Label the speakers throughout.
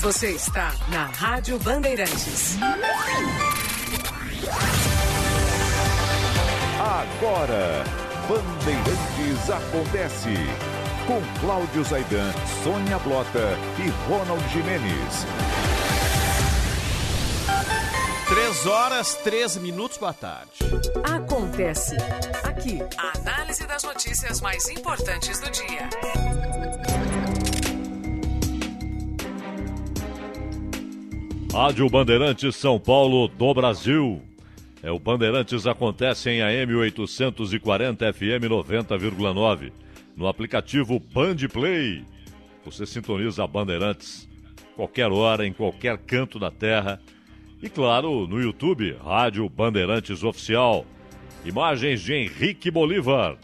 Speaker 1: Você está na Rádio Bandeirantes.
Speaker 2: Agora, Bandeirantes acontece. Com Cláudio Zaidan, Sônia Blota e Ronald Jimenez.
Speaker 3: Três horas, três minutos, boa tarde.
Speaker 1: Acontece aqui. A análise das notícias mais importantes do dia.
Speaker 4: Rádio Bandeirantes São Paulo do Brasil. É o Bandeirantes acontece em AM 840 FM 90,9. No aplicativo Band Play. Você sintoniza Bandeirantes qualquer hora, em qualquer canto da terra. E claro, no YouTube, Rádio Bandeirantes Oficial. Imagens de Henrique Bolívar.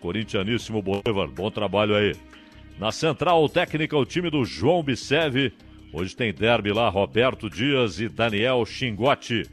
Speaker 4: Corintianíssimo Bolívar, bom trabalho aí. Na central técnica, o time do João Bicev Hoje tem derby lá, Roberto Dias e Daniel Xingotti.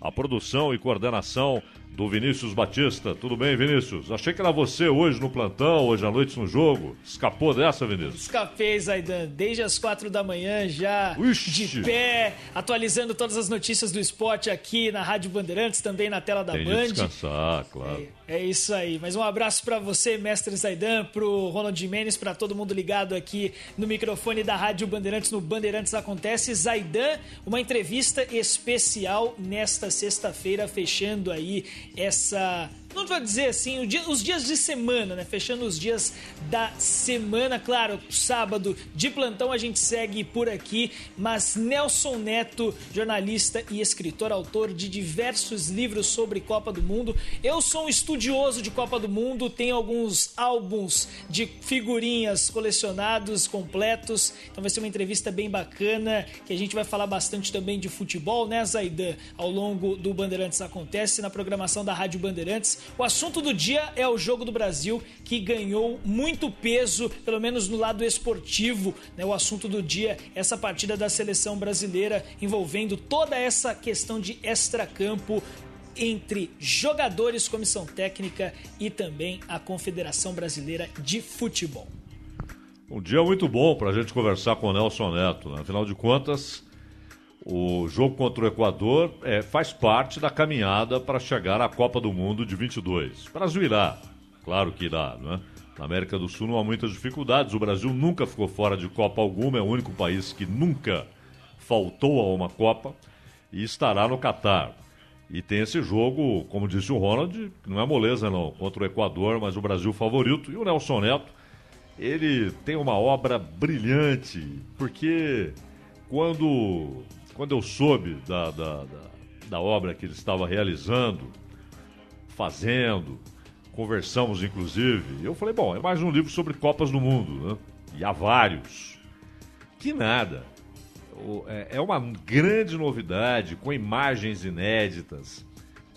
Speaker 4: A produção e coordenação do Vinícius Batista. Tudo bem, Vinícius? Achei que era você hoje no plantão, hoje à noite no jogo. Escapou dessa, Vinícius?
Speaker 5: Escapei, Zaidan. Desde as quatro da manhã já
Speaker 4: Ixi.
Speaker 5: de pé, atualizando todas as notícias do esporte aqui na Rádio Bandeirantes, também na tela da
Speaker 4: Tem de
Speaker 5: Band.
Speaker 4: descansar, claro.
Speaker 5: É, é isso aí. Mas um abraço para você, mestre Zaidan, pro Ronald Jimenez, para todo mundo ligado aqui no microfone da Rádio Bandeirantes, no Bandeirantes Acontece. Zaidan, uma entrevista especial nesta sexta-feira, fechando aí essa. Não vou dizer assim, os dias de semana, né? Fechando os dias da semana, claro, sábado de plantão a gente segue por aqui, mas Nelson Neto, jornalista e escritor, autor de diversos livros sobre Copa do Mundo. Eu sou um estudioso de Copa do Mundo, tenho alguns álbuns de figurinhas colecionados, completos, então vai ser uma entrevista bem bacana, que a gente vai falar bastante também de futebol, né, Zaidan? Ao longo do Bandeirantes Acontece, na programação da Rádio Bandeirantes. O assunto do dia é o Jogo do Brasil, que ganhou muito peso, pelo menos no lado esportivo. Né? O assunto do dia essa partida da seleção brasileira envolvendo toda essa questão de extracampo entre jogadores, comissão técnica e também a Confederação Brasileira de Futebol.
Speaker 4: Um dia muito bom para a gente conversar com o Nelson Neto. Né? Afinal de contas, o jogo contra o Equador é, faz parte da caminhada para chegar à Copa do Mundo de 22. O Brasil irá, claro que irá. Né? Na América do Sul não há muitas dificuldades. O Brasil nunca ficou fora de Copa alguma, é o único país que nunca faltou a uma Copa e estará no Catar. E tem esse jogo, como disse o Ronald, que não é moleza não, contra o Equador, mas o Brasil favorito. E o Nelson Neto, ele tem uma obra brilhante, porque quando, quando eu soube da, da, da, da obra que ele estava realizando, fazendo, conversamos inclusive, eu falei, bom, é mais um livro sobre Copas do Mundo, né? E há vários. Que nada. É- É uma grande novidade, com imagens inéditas,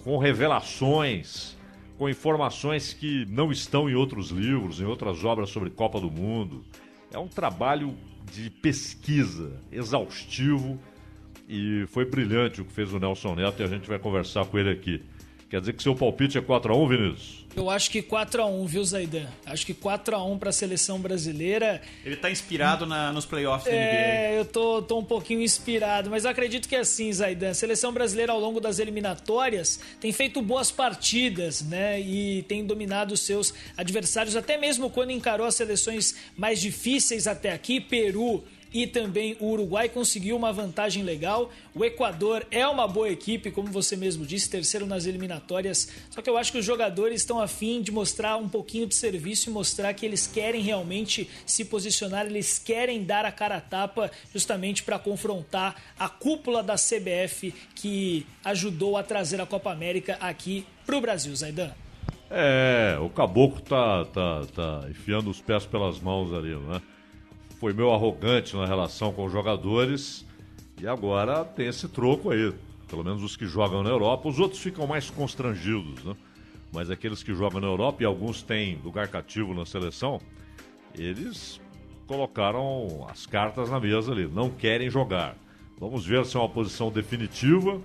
Speaker 4: com revelações, com informações que não estão em outros livros, em outras obras sobre Copa do Mundo. É um trabalho de pesquisa exaustivo e foi brilhante o que fez o Nelson Neto e a gente vai conversar com ele aqui. Quer dizer que seu palpite é 4x1, Vinícius?
Speaker 5: Eu acho que 4x1, viu, Zaidan? Acho que 4x1 para a seleção brasileira.
Speaker 3: Ele tá inspirado na- nos playoffs da NBA.
Speaker 5: É, eu tô, tô um pouquinho inspirado, mas eu acredito que é assim, Zaidan. A seleção brasileira ao longo das eliminatórias tem feito boas partidas, né? E tem dominado os seus adversários, até mesmo quando encarou as seleções mais difíceis até aqui, Peru e também o Uruguai conseguiu uma vantagem legal. O Equador é uma boa equipe, como você mesmo disse, terceiro nas eliminatórias. Só que eu acho que os jogadores estão afim de mostrar um pouquinho de serviço e mostrar que eles querem realmente se posicionar, eles querem dar a cara a tapa justamente para confrontar a cúpula da CBF que ajudou a trazer a Copa América aqui para o Brasil, Zaidan.
Speaker 4: É, o caboclo tá, tá, tá enfiando os pés pelas mãos ali, né? Foi meio arrogante na relação com os jogadores e agora tem esse troco aí. Pelo menos os que jogam na Europa, os outros ficam mais constrangidos, né? Mas aqueles que jogam na Europa e alguns têm lugar cativo na seleção, eles colocaram as cartas na mesa ali, não querem jogar. Vamos ver se é uma posição definitiva.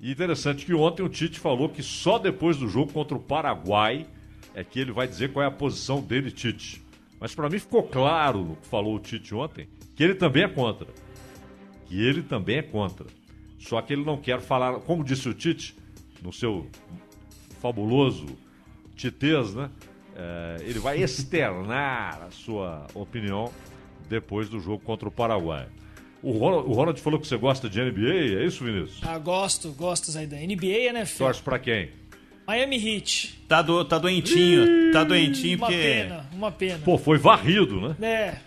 Speaker 4: E interessante que ontem o Tite falou que só depois do jogo contra o Paraguai é que ele vai dizer qual é a posição dele, Tite. Mas para mim ficou claro no que falou o Tite ontem que ele também é contra. Que ele também é contra. Só que ele não quer falar, como disse o Tite, no seu fabuloso titez, né? É, ele vai externar a sua opinião depois do jogo contra o Paraguai. O Ronald, o Ronald, falou que você gosta de NBA, é isso, Vinícius?
Speaker 5: Ah, gosto, gosto, Zaidan. NBA e NFL.
Speaker 4: Torce pra quem?
Speaker 5: Miami Heat.
Speaker 6: Tá, do, tá doentinho, tá doentinho
Speaker 5: Uma
Speaker 6: porque...
Speaker 5: pena, uma pena.
Speaker 4: Pô, foi varrido, né?
Speaker 5: É.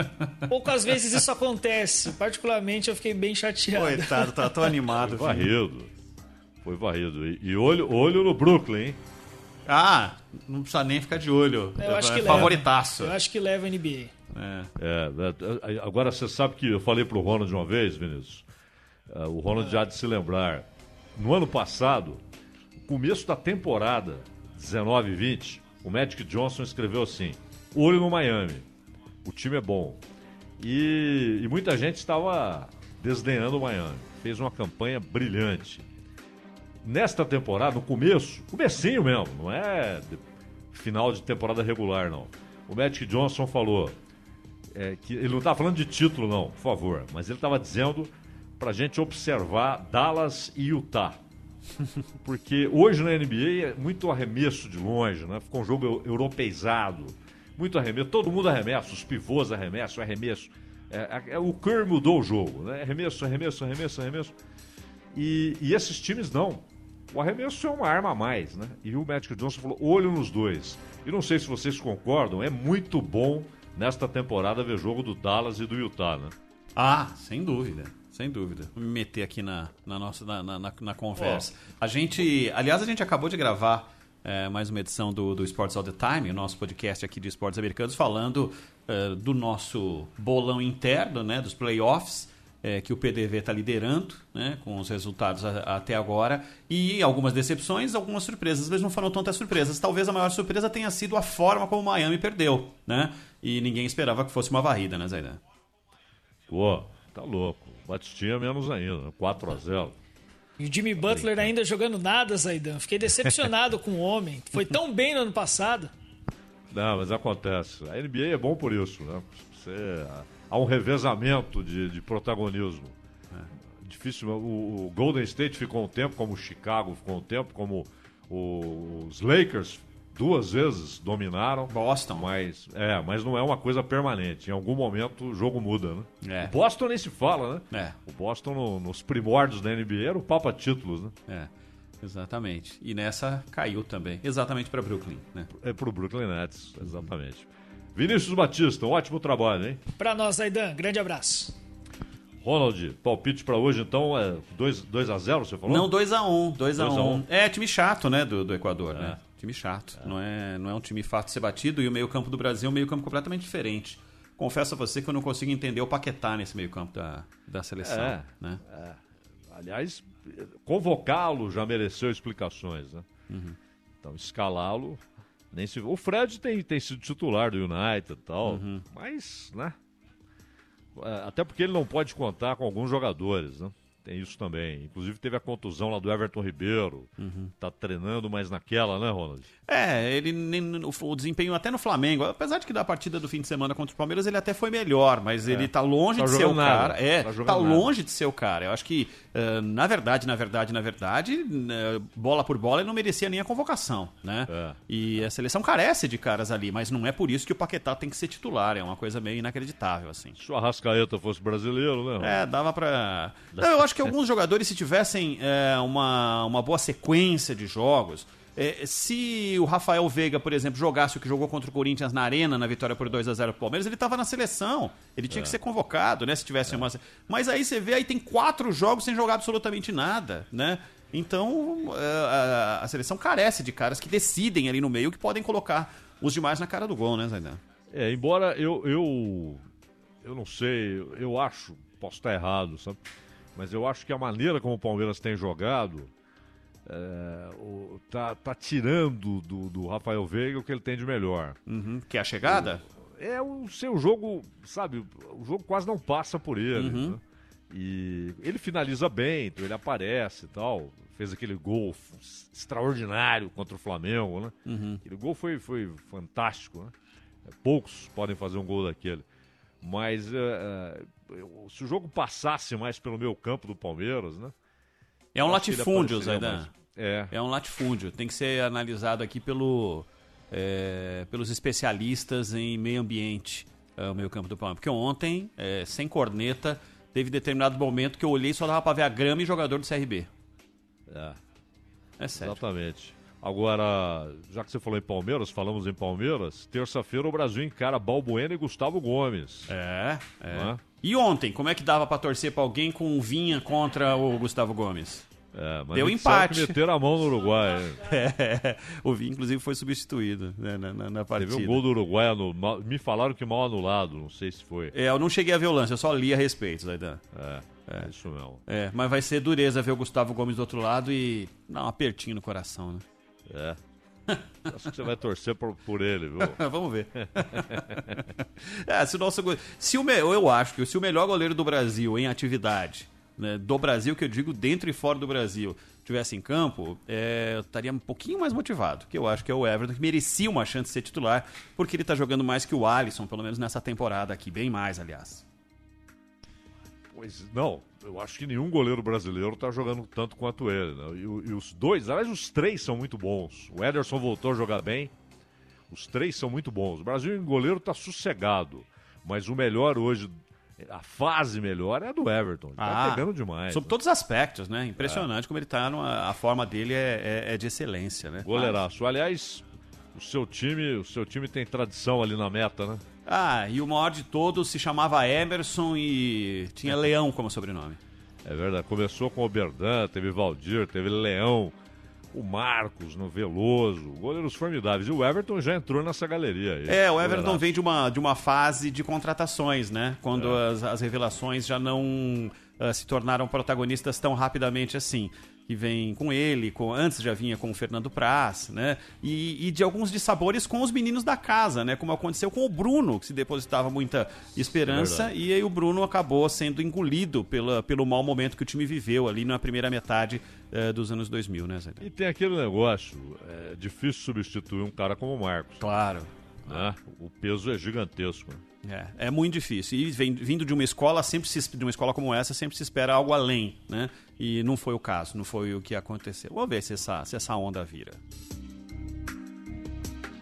Speaker 5: Poucas vezes isso acontece. Particularmente, eu fiquei bem chateado.
Speaker 6: Coitado, tá tão animado.
Speaker 4: Foi varrido. Foi varrido. E, e olho, olho no Brooklyn, hein?
Speaker 6: Ah, não precisa nem ficar de olho.
Speaker 5: Eu acho
Speaker 6: é
Speaker 5: que leva.
Speaker 6: favoritaço.
Speaker 5: Eu acho que leva a NBA.
Speaker 6: É.
Speaker 4: É, é, agora você sabe que eu falei pro Ronald uma vez, Vinícius. É, o Ronald já há de se lembrar. No ano passado, começo da temporada 19 e 20, o Magic Johnson escreveu assim: olho no Miami. O time é bom. E, e muita gente estava desdenhando o Miami. Fez uma campanha brilhante. Nesta temporada, no começo, comecinho mesmo, não é final de temporada regular, não. O Magic Johnson falou é, que ele não estava falando de título, não, por favor, mas ele estava dizendo para a gente observar Dallas e Utah. Porque hoje na NBA é muito arremesso de longe, né? Ficou um jogo eu- europeizado. Muito arremesso, todo mundo arremessa, os pivôs arremessam, arremesso. É, é- o Curry mudou o jogo, né? Arremesso, arremesso, arremesso, arremesso. E, e esses times não. O arremesso é uma arma a mais, né? E o Magic Johnson falou: olho nos dois. E não sei se vocês concordam, é muito bom nesta temporada ver jogo do Dallas e do Utah, né?
Speaker 6: Ah, sem dúvida. Sem dúvida. Vou me meter aqui na, na nossa na, na, na- conversa. A gente. Aliás, a gente acabou de gravar é, mais uma edição do, do Sports All the Time, o nosso podcast aqui de esportes americanos, falando é, do nosso bolão interno, né? Dos playoffs. é, que o PDV está liderando, né, com os resultados a- até agora, e algumas decepções, algumas surpresas, mas não foram tantas surpresas. Talvez a maior surpresa tenha sido a forma como o Miami perdeu, né? E ninguém esperava que fosse uma varrida, né, Zaidan?
Speaker 4: Pô, tá louco. Batistinha menos ainda, né? 4 a 0
Speaker 5: E o Jimmy Butler ainda jogando nada, Zaidan. Fiquei decepcionado com o homem. Foi tão bem no ano passado.
Speaker 4: Não, mas acontece. A NBA é bom por isso, né? Você, há um revezamento de, de protagonismo. Difícil. O, o Golden State ficou um tempo, como o Chicago ficou um tempo, como o- os Lakers duas vezes dominaram.
Speaker 6: Boston.
Speaker 4: Mas, é, mas não é uma coisa permanente. Em algum momento o jogo muda, né?
Speaker 6: É.
Speaker 4: O Boston nem se fala, né?
Speaker 6: É.
Speaker 4: O Boston, no- nos primórdios da NBA, era o papa títulos, né?
Speaker 6: É, exatamente. E nessa caiu também. Exatamente para Brooklyn, né?
Speaker 4: É pro Brooklyn Nets, exatamente. Vinícius Batista, um ótimo trabalho, hein?
Speaker 5: Pra nós, Zaidan, grande abraço.
Speaker 4: Ronald, palpite pra hoje então é 2 a 0 você falou?
Speaker 6: Não 2x1, 2x1.
Speaker 4: Dois a um.
Speaker 6: É time chato, né, do, do Equador, né? Time chato. Não, é, não é um time fácil de ser batido e o meio-campo do Brasil é um meio-campo completamente diferente. Confesso a você que eu não consigo entender o Paquetá nesse meio-campo da, da seleção.
Speaker 4: É.
Speaker 6: Né?
Speaker 4: Aliás, convocá-lo já mereceu explicações, né?
Speaker 6: Uhum.
Speaker 4: Então, escalá-lo, nem se... O Fred tem, tem sido titular do United e tal,
Speaker 6: Uhum.
Speaker 4: mas, né? É, Até porque ele não pode contar com alguns jogadores, né? Tem isso também. Inclusive teve a contusão lá do Everton Ribeiro.
Speaker 6: Uhum.
Speaker 4: Tá treinando mais naquela, né, Ronald?
Speaker 6: É, ele o, desempenho até no Flamengo, apesar de que da partida do fim de semana contra o Palmeiras ele até foi melhor, mas ele tá longe
Speaker 4: Tá
Speaker 6: de ser o
Speaker 4: nada.
Speaker 6: cara. É,
Speaker 4: Tá
Speaker 6: tá, longe de ser o cara. Eu acho que, eh, na verdade, na verdade, na verdade, né, bola por bola, ele não merecia nem a convocação, né?
Speaker 4: É.
Speaker 6: E a seleção carece de caras ali, mas não é por isso que o Paquetá tem que ser titular. É uma coisa meio inacreditável, assim.
Speaker 4: Se o Arrascaeta fosse brasileiro, né? Ronald?
Speaker 6: É, dava pra. Não, eu acho que alguns jogadores, se tivessem é, uma, uma boa sequência de jogos. é, se o Rafael Veiga, por exemplo, jogasse o que jogou contra o Corinthians na Arena, na vitória por 2 a 0 pro Palmeiras, ele tava na seleção. Ele tinha que ser convocado, né? Se tivesse uma. Mas aí você vê, aí tem quatro jogos sem jogar absolutamente nada, né? Então, é, a, a seleção carece de caras que decidem ali no meio que podem colocar os demais na cara do gol, né, Zaidan?
Speaker 4: É, embora eu, eu eu não sei, eu acho, posso estar errado, sabe? Mas eu acho que a maneira como o Palmeiras tem jogado é, o, tá, tá tirando do, do Rafael Veiga o que ele tem de melhor.
Speaker 6: Uhum. Que é a chegada?
Speaker 4: É o seu jogo, sabe? O jogo quase não passa por ele.
Speaker 6: Uhum.
Speaker 4: Né? E ele finaliza bem, então ele aparece e tal. Fez aquele gol extraordinário contra o Flamengo, né?
Speaker 6: Uhum.
Speaker 4: Aquele gol foi, foi fantástico, né? Poucos podem fazer um gol daquele. Mas uh, uh, se o jogo passasse mais pelo meu campo do Palmeiras, né?
Speaker 6: É um latifúndio, Zaidan.
Speaker 4: mais. É.
Speaker 6: É um latifúndio. Tem que ser analisado aqui pelo, é, pelos especialistas em meio ambiente, é, o meio campo do Palmeiras. Porque ontem, é, sem corneta, teve determinado momento que eu olhei e só dava pra ver a grama e jogador do CRB.
Speaker 4: É,
Speaker 6: É sério.
Speaker 4: exatamente. Agora, já que você falou em Palmeiras, falamos em Palmeiras, terça-feira o Brasil encara Balbuena e Gustavo Gomes.
Speaker 6: É, é.
Speaker 4: É?
Speaker 6: E ontem, como é que dava pra torcer pra alguém com vinha contra o Gustavo Gomes?
Speaker 4: É,
Speaker 6: Deu
Speaker 4: sabe
Speaker 6: empate.
Speaker 4: que meteram a mão no Uruguai. hein?
Speaker 6: É, o Vinha, inclusive, foi substituído né, na, na, na partida.
Speaker 4: Teve um gol do Uruguai, mal- me falaram que mal anulado, não sei se foi.
Speaker 6: É, eu não cheguei a ver o lance, eu só li a respeito, Zaidan.
Speaker 4: É, é isso mesmo.
Speaker 6: É, mas vai ser dureza ver o Gustavo Gomes do outro lado e dar um apertinho no coração, né?
Speaker 4: É. Acho que você vai torcer por, por ele, viu?
Speaker 6: Vamos ver. é, se o nosso se o eu acho que se o melhor goleiro do Brasil em atividade, né, do Brasil que eu digo dentro e fora do Brasil, tivesse em campo, é, eu estaria um pouquinho mais motivado, que eu acho que é o Everton que merecia uma chance de ser titular, porque ele tá jogando mais que o Alisson, pelo menos nessa temporada aqui, bem mais, aliás.
Speaker 4: Pois não, eu acho que nenhum goleiro brasileiro tá jogando tanto quanto ele. Né? E, e os dois, aliás, os três são muito bons. O Ederson voltou a jogar bem. Os três são muito bons. O Brasil em goleiro tá sossegado. Mas o melhor hoje, a fase melhor é a do Everton. Ele tá
Speaker 6: Ah,
Speaker 4: pegando demais.
Speaker 6: Sob
Speaker 4: né?
Speaker 6: todos os aspectos, né? Impressionante como ele tá, numa, a forma dele é, é- é de excelência, né?
Speaker 4: Goleiraço. Aliás, o seu time, o seu time tem tradição ali na meta, né?
Speaker 6: Ah, e o maior de todos se chamava Emerson e tinha Leão como sobrenome.
Speaker 4: É verdade. Começou com o Berdan, teve Valdir, teve Leão, o Marcos, no Veloso, goleiros formidáveis. E o Everton já entrou nessa galeria aí.
Speaker 6: É, o Everton vem de uma, de uma fase de contratações, né? Quando as, as revelações já não ah, se tornaram protagonistas tão rapidamente assim. Que vem com ele, com, antes já vinha com o Fernando Praz, né? E, e de alguns dissabores com os meninos da casa, né? Como aconteceu com o Bruno, que se depositava muita esperança,
Speaker 4: verdade.
Speaker 6: e aí o Bruno acabou sendo engolido pela, pelo mau momento que o time viveu ali na primeira metade eh, dos anos 2000, né, Zé?
Speaker 4: E tem aquele negócio, é difícil substituir um cara como o Marcos.
Speaker 6: Claro.
Speaker 4: Né? O peso é gigantesco.
Speaker 6: É, é muito difícil. E vem, vindo de uma escola, sempre se, de uma escola como essa, sempre se espera algo além, né? E não foi o caso, não foi o que aconteceu. Vamos ver se essa, se essa onda vira.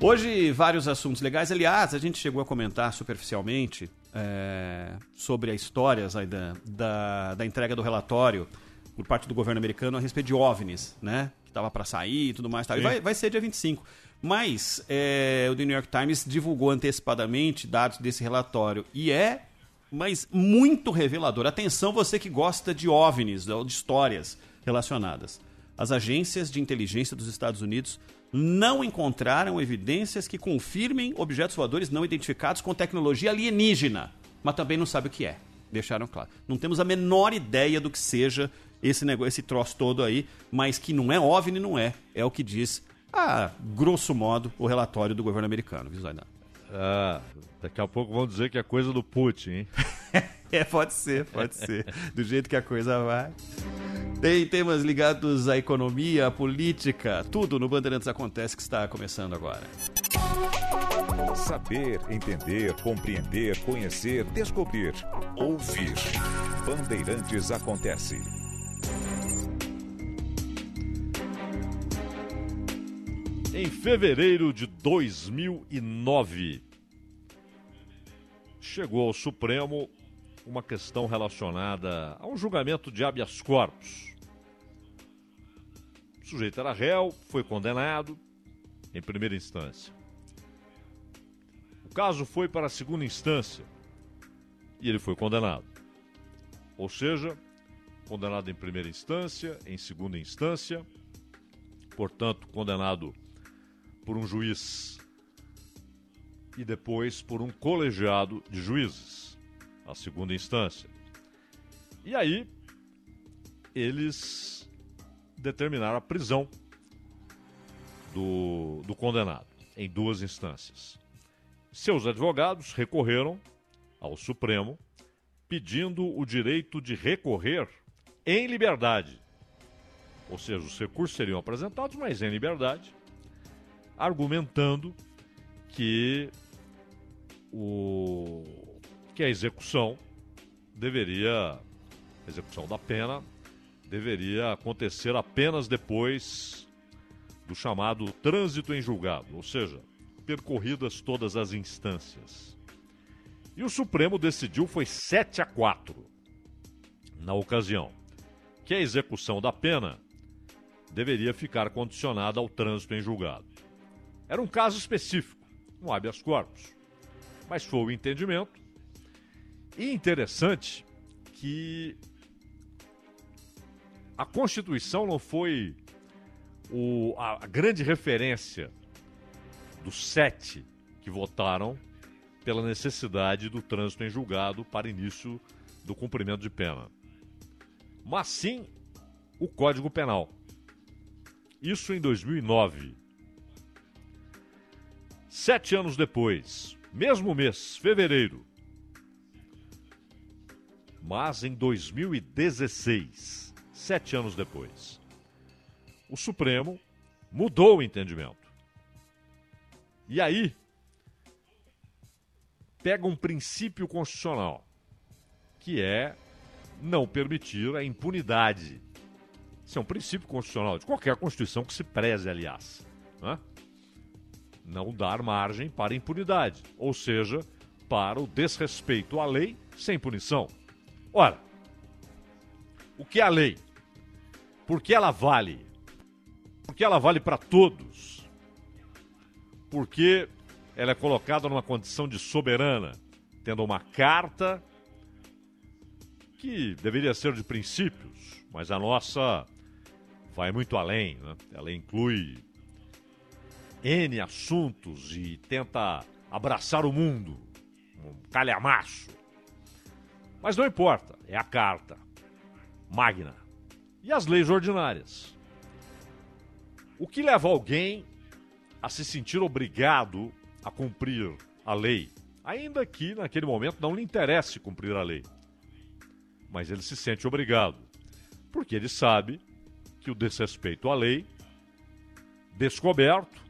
Speaker 6: Hoje, vários assuntos legais. Aliás, a gente chegou a comentar superficialmente é, sobre a história, Zaidan, da, da entrega do relatório por parte do governo americano a respeito de OVNIs, né? Que estava para sair e tudo mais. Tal. E vai, vai ser dia 25. Mas é, o The New York Times divulgou antecipadamente dados desse relatório. E é mas muito revelador. Atenção, você que gosta de OVNIs, de histórias relacionadas. As agências de inteligência dos Estados Unidos não encontraram evidências que confirmem objetos voadores não identificados com tecnologia alienígena, mas também não sabe o que é. Deixaram claro. Não temos a menor ideia do que seja esse negócio, esse troço todo aí, mas que não é OVNI, não é. É o que diz, a grosso modo, o relatório do governo americano, viu?
Speaker 4: Ah, daqui a pouco vão dizer que é coisa do Putin, hein?
Speaker 6: É, pode ser, pode ser. Do jeito que a coisa vai. Tem temas ligados à economia, à política, tudo no Bandeirantes Acontece que está começando agora.
Speaker 2: Saber, entender, compreender, conhecer, descobrir. Ouvir. Bandeirantes Acontece.
Speaker 4: Em fevereiro de 2009, chegou ao Supremo uma questão relacionada a um julgamento de habeas corpus. O sujeito era réu, foi condenado em primeira instância. O caso foi para a segunda instância e ele foi condenado. Ou seja, condenado em primeira instância, em segunda instância, portanto, condenado por um juiz e depois por um colegiado de juízes. a segunda instância. E aí, eles determinaram a prisão do, do condenado em duas instâncias. Seus advogados recorreram ao Supremo pedindo o direito de recorrer em liberdade. Ou seja, os recursos seriam apresentados, mas em liberdade, argumentando que o que a execução deveria a execução da pena deveria acontecer apenas depois do chamado trânsito em julgado, ou seja, percorridas todas as instâncias. E o Supremo decidiu foi 7 a 4 na ocasião, que a execução da pena deveria ficar condicionada ao trânsito em julgado. Era um caso específico, um habeas corpus, mas foi o entendimento. E interessante que a Constituição não foi o, a, a grande referência dos sete que votaram pela necessidade do trânsito em julgado para início do cumprimento de pena. Mas sim o Código Penal. Isso em 2009. Sete anos depois, mesmo mês, fevereiro, mas em 2016, sete anos depois. O Supremo mudou o entendimento. E aí, pega um princípio constitucional, que é não permitir a impunidade. Isso é um princípio constitucional de qualquer Constituição que se preze, aliás. Né? Não dar margem para impunidade, ou seja, para o desrespeito à lei sem punição. Ora, o que é a lei? Por que ela vale? Porque ela vale para todos. Porque ela é colocada numa condição de soberana, tendo uma carta que deveria ser de princípios, mas a nossa vai muito além. Né? Ela inclui N assuntos e tenta abraçar o mundo, um calhamaço. Mas não importa, é a carta magna e as leis ordinárias. O que leva alguém a se sentir obrigado a cumprir a lei, ainda que naquele momento não lhe interesse cumprir a lei. Mas ele se sente obrigado, porque ele sabe que o desrespeito à lei, descoberto,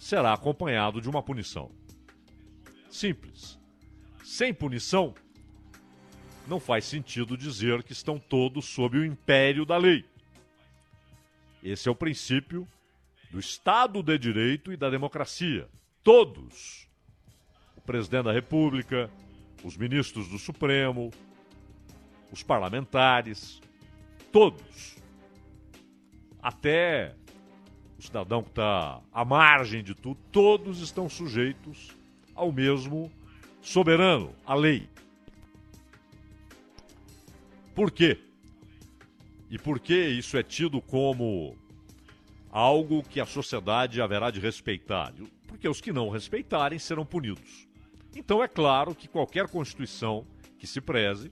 Speaker 4: será acompanhado de uma punição. Simples. Sem punição, não faz sentido dizer que estão todos sob o império da lei. Esse é o princípio do Estado de Direito e da democracia. Todos. O presidente da República, os ministros do Supremo, os parlamentares, todos. Até o cidadão que está à margem de tudo, todos estão sujeitos ao mesmo soberano, à lei. Por quê? E por que isso é tido como algo que a sociedade haverá de respeitar? Porque os que não respeitarem serão punidos. Então é claro que qualquer Constituição que se preze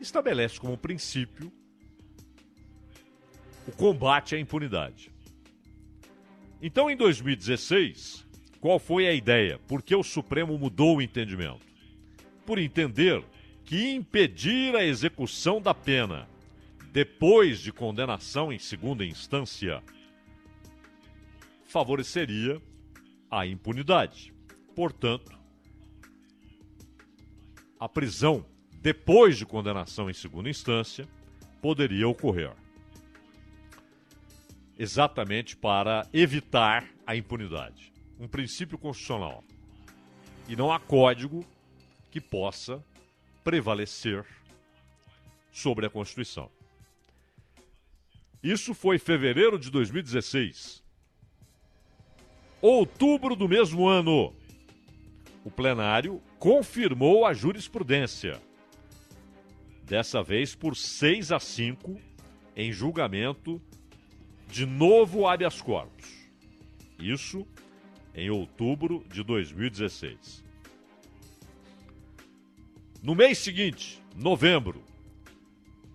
Speaker 4: estabelece como princípio o combate à impunidade. Então, em 2016, qual foi a ideia? Por que o Supremo mudou o entendimento? Por entender que impedir a execução da pena depois de condenação em segunda instância favoreceria a impunidade. Portanto, a prisão depois de condenação em segunda instância poderia ocorrer. Exatamente para evitar a impunidade. Um princípio constitucional. E não há código que possa prevalecer sobre a Constituição. Isso foi fevereiro de 2016. Outubro do mesmo ano, o plenário confirmou a jurisprudência. Dessa vez por 6 a 5 em julgamento de novo habeas corpus. Isso em outubro de 2016. No mês seguinte, novembro,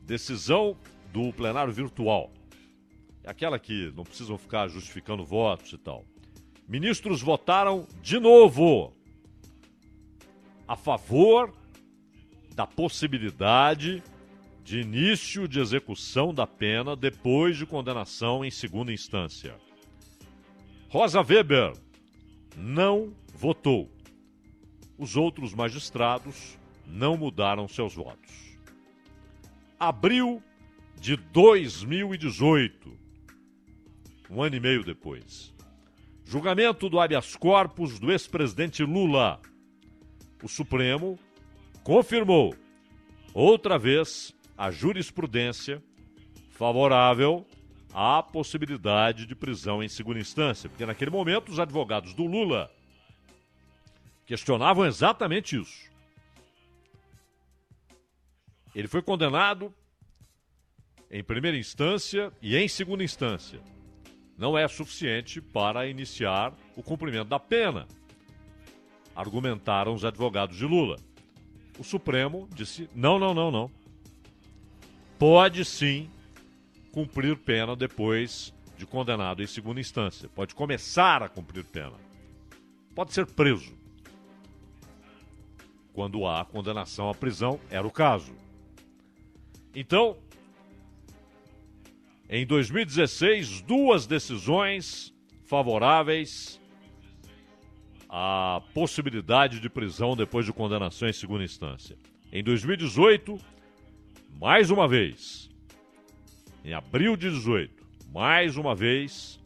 Speaker 4: decisão do plenário virtual. Aquela que não precisam ficar justificando votos e tal. Ministros votaram de novo a favor da possibilidade de início de execução da pena depois de condenação em segunda instância. Rosa Weber não votou. Os outros magistrados não mudaram seus votos. Abril de 2018, um ano e meio depois. Julgamento do habeas corpus do ex-presidente Lula. O Supremo confirmou outra vez a jurisprudência favorável à possibilidade de prisão em segunda instância, porque naquele momento os advogados do Lula questionavam exatamente isso. Ele foi condenado em primeira instância e em segunda instância. Não é suficiente para iniciar o cumprimento da pena, argumentaram os advogados de Lula. O Supremo disse: não, não, não, não. Pode sim cumprir pena depois de condenado em segunda instância. Pode começar a cumprir pena. Pode ser preso. Quando há condenação à prisão, era o caso. Então, em 2016, duas decisões favoráveis à possibilidade de prisão depois de condenação em segunda instância. Em 2018, mais uma vez, em abril de 18, mais uma vez,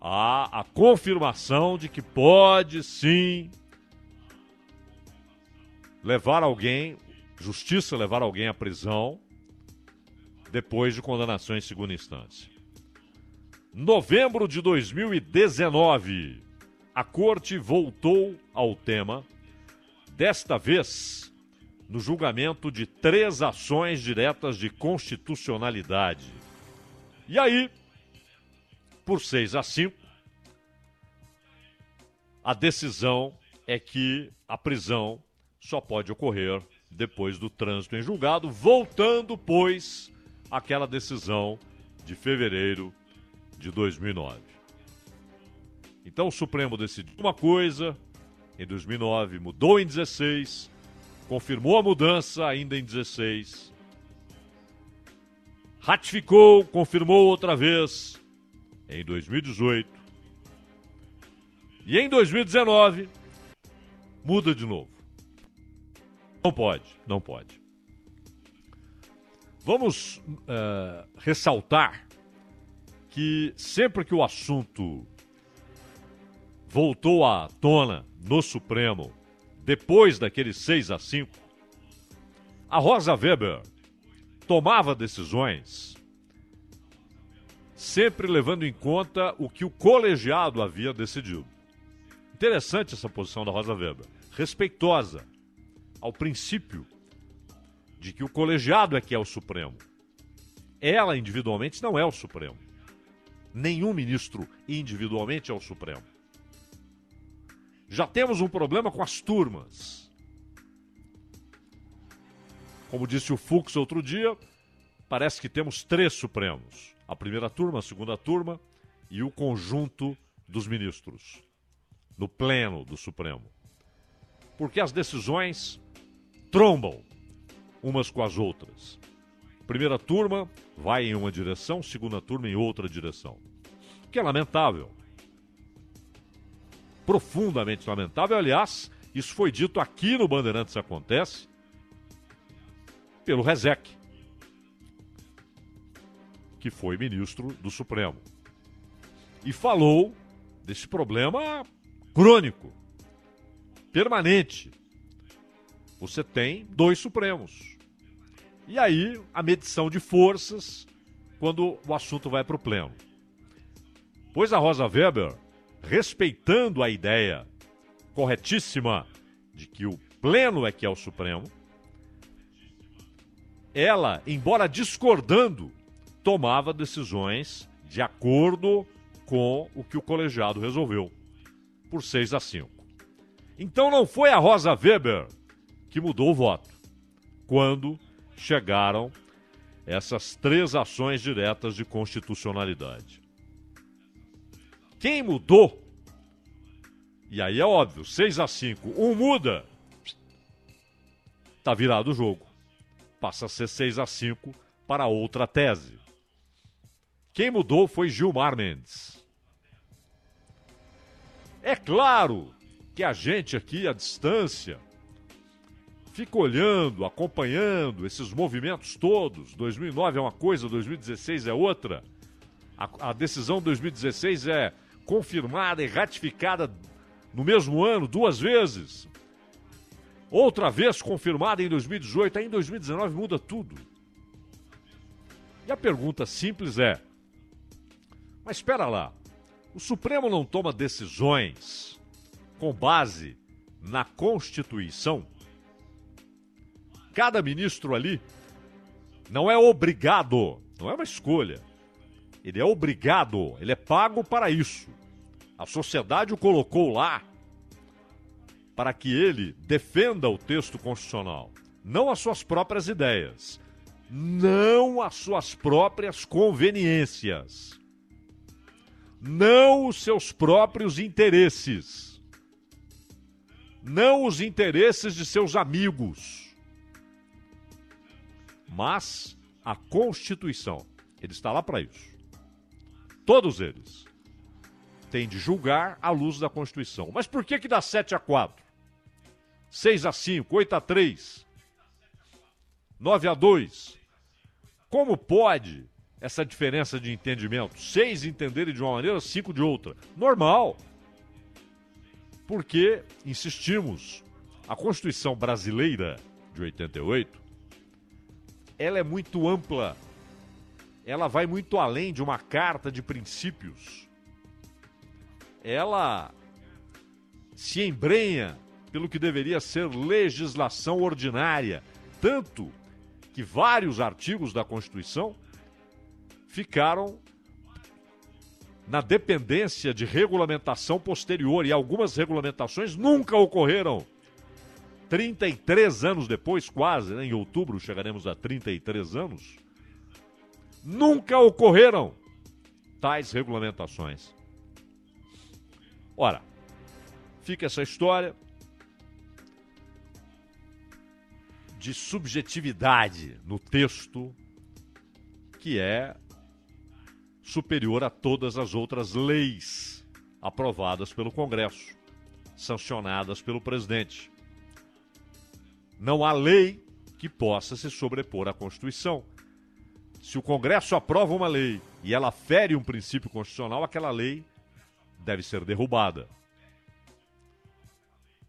Speaker 4: há a confirmação de que pode sim levar alguém justiça levar alguém à prisão depois de condenação em segunda instância. Novembro de 2019, a corte voltou ao tema, desta vez no julgamento de três ações diretas de constitucionalidade. E aí, por 6 a 5, a decisão é que a prisão só pode ocorrer depois do trânsito em julgado, voltando, pois, àquela decisão de fevereiro de 2009. Então o Supremo decidiu uma coisa em 2009, mudou em 16, confirmou a mudança ainda em 16, ratificou, confirmou outra vez em 2018 e em 2019 muda de novo. Não pode, não pode. Vamos uh, ressaltar que sempre que o assunto voltou à tona no Supremo, depois daquele 6 a 5, a Rosa Weber tomava decisões sempre levando em conta o que o colegiado havia decidido. Interessante essa posição da Rosa Weber, respeitosa ao princípio de que o colegiado é que é o Supremo. Ela individualmente não é o Supremo. Nenhum ministro individualmente é o Supremo. Já temos um problema com as turmas. Como disse o Fux outro dia, parece que temos três Supremos: a primeira turma, a segunda turma e o conjunto dos ministros, no pleno do Supremo. Porque as decisões trombam umas com as outras. Primeira turma vai em uma direção, segunda turma em outra direção. O que é lamentável. Profundamente lamentável. Aliás, isso foi dito aqui no Bandeirantes Acontece pelo Rezec, que foi ministro do Supremo. E falou desse problema crônico, permanente, você tem dois Supremos. E aí, a medição de forças quando o assunto vai para o pleno. Pois a Rosa Weber, respeitando a ideia corretíssima de que o pleno é que é o Supremo, ela, embora discordando, tomava decisões de acordo com o que o colegiado resolveu, por 6 a 5. Então não foi a Rosa Weber que mudou o voto. Quando chegaram essas três ações diretas de constitucionalidade. Quem mudou? E aí é óbvio, 6 a 5, um muda. Tá virado o jogo. Passa a ser 6 a 5 para outra tese. Quem mudou foi Gilmar Mendes. É claro que a gente aqui à distância fica olhando, acompanhando esses movimentos todos. 2009 é uma coisa, 2016 é outra. A, a decisão de 2016 é confirmada e ratificada no mesmo ano, duas vezes. Outra vez confirmada em 2018, aí em 2019 muda tudo. E a pergunta simples é: mas espera lá, o Supremo não toma decisões com base na Constituição? Cada ministro ali não é obrigado, não é uma escolha. Ele é obrigado, ele é pago para isso. A sociedade o colocou lá para que ele defenda o texto constitucional, não as suas próprias ideias, não as suas próprias conveniências, não os seus próprios interesses, não os interesses de seus amigos, mas a Constituição. Ele está lá para isso. Todos eles têm de julgar à luz da Constituição. Mas por que que dá 7 a 4? 6 a 5, 8 a 3, 9 a 2. Como pode essa diferença de entendimento? Seis entenderem de uma maneira, cinco de outra. Normal. Porque, insistimos, a Constituição brasileira de 88, ela é muito ampla. Ela vai muito além de uma carta de princípios. Ela se embrenha pelo que deveria ser legislação ordinária, tanto que vários artigos da Constituição ficaram na dependência de regulamentação posterior e algumas regulamentações nunca ocorreram. 33 anos depois, quase, né? em outubro chegaremos a 33 anos, nunca ocorreram tais regulamentações. Ora, fica essa história, de subjetividade no texto que é superior a todas as outras leis aprovadas pelo Congresso, sancionadas pelo presidente. Não há lei que possa se sobrepor à Constituição. Se o Congresso aprova uma lei e ela fere um princípio constitucional, aquela lei deve ser derrubada.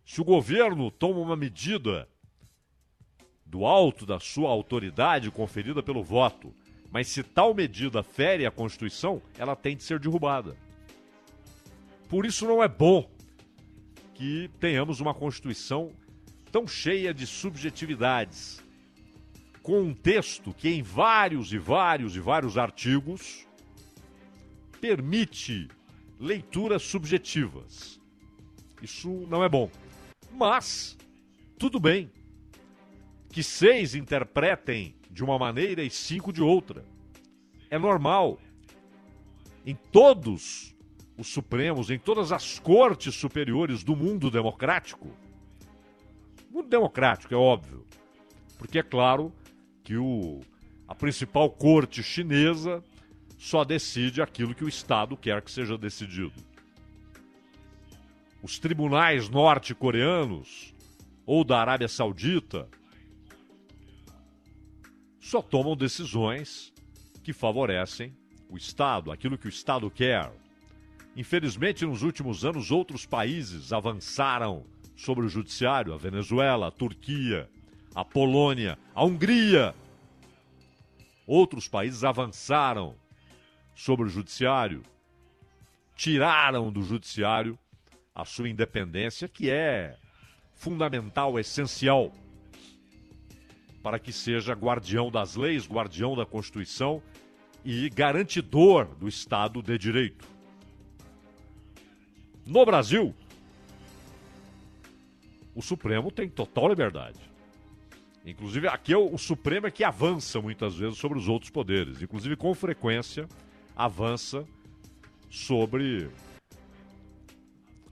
Speaker 4: Se o governo toma uma medida do alto da sua autoridade conferida pelo voto. Mas se tal medida fere a Constituição, ela tem de ser derrubada. Por isso não é bom que tenhamos uma Constituição tão cheia de subjetividades, com um texto que em vários e vários e vários artigos permite leituras subjetivas. Isso não é bom. Mas tudo bem que seis interpretem de uma maneira e cinco de outra. É normal. Em todos os Supremos, em todas as cortes superiores do mundo democrático. Mundo democrático, é óbvio. Porque é claro que o, a principal corte chinesa só decide aquilo que o Estado quer que seja decidido. Os tribunais norte-coreanos ou da Arábia Saudita só tomam decisões que favorecem o Estado, aquilo que o Estado quer. Infelizmente, nos últimos anos, outros países avançaram sobre o judiciário: a Venezuela, a Turquia, a Polônia, a Hungria. Outros países avançaram sobre o judiciário, tiraram do judiciário a sua independência, que é fundamental, essencial para que seja guardião das leis, guardião da Constituição e garantidor do Estado de Direito. No Brasil, o Supremo tem total liberdade. Inclusive, aqui é o, o Supremo é que avança muitas vezes sobre os outros poderes. Inclusive, com frequência, avança sobre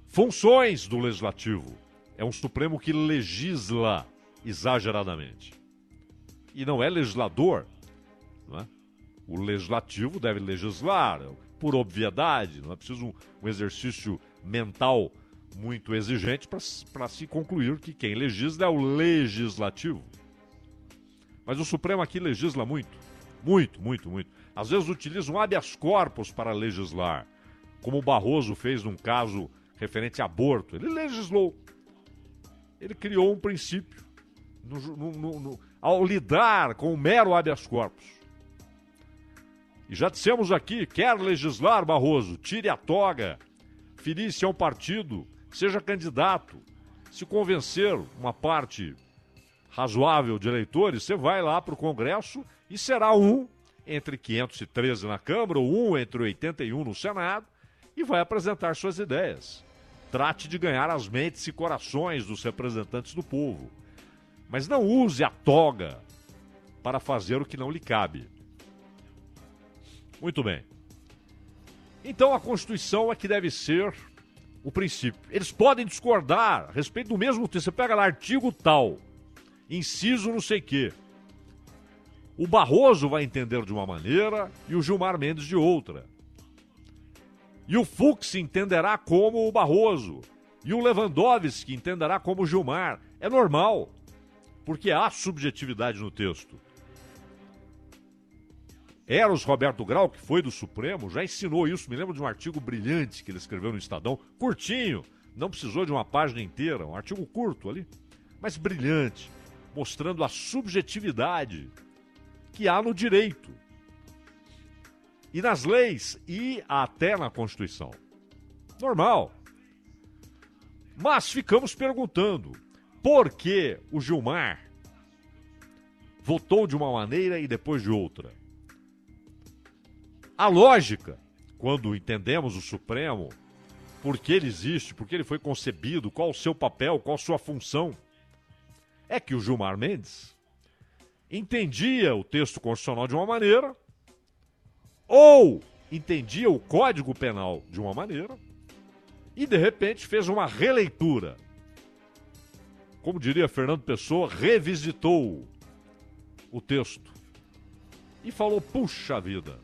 Speaker 4: funções do legislativo. É um Supremo que legisla exageradamente. E não é legislador. Não é? O legislativo deve legislar, por obviedade, não é preciso um, um exercício mental muito exigente para se concluir que quem legisla é o legislativo. Mas o Supremo aqui legisla muito. Muito, muito, muito. Às vezes utiliza um habeas corpus para legislar, como o Barroso fez num caso referente a aborto. Ele legislou. Ele criou um princípio no, no, no, ao lidar com o mero habeas corpus. E já dissemos aqui, quer legislar, Barroso, tire a toga, filie-se a um partido, seja candidato. Se convencer uma parte razoável de eleitores, você vai lá para o Congresso e será um entre 513 na Câmara, ou um entre 81 no Senado, e vai apresentar suas ideias. Trate de ganhar as mentes e corações dos representantes do povo. Mas não use a toga para fazer o que não lhe cabe. Muito bem. Então a Constituição é que deve ser o princípio. Eles podem discordar a respeito do mesmo texto. Você pega lá artigo tal inciso não sei o quê. O Barroso vai entender de uma maneira e o Gilmar Mendes de outra. E o Fux entenderá como o Barroso. E o Lewandowski entenderá como o Gilmar. É normal, porque há subjetividade no texto. Eros Roberto Grau, que foi do Supremo, já ensinou isso. Me lembro de um artigo brilhante que ele escreveu no Estadão, curtinho, não precisou de uma página inteira, um artigo curto ali, mas brilhante mostrando a subjetividade que há no direito e nas leis e até na Constituição. Normal. Mas ficamos perguntando por que o Gilmar votou de uma maneira e depois de outra. A lógica, quando entendemos o Supremo, por que ele existe, por que ele foi concebido, qual o seu papel, qual a sua função é que o Gilmar Mendes entendia o texto constitucional de uma maneira, ou entendia o Código Penal de uma maneira, e de repente fez uma releitura. Como diria Fernando Pessoa, revisitou o texto e falou: puxa vida,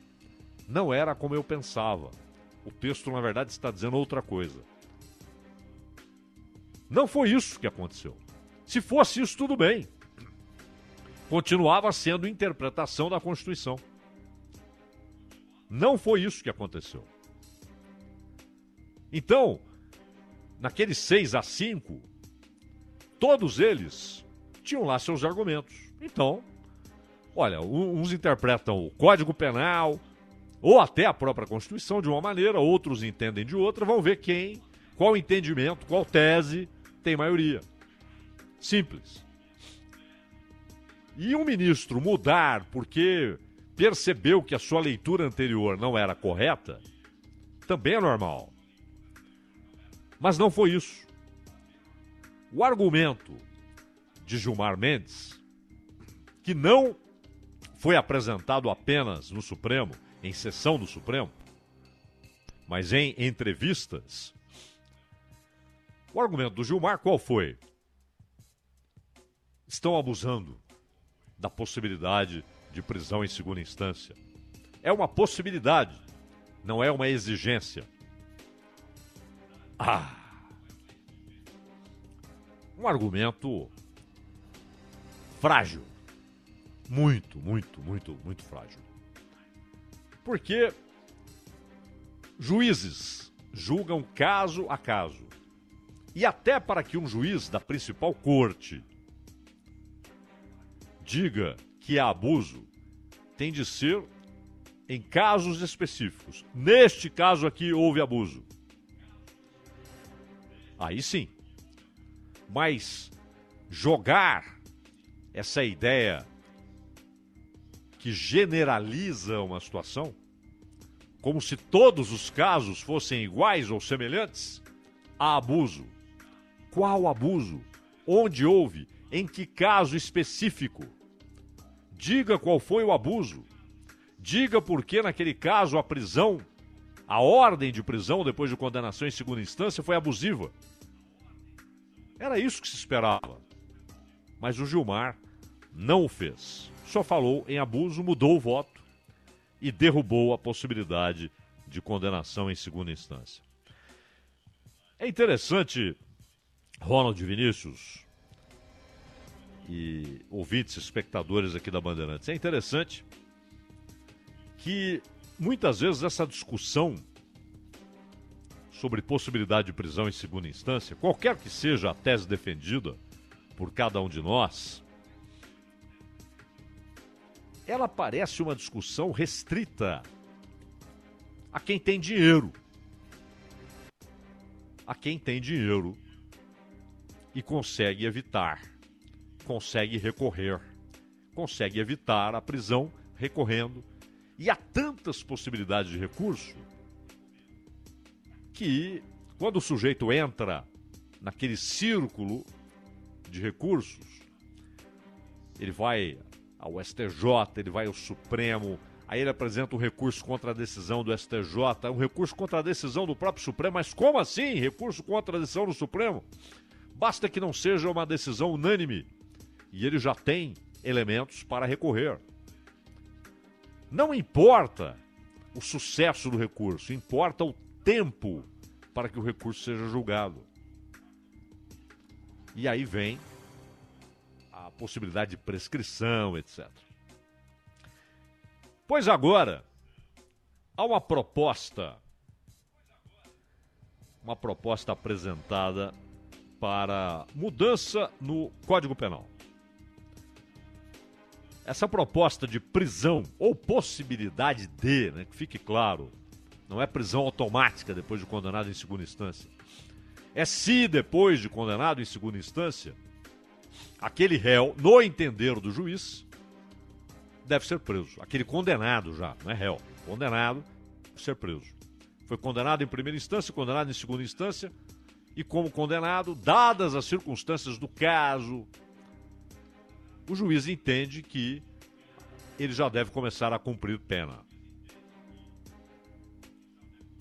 Speaker 4: não era como eu pensava. O texto, na verdade, está dizendo outra coisa. Não foi isso que aconteceu. Se fosse isso, tudo bem. Continuava sendo interpretação da Constituição. Não foi isso que aconteceu. Então, naqueles 6 a 5, todos eles tinham lá seus argumentos. Então, olha, uns interpretam o Código Penal ou até a própria Constituição de uma maneira, outros entendem de outra, vão ver quem, qual entendimento, qual tese tem maioria. Simples. E um ministro mudar porque percebeu que a sua leitura anterior não era correta, também é normal. Mas não foi isso. O argumento de Gilmar Mendes, que não foi apresentado apenas no Supremo, em sessão do Supremo, mas em entrevistas. O argumento do Gilmar qual foi? estão abusando da possibilidade de prisão em segunda instância. É uma possibilidade, não é uma exigência. Ah! Um argumento frágil. Muito, muito, muito, muito frágil. Porque juízes julgam caso a caso. E até para que um juiz da principal corte diga que há abuso tem de ser em casos específicos. Neste caso aqui houve abuso. Aí sim. Mas jogar essa ideia que generaliza uma situação, como se todos os casos fossem iguais ou semelhantes, há abuso. Qual abuso? Onde houve? em que caso específico. Diga qual foi o abuso. Diga por que, naquele caso, a prisão, a ordem de prisão depois de condenação em segunda instância foi abusiva. Era isso que se esperava. Mas o Gilmar não o fez. Só falou em abuso, mudou o voto e derrubou a possibilidade de condenação em segunda instância. É interessante, Ronald Vinícius e ouvintes, espectadores aqui da Bandeirantes, é interessante que muitas vezes essa discussão sobre possibilidade de prisão em segunda instância, qualquer que seja a tese defendida por cada um de nós, ela parece uma discussão restrita a quem tem dinheiro. A quem tem dinheiro e consegue evitar, consegue recorrer, consegue evitar a prisão recorrendo. E há tantas possibilidades de recurso que, quando o sujeito entra naquele círculo de recursos, ele vai ao STJ, ele vai ao Supremo, aí ele apresenta um recurso contra a decisão do STJ, um recurso contra a decisão do próprio Supremo. Mas como assim? Recurso contra a decisão do Supremo? Basta que não seja uma decisão unânime. E ele já tem elementos para recorrer. Não importa o sucesso do recurso, importa o tempo para que o recurso seja julgado. E aí vem a possibilidade de prescrição, etc. Pois agora, há uma proposta, uma proposta apresentada para mudança no Código Penal. Essa proposta de prisão ou possibilidade de, né, que fique claro, não é prisão automática depois de condenado em segunda instância. É se depois de condenado em segunda instância, aquele réu, no entender do juiz, deve ser preso. Aquele condenado já, não é réu. Condenado, deve ser preso. Foi condenado em primeira instância, condenado em segunda instância, e como condenado, dadas as circunstâncias do caso, o juiz entende que ele já deve começar a cumprir pena.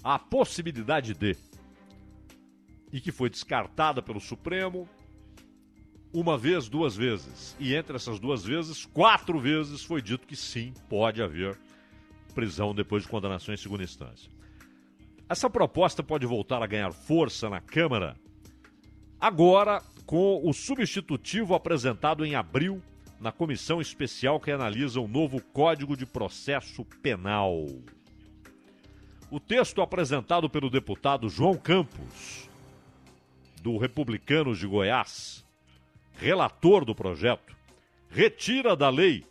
Speaker 4: A possibilidade de, e que foi descartada pelo Supremo, uma vez, duas vezes. E entre essas duas vezes, quatro vezes foi dito que sim, pode haver prisão depois de condenação em segunda instância. Essa proposta pode voltar a ganhar força na Câmara agora com o substitutivo apresentado em abril na comissão especial que analisa o novo Código de Processo Penal. O texto apresentado pelo deputado João Campos, do Republicanos de Goiás, relator do projeto, retira da lei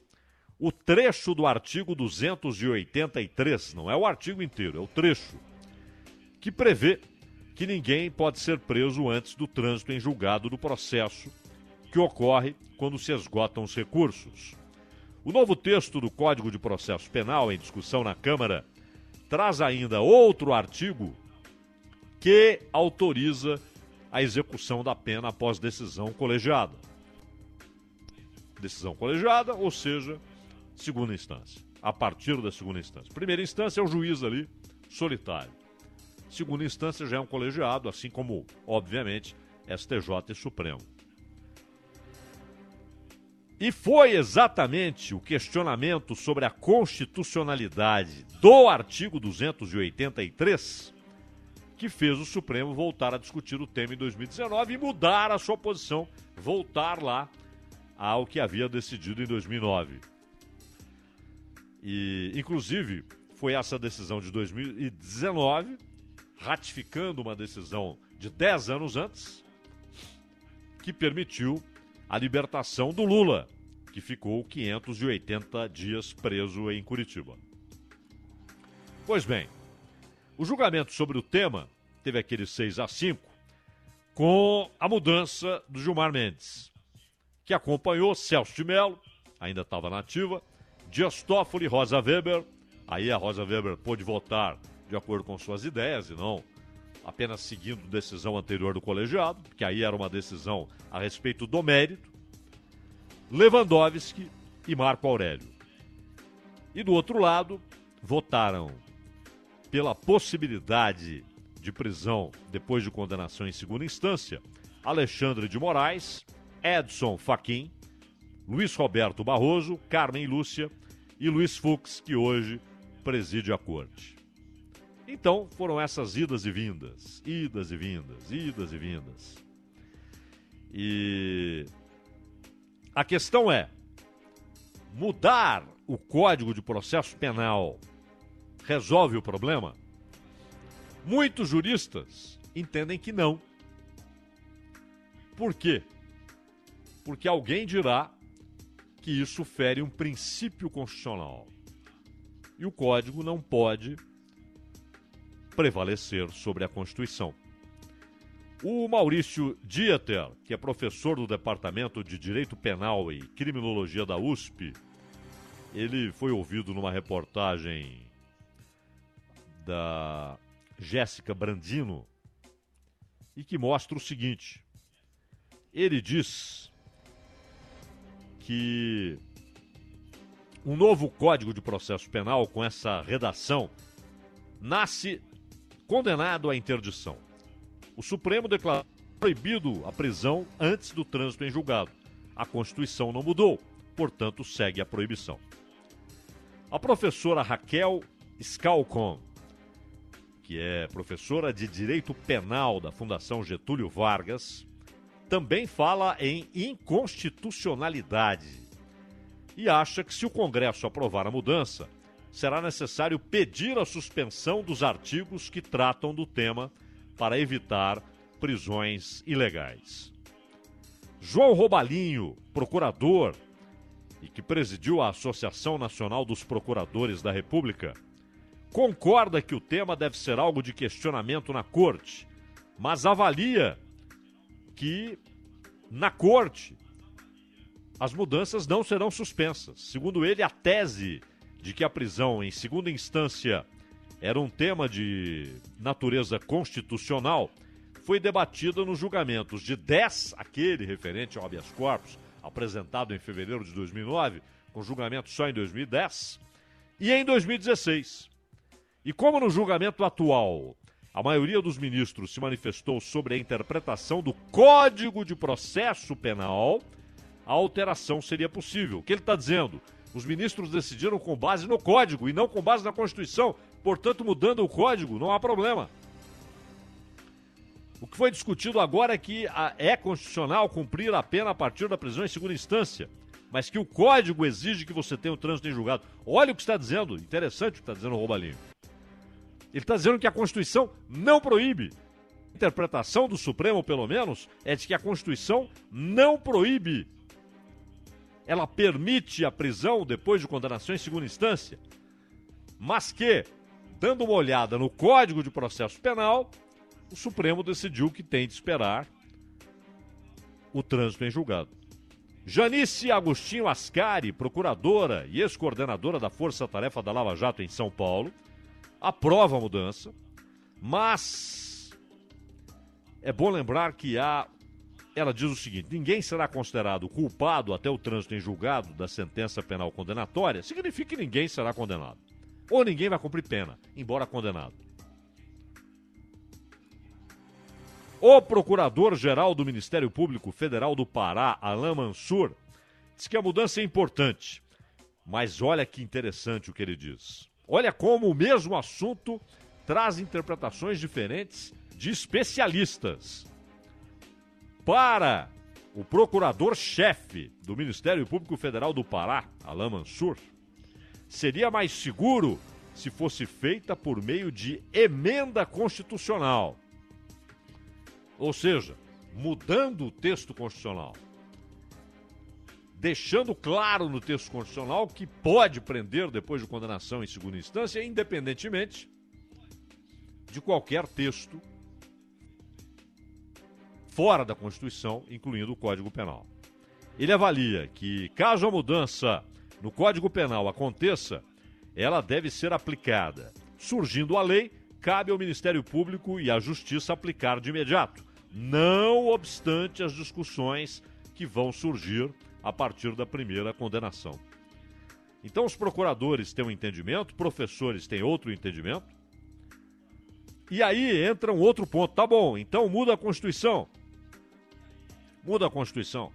Speaker 4: o trecho do artigo 283, não é o artigo inteiro, é o trecho, que prevê que ninguém pode ser preso antes do trânsito em julgado do processo que ocorre quando se esgotam os recursos. O novo texto do Código de Processo Penal em discussão na Câmara traz ainda outro artigo que autoriza a execução da pena após decisão colegiada. Decisão colegiada, ou seja, segunda instância. A partir da segunda instância. Primeira instância é o juiz ali, solitário. Segunda instância já é um colegiado, assim como, obviamente, STJ e Supremo. E foi exatamente o questionamento sobre a constitucionalidade do artigo 283 que fez o Supremo voltar a discutir o tema em 2019 e mudar a sua posição, voltar lá ao que havia decidido em 2009. E, inclusive, foi essa decisão de 2019, ratificando uma decisão de 10 anos antes, que permitiu a libertação do Lula, que ficou 580 dias preso em Curitiba. Pois bem, o julgamento sobre o tema teve aquele 6 a 5 com a mudança do Gilmar Mendes, que acompanhou Celso de Mello, ainda estava nativa, Dias Toffoli, Rosa Weber, aí a Rosa Weber pôde votar de acordo com suas ideias e não apenas seguindo decisão anterior do colegiado, que aí era uma decisão a respeito do mérito, Lewandowski e Marco Aurélio. E do outro lado, votaram pela possibilidade de prisão depois de condenação em segunda instância Alexandre de Moraes, Edson Fachin, Luiz Roberto Barroso, Carmen Lúcia e Luiz Fux, que hoje preside a corte. Então foram essas idas e vindas, idas e vindas, idas e vindas. E a questão é: mudar o Código de Processo Penal resolve o problema? Muitos juristas entendem que não. Por quê? Porque alguém dirá que isso fere um princípio constitucional. E o código não pode prevalecer sobre a Constituição. O Maurício Dieter, que é professor do Departamento de Direito Penal e Criminologia da USP, ele foi ouvido numa reportagem da Jéssica Brandino e que mostra o seguinte: ele diz que um novo Código de Processo Penal com essa redação nasce condenado à interdição. O Supremo declarou proibido a prisão antes do trânsito em julgado. A Constituição não mudou, portanto, segue a proibição. A professora Raquel Scalcon, que é professora de Direito Penal da Fundação Getúlio Vargas, também fala em inconstitucionalidade e acha que se o Congresso aprovar a mudança, será necessário pedir a suspensão dos artigos que tratam do tema para evitar prisões ilegais. João Robalinho, procurador e que presidiu a Associação Nacional dos Procuradores da República, concorda que o tema deve ser algo de questionamento na corte, mas avalia que na corte as mudanças não serão suspensas. Segundo ele, a tese de que a prisão em segunda instância era um tema de natureza constitucional foi debatida nos julgamentos de 10, aquele referente ao habeas corpus, apresentado em fevereiro de 2009, com julgamento só em 2010, e em 2016. E como no julgamento atual a maioria dos ministros se manifestou sobre a interpretação do Código de Processo Penal, a alteração seria possível. O que ele está dizendo? Os ministros decidiram com base no Código e não com base na Constituição. Portanto, mudando o Código, não há problema. O que foi discutido agora é que é constitucional cumprir a pena a partir da prisão em segunda instância, mas que o Código exige que você tenha o trânsito em julgado. Olha o que está dizendo, interessante o que está dizendo o Roubalinho. Ele está dizendo que a Constituição não proíbe. A interpretação do Supremo, pelo menos, é de que a Constituição não proíbe. Ela permite a prisão depois de condenação em segunda instância, mas que, dando uma olhada no Código de Processo Penal, o Supremo decidiu que tem de esperar o trânsito em julgado. Janice Agostinho Ascari, procuradora e ex-coordenadora da Força Tarefa da Lava Jato em São Paulo, aprova a mudança, mas é bom lembrar que há. Ela diz o seguinte: ninguém será considerado culpado até o trânsito em julgado da sentença penal condenatória, significa que ninguém será condenado. Ou ninguém vai cumprir pena, embora condenado. O Procurador-Geral do Ministério Público Federal do Pará, Alain Mansur, diz que a mudança é importante. Mas olha que interessante o que ele diz. Olha como o mesmo assunto traz interpretações diferentes de especialistas. Para o procurador-chefe do Ministério Público Federal do Pará, Alain Mansur, seria mais seguro se fosse feita por meio de emenda constitucional. Ou seja, mudando o texto constitucional deixando claro no texto constitucional que pode prender depois de condenação em segunda instância, independentemente de qualquer texto fora da Constituição, incluindo o Código Penal. Ele avalia que, caso a mudança no Código Penal aconteça, ela deve ser aplicada. Surgindo a lei, cabe ao Ministério Público e à Justiça aplicar de imediato, não obstante as discussões que vão surgir a partir da primeira condenação. Então, os procuradores têm um entendimento, professores têm outro entendimento. E aí entra um outro ponto. Tá bom, então muda a Constituição. Muda a Constituição.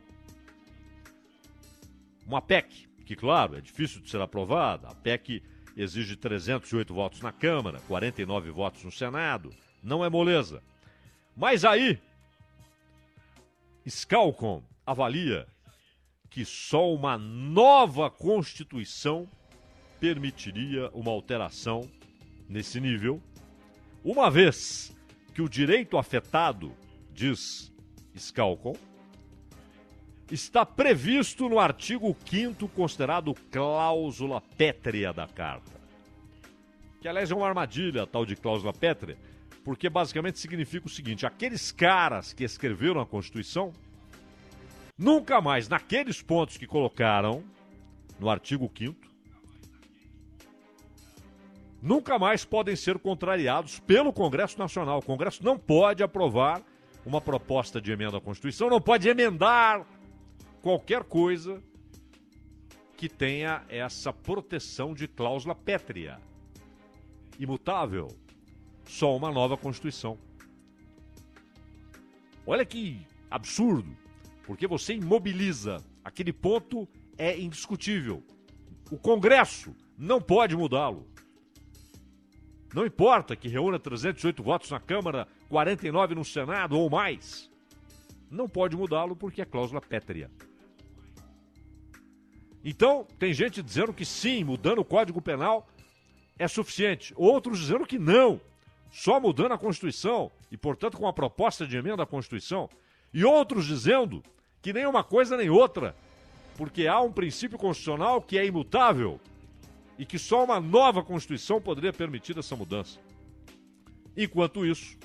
Speaker 4: Uma PEC, que, claro, é difícil de ser aprovada. A PEC exige 308 votos na Câmara, 49 votos no Senado. Não é moleza. Mas aí, Scalcom avalia que só uma nova Constituição permitiria uma alteração nesse nível, uma vez que o direito afetado, diz Scalcom, está previsto no artigo 5 considerado cláusula pétrea da Carta. Que, aliás, é uma armadilha, tal de cláusula pétrea, porque basicamente significa o seguinte: aqueles caras que escreveram a Constituição nunca mais, naqueles pontos que colocaram no artigo 5 nunca mais podem ser contrariados pelo Congresso Nacional. O Congresso não pode aprovar uma proposta de emenda à Constituição, não pode emendar qualquer coisa que tenha essa proteção de cláusula pétrea, imutável, só uma nova Constituição. Olha que absurdo, porque você imobiliza. Aquele ponto é indiscutível. O Congresso não pode mudá-lo. Não importa que reúna 308 votos na Câmara, 49 no Senado ou mais. Não pode mudá-lo porque é cláusula pétrea. Então, tem gente dizendo que sim, mudando o Código Penal é suficiente. Outros dizendo que não, só mudando a Constituição e, portanto, com a proposta de emenda à Constituição. E outros dizendo que nem uma coisa nem outra, porque há um princípio constitucional que é imutável e que só uma nova Constituição poderia permitir essa mudança. Enquanto isso,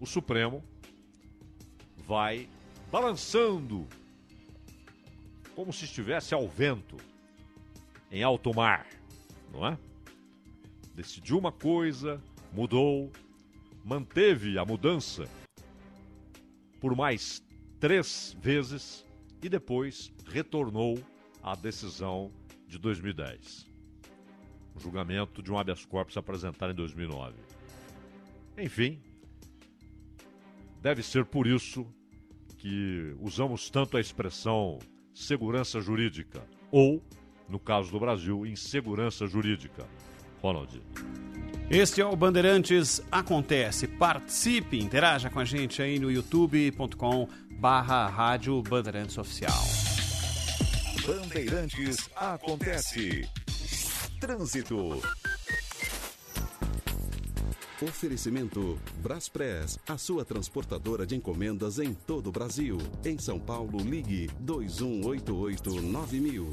Speaker 4: o Supremo vai balançando como se estivesse ao vento, em alto mar, não é? Decidiu uma coisa, mudou, manteve a mudança por mais três vezes e depois retornou à decisão de 2010. O julgamento de um habeas corpus apresentado em 2009. Enfim, deve ser por isso que usamos tanto a expressão segurança jurídica ou, no caso do Brasil, insegurança jurídica. Ronald.
Speaker 3: Este é o Bandeirantes Acontece. Participe, interaja com a gente aí no youtube.com barra Rádio Bandeirantes Oficial.
Speaker 2: Bandeirantes Acontece. Trânsito.
Speaker 7: Oferecimento Braspress, a sua transportadora de encomendas em todo o Brasil. Em São Paulo, ligue 2188-9000.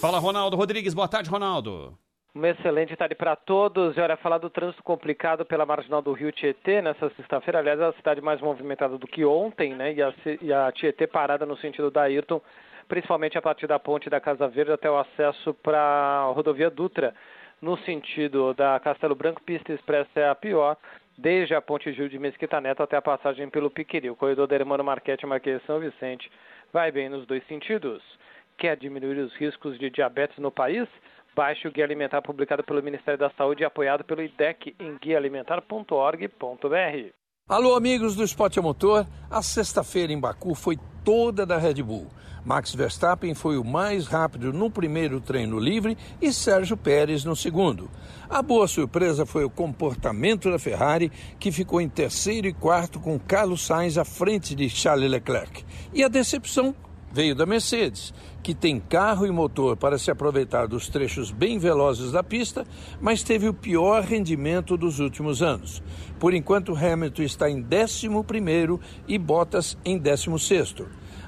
Speaker 3: Fala, Ronaldo Rodrigues. Boa tarde, Ronaldo.
Speaker 8: Uma excelente tarde para todos. E olha, falar do trânsito complicado pela marginal do Rio Tietê nessa sexta-feira. Aliás, é a cidade mais movimentada do que ontem, né? E a, e a Tietê parada no sentido da Ayrton, principalmente a partir da ponte da Casa Verde até o acesso para a rodovia Dutra no sentido da Castelo Branco, pista expressa é a pior, desde a Ponte Gil de Mesquita Neto até a passagem pelo Piquiri. O corredor da Hermano Marquete Marquês São Vicente vai bem nos dois sentidos. Quer diminuir os riscos de diabetes no país? Baixe o Guia Alimentar publicado pelo Ministério da Saúde e apoiado pelo IDEC em guiaalimentar.org.br.
Speaker 9: Alô, amigos do Esporte a Motor. A sexta-feira em Baku foi toda da Red Bull. Max Verstappen foi o mais rápido no primeiro treino livre e Sérgio Pérez no segundo. A boa surpresa foi o comportamento da Ferrari, que ficou em terceiro e quarto com Carlos Sainz à frente de Charles Leclerc. E a decepção veio da Mercedes, que tem carro e motor para se aproveitar dos trechos bem velozes da pista, mas teve o pior rendimento dos últimos anos. Por enquanto, Hamilton está em 11 e Bottas em 16.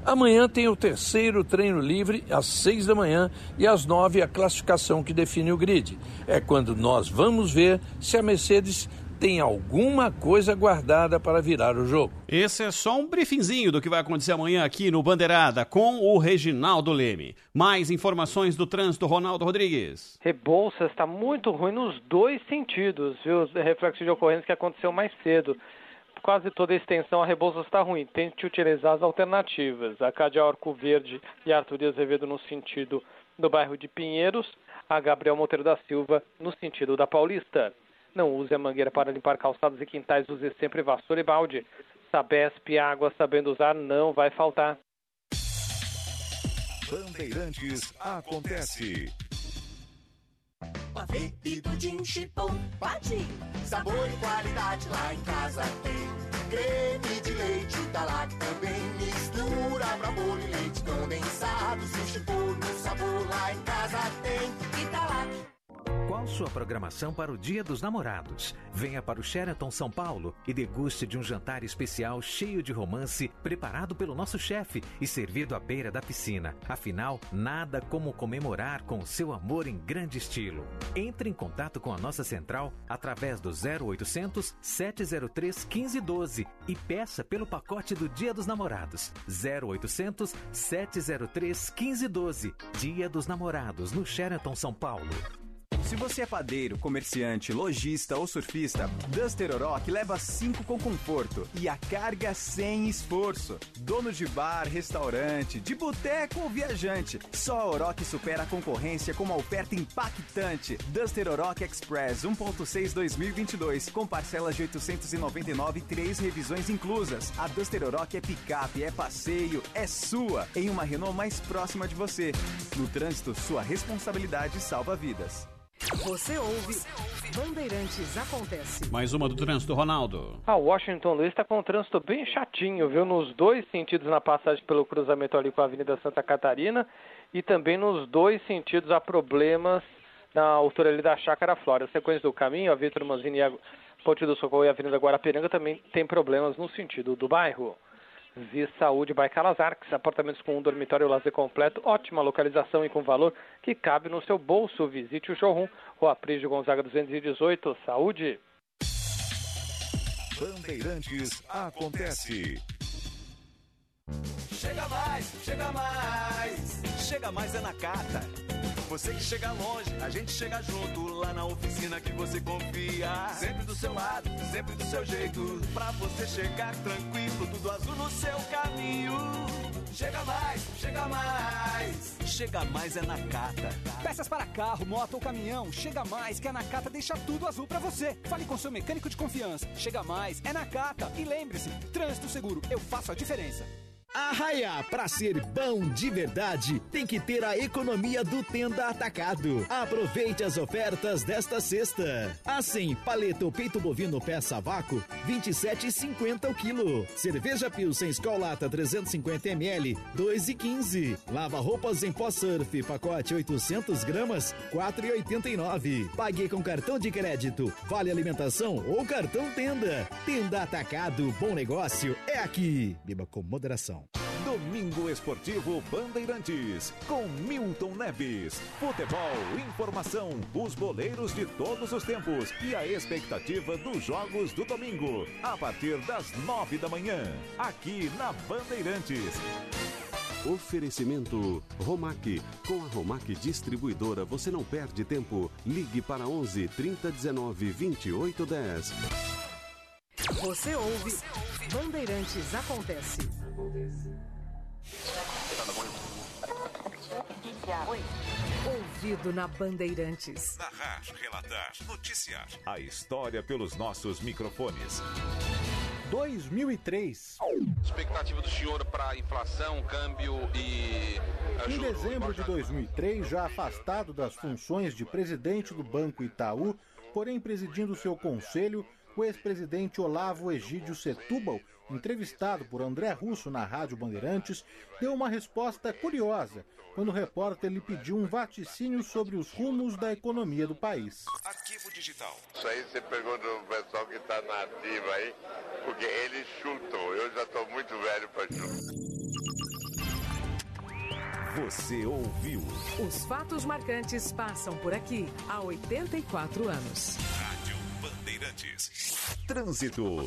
Speaker 9: Amanhã tem o terceiro treino livre às seis da manhã e às nove a classificação que define o grid. É quando nós vamos ver se a Mercedes tem alguma coisa guardada para virar o jogo.
Speaker 3: Esse é só um briefingzinho do que vai acontecer amanhã aqui no Bandeirada com o Reginaldo Leme. Mais informações do trânsito, Ronaldo Rodrigues.
Speaker 8: Rebolsa está muito ruim nos dois sentidos, viu? Reflexo de ocorrência que aconteceu mais cedo quase toda a extensão a Rebouças está ruim. Tente utilizar as alternativas. A Cádia Orco Verde e Arthur Azevedo no sentido do bairro de Pinheiros. A Gabriel Monteiro da Silva no sentido da Paulista. Não use a mangueira para limpar calçados e quintais, use sempre vassoura e balde. Sabesp, água sabendo usar, não vai faltar.
Speaker 2: Bandeirantes acontece.
Speaker 10: Pavê e pudim chipom, bate. Sabor e qualidade lá em casa tem. Creme de leite da Lac também. Mistura pra bolo e leite condensado. Se chipom no sabor lá em casa tem. Italac.
Speaker 11: Qual sua programação para o Dia dos Namorados? Venha para o Sheraton São Paulo e deguste de um jantar especial cheio de romance, preparado pelo nosso chefe e servido à beira da piscina. Afinal, nada como comemorar com o seu amor em grande estilo. Entre em contato com a nossa central através do 0800 703 1512 e peça pelo pacote do Dia dos Namorados. 0800 703 1512. Dia dos Namorados no Sheraton São Paulo.
Speaker 12: Se você é padeiro, comerciante, lojista ou surfista, Duster Oroch leva 5 com conforto e a carga sem esforço. Dono de bar, restaurante, de boteco ou viajante, só a Oroch supera a concorrência com uma oferta impactante. Duster Oroch Express 1.6 2022 com parcelas de 899 e 3 revisões inclusas. A Duster Oroch é picape, é passeio, é sua, em uma Renault mais próxima de você. No trânsito, sua responsabilidade salva vidas.
Speaker 13: Você ouve Bandeirantes Acontece.
Speaker 6: Mais uma do trânsito, Ronaldo.
Speaker 8: A Washington Luiz está com um trânsito bem chatinho, viu? Nos dois sentidos na passagem pelo cruzamento ali com a Avenida Santa Catarina e também nos dois sentidos há problemas na altura ali da Chácara Flora. A sequência do caminho, a Vitor Manzini e a Ponte do Socorro e a Avenida Guarapiranga também tem problemas no sentido do bairro. Vi Saúde by Calazarx, apartamentos com um dormitório e lazer completo, ótima localização e com valor que cabe no seu bolso. Visite o showroom, Rua Prígio Gonzaga 218. Saúde!
Speaker 2: Bandeirantes acontece.
Speaker 14: Chega mais, chega mais, chega mais é na carta. Você que chega longe, a gente chega junto lá na oficina que você confia. Sempre do seu lado, sempre do seu jeito, pra você chegar tranquilo, tudo azul no seu caminho. Chega mais, chega mais, chega mais é na Cata.
Speaker 9: Peças para carro, moto ou caminhão, chega mais que a Nakata deixa tudo azul para você. Fale com seu mecânico de confiança. Chega mais é Nakata. E lembre-se, trânsito seguro, eu faço a diferença.
Speaker 15: Arraia, pra ser bom de verdade, tem que ter a economia do Tenda Atacado. Aproveite as ofertas desta sexta. Assim, paleta ou peito bovino peça vácuo, 27,50 o quilo. Cerveja Pilsen Scolata 350 ml, 2,15. Lava roupas em pó surf, pacote 800 gramas, 4,89. Pague com cartão de crédito, vale alimentação ou cartão Tenda. Tenda Atacado, bom negócio é aqui. Beba com moderação.
Speaker 2: Domingo Esportivo Bandeirantes, com Milton Neves. Futebol, informação, os boleiros de todos os tempos e a expectativa dos jogos do domingo, a partir das nove da manhã, aqui na Bandeirantes.
Speaker 16: Oferecimento Romac. Com a Romac Distribuidora você não perde tempo. Ligue para 11 30 19 28 10.
Speaker 13: Você ouve Bandeirantes Acontece. Ouvido na Bandeirantes.
Speaker 2: Narrar, relatar, noticiar. A história pelos nossos microfones.
Speaker 17: 2003.
Speaker 18: Expectativa do senhor para inflação, câmbio e.
Speaker 17: Em
Speaker 18: juro
Speaker 17: dezembro de 2003, já afastado das funções de presidente do Banco Itaú, porém presidindo seu conselho, o ex-presidente Olavo Egídio Setúbal, entrevistado por André Russo na Rádio Bandeirantes, deu uma resposta curiosa quando o repórter lhe pediu um vaticínio sobre os rumos da economia do país.
Speaker 2: Arquivo Digital.
Speaker 19: Isso aí você pergunta pro pessoal que tá na ativa aí, porque ele chutou. Eu já tô muito velho pra chutar.
Speaker 2: Você ouviu
Speaker 13: Os fatos marcantes passam por aqui há 84 anos.
Speaker 2: Rádio Bandeirantes. Trânsito.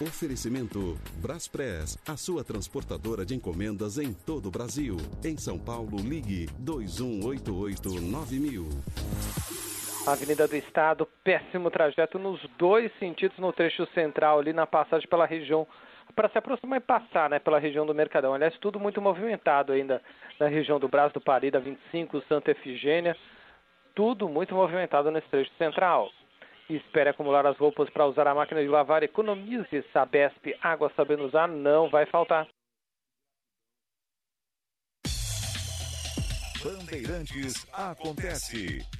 Speaker 16: Oferecimento Braspress, a sua transportadora de encomendas em todo o Brasil. Em São Paulo, ligue 2188-9000.
Speaker 8: Avenida do Estado, péssimo trajeto nos dois sentidos no trecho central, ali na passagem pela região, para se aproximar e passar né, pela região do Mercadão. Aliás, tudo muito movimentado ainda na região do Braço do Pari, da 25, Santa Efigênia. Tudo muito movimentado nesse trecho central. Espere acumular as roupas para usar a máquina de lavar. Economize Sabesp. Água sabendo usar não vai faltar.
Speaker 2: Bandeirantes acontece.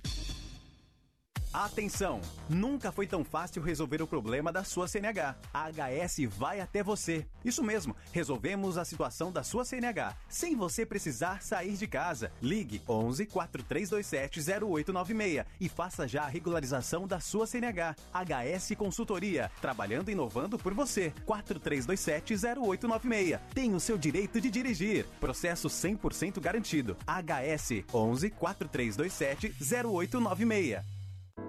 Speaker 12: Atenção! Nunca foi tão fácil resolver o problema da sua CNH. A HS vai até você. Isso mesmo, resolvemos a situação da sua CNH, sem você precisar sair de casa. Ligue 11 4327 0896 e faça já a regularização da sua CNH. HS Consultoria, trabalhando e inovando por você. 4327 0896. Tem o seu direito de dirigir. Processo 100% garantido. HS 11 4327 0896.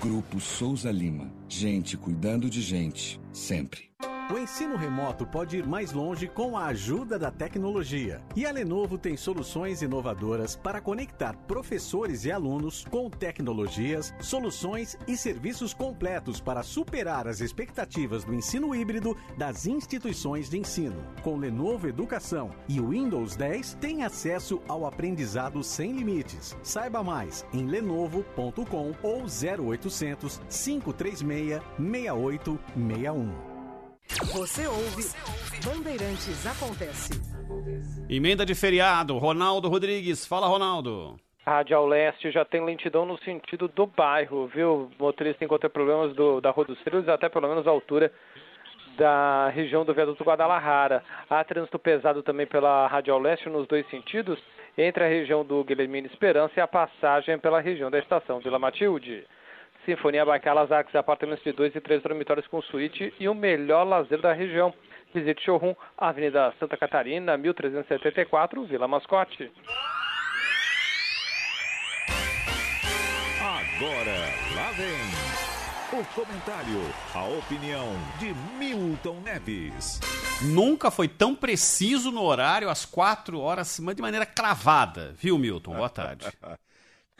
Speaker 20: Grupo Souza Lima. Gente cuidando de gente, sempre.
Speaker 21: O ensino remoto pode ir mais longe com a ajuda da tecnologia. E a Lenovo tem soluções inovadoras para conectar professores e alunos com tecnologias, soluções e serviços completos para superar as expectativas do ensino híbrido das instituições de ensino. Com Lenovo Educação e o Windows 10, tem acesso ao aprendizado sem limites. Saiba mais em lenovo.com ou 0800 536 6861.
Speaker 1: Você ouve Bandeirantes Acontece.
Speaker 3: Emenda de feriado, Ronaldo Rodrigues. Fala, Ronaldo.
Speaker 8: Radial Leste já tem lentidão no sentido do bairro, viu? O motorista encontra problemas do, da Rua dos Trilhos até pelo menos a altura da região do viaduto Guadalajara. Há trânsito pesado também pela Radial Leste nos dois sentidos, entre a região do Guilhermina Esperança e a passagem pela região da estação Vila Matilde. Sinfonia Baicalas Arques, apartamentos de dois e três dormitórios com suíte e o melhor lazer da região. Visite showroom Avenida Santa Catarina, 1374, Vila Mascote.
Speaker 2: Agora, lá vem o comentário, a opinião de Milton Neves.
Speaker 3: Nunca foi tão preciso no horário, às quatro horas, mas de maneira cravada. Viu, Milton? Boa tarde.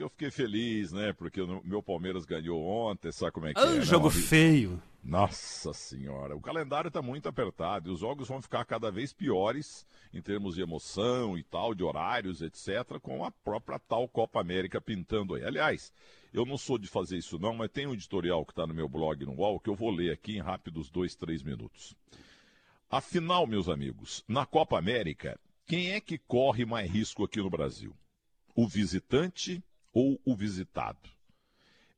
Speaker 22: Eu fiquei feliz, né? Porque o meu Palmeiras ganhou ontem, sabe como é que
Speaker 3: Ah,
Speaker 22: é? né?
Speaker 3: jogo
Speaker 22: Uma vi-
Speaker 3: feio.
Speaker 22: Nossa senhora, o calendário está muito apertado e os jogos vão ficar cada vez piores em termos de emoção e tal, de horários, etc., com a própria tal Copa América pintando aí. Aliás, eu não sou de fazer isso não, mas tem um editorial que está no meu blog no UOL que eu vou ler aqui em rápidos dois, três minutos. Afinal, meus amigos, na Copa América, quem é que corre mais risco aqui no Brasil? O visitante ou o visitado?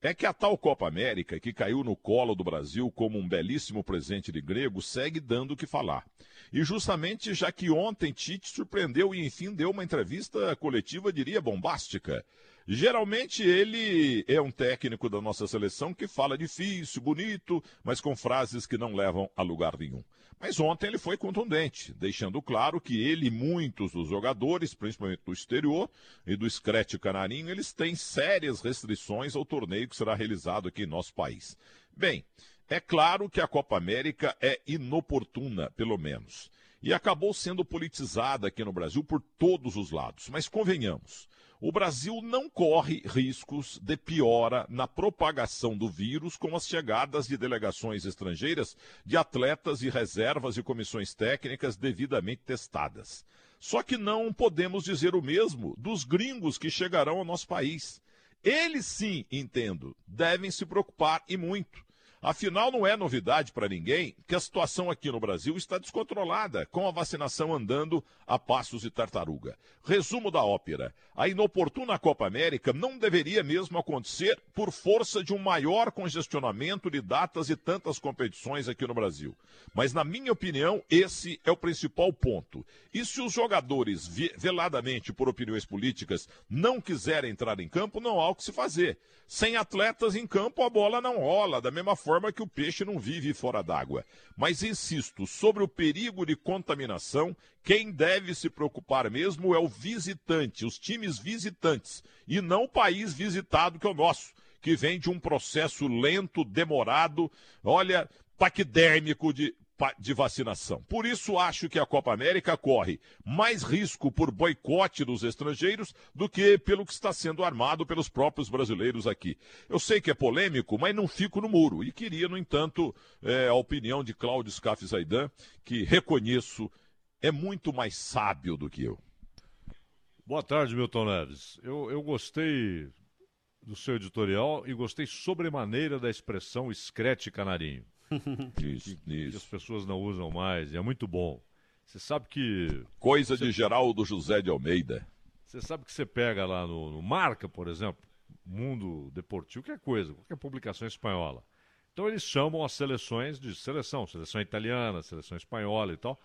Speaker 22: É que a tal Copa América, que caiu no colo do Brasil como um belíssimo presente de grego, segue dando o que falar. E justamente já que ontem Tite surpreendeu e enfim deu uma entrevista coletiva, diria, bombástica. Geralmente ele é um técnico da nossa seleção que fala difícil, bonito, mas com frases que não levam a lugar nenhum. Mas ontem ele foi contundente, deixando claro que ele e muitos dos jogadores, principalmente do exterior e do Screte Canarinho, eles têm sérias restrições ao torneio que será realizado aqui em nosso país. Bem, é claro que a Copa América é inoportuna, pelo menos, e acabou sendo politizada aqui no Brasil por todos os lados. Mas convenhamos, o Brasil não corre riscos de piora na propagação do vírus com as chegadas de delegações estrangeiras de atletas e reservas e comissões técnicas devidamente testadas. Só que não podemos dizer o mesmo dos gringos que chegarão ao nosso país. Eles sim, entendo, devem se preocupar e muito. Afinal, não é novidade para ninguém que a situação aqui no Brasil está descontrolada, com a vacinação andando a passos de tartaruga. Resumo da ópera: a inoportuna Copa América não deveria mesmo acontecer por força de um maior congestionamento de datas e tantas competições aqui no Brasil. Mas, na minha opinião, esse é o principal ponto. E se os jogadores, ve- veladamente por opiniões políticas, não quiserem entrar em campo, não há o que se fazer. Sem atletas em campo, a bola não rola, da mesma forma forma que o peixe não vive fora d'água. Mas insisto, sobre o perigo de contaminação, quem deve se preocupar mesmo é o visitante, os times visitantes, e não o país visitado que é o nosso, que vem de um processo lento, demorado, olha, paquidérmico de de vacinação. Por isso, acho que a Copa América corre mais risco por boicote dos estrangeiros do que pelo que está sendo armado pelos próprios brasileiros aqui. Eu sei que é polêmico, mas não fico no muro. E queria, no entanto, eh, a opinião de Cláudio Scaff Zaidan, que reconheço é muito mais sábio do que eu.
Speaker 4: Boa tarde, Milton Neves. Eu, eu gostei do seu editorial e gostei sobremaneira da expressão escrete canarinho.
Speaker 22: Isso,
Speaker 4: que, que as pessoas não usam mais, e é muito bom. Você sabe que.
Speaker 22: Coisa de Geraldo José de Almeida.
Speaker 4: Você sabe que você pega lá no, no Marca, por exemplo, Mundo Deportivo, qualquer coisa, qualquer publicação espanhola. Então eles chamam as seleções de seleção, seleção italiana, seleção espanhola e tal.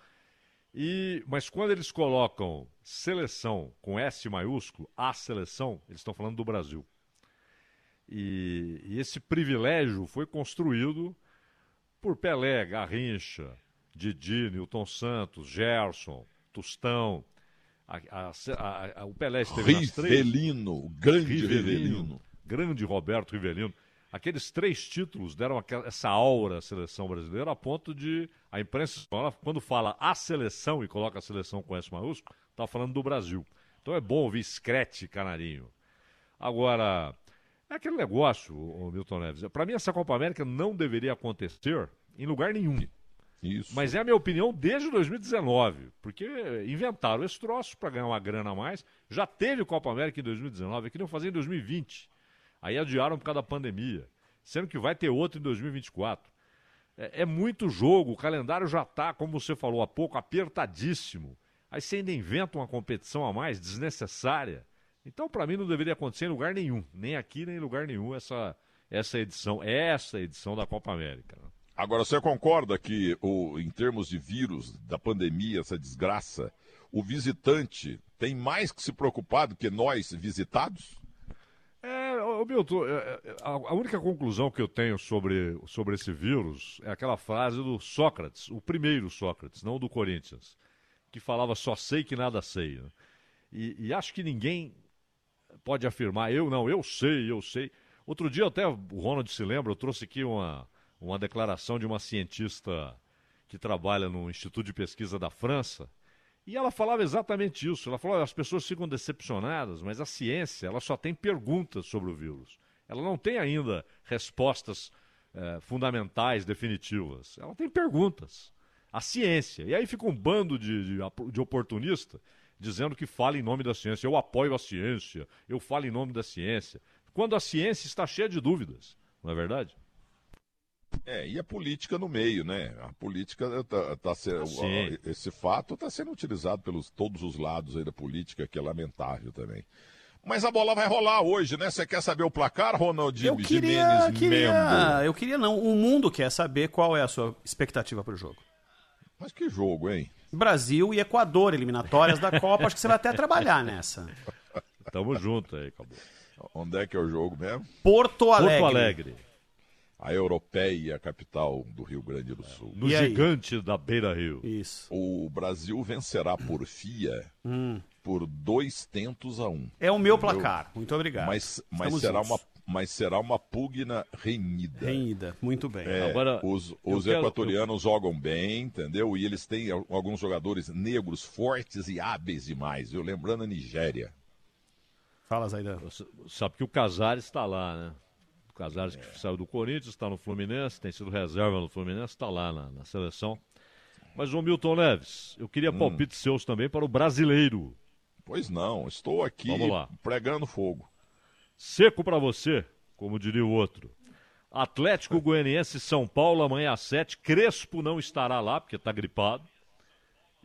Speaker 4: E, mas quando eles colocam seleção com S maiúsculo, a seleção, eles estão falando do Brasil. E, e esse privilégio foi construído por Pelé, Garrincha, Didi, Newton Santos, Gerson, Tostão. A- a- a- o Pelé esteve nas três.
Speaker 22: Rivelino, o grande Rivelino.
Speaker 4: Grande Roberto Rivelino. Aqueles três títulos deram aquela- essa aura à seleção brasileira a ponto de a imprensa, quando fala a seleção e coloca a seleção com S maiúsculo, está falando do Brasil. Então é bom ouvir Screte Canarinho. Agora, é aquele negócio, ô Milton Neves. Para mim, essa Copa América não deveria acontecer em lugar nenhum.
Speaker 22: Isso.
Speaker 4: Mas é a minha opinião desde 2019, porque inventaram esse troço para ganhar uma grana a mais. Já teve Copa América em 2019, queriam fazer em 2020. Aí adiaram por causa da pandemia, sendo que vai ter outro em 2024. É, é muito jogo, o calendário já está, como você falou há pouco, apertadíssimo. Aí você ainda inventa uma competição a mais desnecessária. Então, para mim, não deveria acontecer em lugar nenhum, nem aqui, nem em lugar nenhum, essa, essa edição, essa edição da Copa América. né?
Speaker 22: Agora, você concorda que, o, em termos de vírus, da pandemia, essa desgraça, o visitante tem mais que se preocupar do que nós visitados?
Speaker 4: É, ô, Milton, é, é, a, única conclusão que eu tenho sobre, sobre esse vírus é aquela frase do Sócrates, o primeiro Sócrates, não o do Corinthians, que falava só sei que nada sei. né? E, e acho que ninguém pode afirmar, eu não, eu sei, eu sei. Outro dia, até o Ronald se lembra, eu trouxe aqui uma, uma declaração de uma cientista que trabalha no Instituto de Pesquisa da França, e ela falava exatamente isso. Ela falou: "Olha, as pessoas ficam decepcionadas, mas a ciência ela só tem perguntas sobre o vírus. Ela não tem ainda respostas eh, fundamentais, definitivas. Ela tem perguntas. A ciência. E aí fica um bando de, de, de oportunista dizendo que fala em nome da ciência. Eu apoio a ciência, eu falo em nome da ciência. Quando a ciência está cheia de dúvidas, não é verdade?
Speaker 22: É, e a política no meio, né? A política tá, tá sendo.
Speaker 4: Sim.
Speaker 22: Esse fato está sendo utilizado pelos todos os lados aí da política, que é lamentável também. Mas a bola vai rolar hoje, né? Você quer saber o placar, Ronald
Speaker 3: Eu queria,
Speaker 22: Jimenez
Speaker 3: queria, eu queria não. O mundo quer saber qual é a sua expectativa para o jogo.
Speaker 22: Mas que jogo, hein?
Speaker 3: Brasil e Equador, eliminatórias da Copa. Acho que você vai até trabalhar nessa.
Speaker 4: Tamo junto aí, acabou.
Speaker 22: Onde é que é o jogo mesmo?
Speaker 3: Porto Alegre.
Speaker 4: Porto Alegre.
Speaker 22: A Europeia, capital do Rio Grande do Sul.
Speaker 4: No gigante da Beira Rio.
Speaker 3: Isso.
Speaker 22: O Brasil vencerá por FIA
Speaker 3: Hum.
Speaker 22: por dois tentos a um.
Speaker 3: É o meu
Speaker 22: Entendeu?
Speaker 3: placar. Muito obrigado.
Speaker 22: Mas, mas, será
Speaker 3: juntos.
Speaker 22: uma, mas será uma pugna renhida.
Speaker 3: Renhida, muito bem.
Speaker 22: É,
Speaker 4: Agora,
Speaker 22: os os
Speaker 4: quero-
Speaker 22: equatorianos jogam bem, entendeu? E eles têm al- alguns jogadores negros fortes e hábeis demais. Eu lembrando a Nigéria.
Speaker 3: Fala, Zaidan.
Speaker 4: Sabe que o Casares está lá, né? O Casares que saiu do Corinthians, está no Fluminense, tem sido reserva no Fluminense, está lá na, na seleção. Mas, ô Milton Neves, eu queria
Speaker 22: Hum.
Speaker 4: palpites seus também para o brasileiro.
Speaker 22: Pois não, estou aqui
Speaker 4: Vamos lá.
Speaker 22: pregando fogo.
Speaker 4: Seco para você, como diria o outro. Atlético Goianiense São Paulo amanhã às 7. Crespo não estará lá porque está gripado.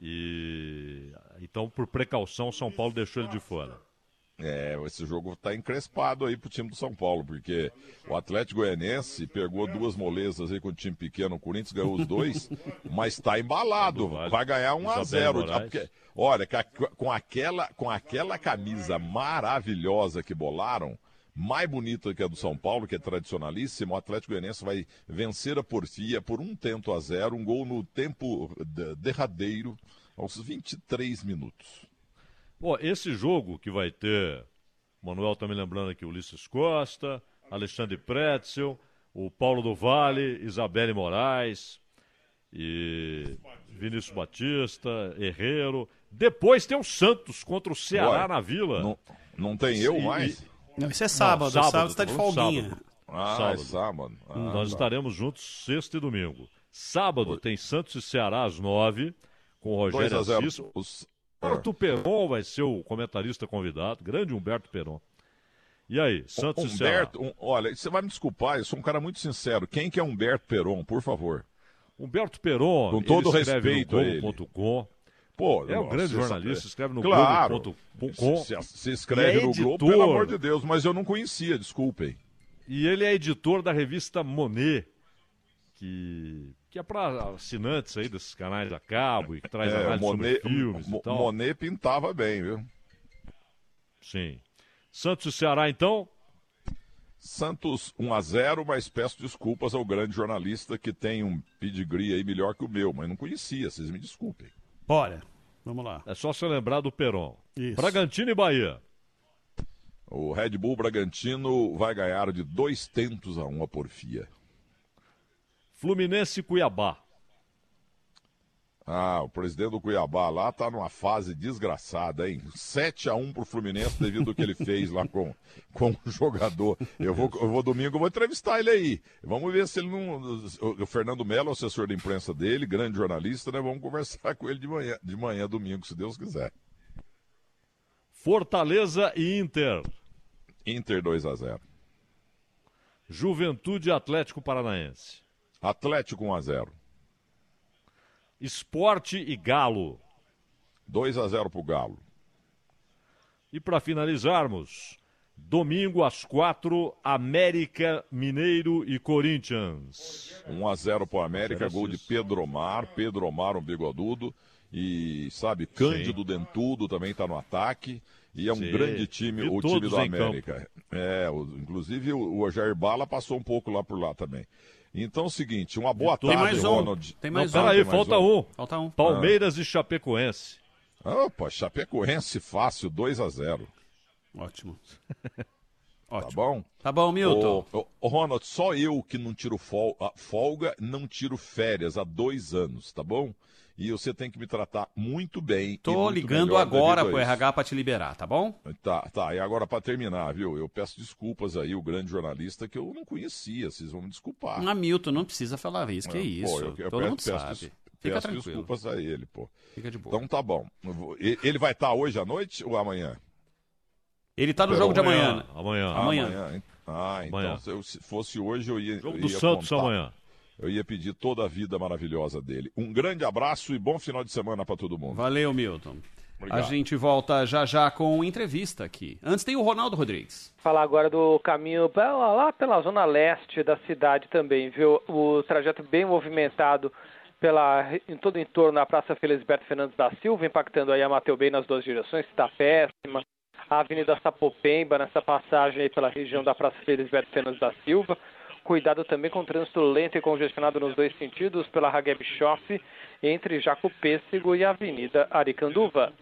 Speaker 4: E então, por precaução, São Paulo deixou ele de fora.
Speaker 22: É, esse jogo está encrespado aí pro time do São Paulo, porque o Atlético Goianense pegou duas molezas aí com o time pequeno, o Corinthians ganhou os dois, mas está embalado, vai ganhar 1 a
Speaker 4: Isabel
Speaker 22: 0
Speaker 4: Moraes.
Speaker 22: Ah, porque- Olha, com aquela, com aquela camisa maravilhosa que bolaram, mais bonita que a do São Paulo, que é tradicionalíssima, o Atlético Goianiense vai vencer a Porfia por um tento a zero, um gol no tempo de- derradeiro, aos 23 minutos.
Speaker 4: Bom, esse jogo que vai ter, Manuel tá me lembrando aqui, Ulisses Costa, Alexandre Pretzel, o Paulo do Vale, Isabelle Moraes e Vinícius Batista, Herrero. Depois tem o Santos contra o Ceará na Vila.
Speaker 22: Não, não tem eu
Speaker 4: E-
Speaker 22: mais?
Speaker 6: Não, isso é sábado, sábado você tá de folguinha.
Speaker 4: sábado.
Speaker 22: Ah,
Speaker 4: sábado.
Speaker 22: é sábado. Ah,
Speaker 4: Nós
Speaker 22: tá.
Speaker 4: estaremos juntos sexta e domingo. Sábado tem Santos e Ceará às nove, com o Rogério
Speaker 22: 2 a 0
Speaker 4: Assis.
Speaker 22: os-
Speaker 4: Humberto Peron vai ser o comentarista convidado, grande Humberto Peron. E aí, Santos e Ceará?
Speaker 22: Humberto, um- olha, você vai me desculpar, eu sou um cara muito sincero. Quem que é Humberto Peron, por favor?
Speaker 4: Humberto Peron,
Speaker 22: Com todo
Speaker 4: ele escreve
Speaker 22: respeito a
Speaker 4: no
Speaker 22: ele.
Speaker 4: Globo.com.
Speaker 22: Pô,
Speaker 4: É um grande jornalista, escreve no
Speaker 22: claro,
Speaker 4: Globo.com.
Speaker 22: Se, se escreve
Speaker 4: é
Speaker 22: no Globo,
Speaker 4: editor.
Speaker 22: pelo amor de Deus, mas eu não conhecia, desculpem.
Speaker 4: E ele é editor da revista Monet, que, que é para assinantes aí desses canais a cabo e que traz
Speaker 22: É,
Speaker 4: análise
Speaker 22: Monet,
Speaker 4: sobre filmes
Speaker 22: Mo-
Speaker 4: e tal.
Speaker 22: Monet pintava bem, viu?
Speaker 4: Sim. Santos e Ceará, então?
Speaker 22: Santos 1 a 0 mas peço desculpas ao grande jornalista que tem um pedigree aí melhor que o meu, mas não conhecia, vocês me desculpem.
Speaker 6: Bora. Vamos lá.
Speaker 4: É só se lembrar do Peron.
Speaker 6: Isso.
Speaker 4: Bragantino e Bahia.
Speaker 22: O Red Bull Bragantino vai ganhar de dois tentos a um a porfia.
Speaker 4: Fluminense e Cuiabá.
Speaker 22: Ah, o presidente do Cuiabá lá tá numa fase desgraçada, hein? 7 a 1 pro Fluminense devido ao que ele fez lá com, com o jogador. Eu vou, eu vou domingo, eu vou entrevistar ele aí. Vamos ver se ele não. O, Fernando Melo, assessor da imprensa dele, grande jornalista, né? Vamos conversar com ele de manhã, de manhã domingo, se Deus quiser.
Speaker 4: Fortaleza e Inter.
Speaker 22: Inter 2 a 0
Speaker 4: Juventude Atlético Paranaense.
Speaker 22: Atlético 1 a 0
Speaker 4: Esporte e Galo.
Speaker 22: 2 a 0 pro Galo.
Speaker 4: E para finalizarmos, domingo às quatro, América, Mineiro e Corinthians.
Speaker 22: 1 a 0 pro América, gol de. Pedro Omar, Pedro Omar, um bigodudo. E, sabe, Cândido Dentudo também tá no ataque. E é um
Speaker 4: Sim.
Speaker 22: grande time,
Speaker 4: E
Speaker 22: o time do América. É, o- inclusive o, o Jair Bala passou um pouco lá por lá também. Então é o seguinte, uma boa
Speaker 4: Tem
Speaker 22: tarde,
Speaker 4: mais um.
Speaker 22: Ronald.
Speaker 4: Tem
Speaker 22: Não,
Speaker 4: mais um. Peraí,
Speaker 22: tem mais
Speaker 4: falta um.
Speaker 6: Falta um.
Speaker 4: Palmeiras e Chapecoense.
Speaker 22: Opa, Chapecoense fácil, 2 a 0
Speaker 6: Ótimo.
Speaker 22: Tá bom?
Speaker 6: Tá bom, Milton.
Speaker 22: Ô, ô, Ronald, só eu que não tiro fol- a- folga, não tiro férias há dois anos, tá bom? E você tem que me tratar muito bem.
Speaker 6: Tô
Speaker 22: muito
Speaker 6: ligando agora pro. RH pra te liberar, tá bom?
Speaker 22: Tá, tá. E agora, para terminar, viu? Eu peço desculpas aí, o grande jornalista que eu não conhecia. Vocês vão me desculpar.
Speaker 6: Ah, Milton, não precisa falar isso. Que
Speaker 22: É,
Speaker 6: isso?
Speaker 22: pô, eu- eu
Speaker 6: Todo
Speaker 22: peço-
Speaker 6: mundo
Speaker 22: peço
Speaker 6: sabe.
Speaker 22: des-
Speaker 6: Fica
Speaker 22: peço
Speaker 6: tranquilo.
Speaker 22: desculpas a ele, pô.
Speaker 6: Fica de boa.
Speaker 22: Então tá bom. Ele vai estar hoje à noite ou amanhã?
Speaker 6: Ele tá no
Speaker 22: Pera,
Speaker 6: jogo de amanhã. né?
Speaker 4: Amanhã.
Speaker 6: Amanhã.
Speaker 22: hein? Ah, então
Speaker 4: Amanhã.
Speaker 22: se, fosse hoje eu ia.
Speaker 4: Jogo
Speaker 22: eu
Speaker 4: do
Speaker 22: ia
Speaker 4: Santos
Speaker 22: contar.
Speaker 4: amanhã.
Speaker 22: Eu ia pedir toda a vida maravilhosa dele. Um grande abraço e bom final de semana para todo mundo.
Speaker 6: Valeu, Milton.
Speaker 22: Obrigado.
Speaker 6: A gente volta já já com entrevista aqui. Antes tem o Ronaldo Rodrigues.
Speaker 8: Falar agora do caminho pra- lá pela zona leste da cidade também, viu? O trajeto bem movimentado pela, em todo o entorno da Praça Felisberto Fernandes da Silva, impactando aí a Mateu Bem nas duas direções, está péssima. A Avenida Sapopemba, nessa passagem aí pela região da Praça Felisberto Fernandes da Silva. Cuidado também com o trânsito lento e congestionado nos dois sentidos pela Hageb Schoff, entre Jaco Pêssego e Avenida Aricanduva.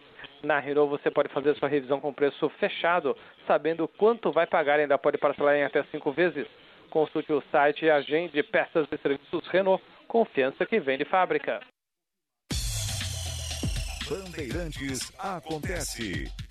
Speaker 8: Na Renault você pode fazer sua revisão com preço fechado, sabendo quanto vai pagar e ainda pode parcelar em até cinco vezes. Consulte o site e agende peças e serviços Renault, confiança que vem de fábrica.
Speaker 2: Bandeirantes acontece.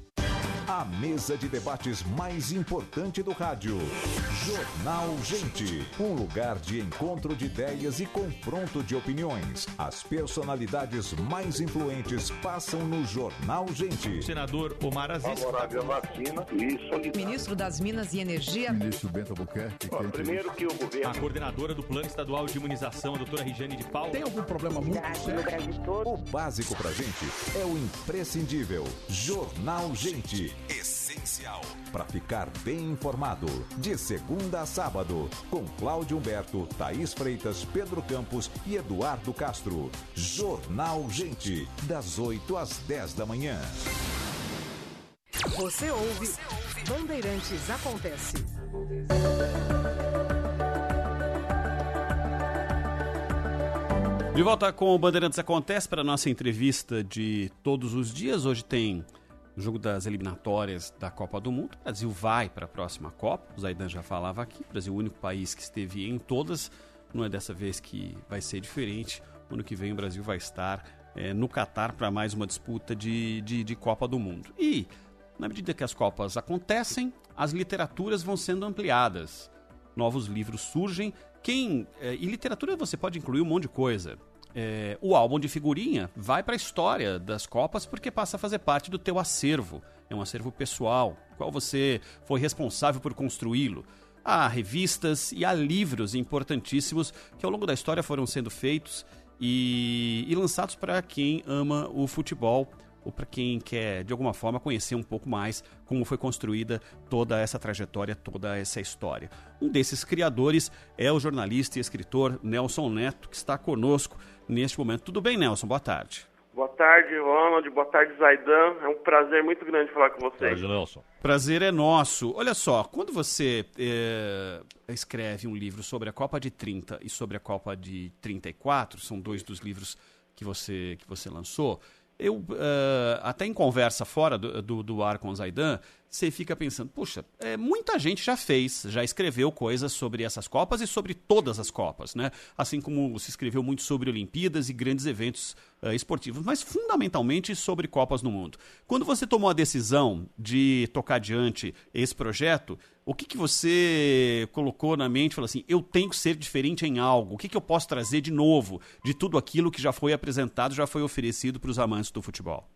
Speaker 2: A mesa de debates mais importante do rádio. Jornal Gente. Um lugar de encontro de ideias e confronto de opiniões. As personalidades mais influentes passam no Jornal Gente.
Speaker 23: Senador Omar Aziz.
Speaker 24: Favorável à vacina e solidário.
Speaker 1: Ministro das Minas e Energia.
Speaker 25: Ministro Bento Albuquerque.
Speaker 24: Ó, primeiro que o governo...
Speaker 23: A coordenadora do Plano Estadual de Imunização, a doutora Regiane de Paula.
Speaker 25: Tem algum problema muito sério?
Speaker 2: O básico pra gente é o imprescindível. Jornal Gente. Essencial. Para ficar bem informado. De segunda a sábado. Com Cláudio Humberto, Thaís Freitas, Pedro Campos e Eduardo Castro. Jornal Gente. Das 8 às 10 da manhã.
Speaker 1: Você ouve Bandeirantes Acontece.
Speaker 6: De volta com o Bandeirantes Acontece para a nossa entrevista de todos os dias. Hoje tem o jogo das eliminatórias da Copa do Mundo. O Brasil vai para a próxima Copa. O Zaidan já falava aqui. O Brasil é o único país que esteve em todas. Não é dessa vez que vai ser diferente. Ano que vem o Brasil vai estar é, no Catar para mais uma disputa de, de, de Copa do Mundo. E, na medida que as Copas acontecem, as literaturas vão sendo ampliadas. Novos livros surgem. Quem. É, e literatura você pode incluir um monte de coisa. É, o álbum de figurinha vai para a história das Copas porque passa a fazer parte do teu acervo. É um acervo pessoal, qual você foi responsável por construí-lo. Há revistas e há livros importantíssimos que ao longo da história foram sendo feitos e, e lançados para quem ama o futebol ou para quem quer de alguma forma conhecer um pouco mais como foi construída toda essa trajetória, toda essa história. Um desses criadores é o jornalista e escritor Nelson Neto, que está conosco neste momento. Tudo bem, Nelson? Boa tarde.
Speaker 26: Boa tarde, Ronald. Boa tarde, Zaidan. É um prazer muito grande falar com vocês.
Speaker 4: Prazer, Nelson.
Speaker 6: Prazer é nosso. Olha só, quando você é, escreve um livro sobre a Copa de 30 e sobre a Copa de 34, são dois dos livros que você, que você lançou, eu, uh, até em conversa fora do, do, do, ar com o Zaidan, você fica pensando, puxa, é, muita gente já fez, já escreveu coisas sobre essas Copas e sobre todas as Copas, né? Assim como se escreveu muito sobre Olimpíadas e grandes eventos uh, esportivos, mas fundamentalmente sobre Copas no mundo. Quando você tomou a decisão de tocar adiante esse projeto, o que, que você colocou na mente? Falou assim, eu tenho que ser diferente em algo. O que, que eu posso trazer de novo de tudo aquilo que já foi apresentado, já foi oferecido para os amantes do futebol?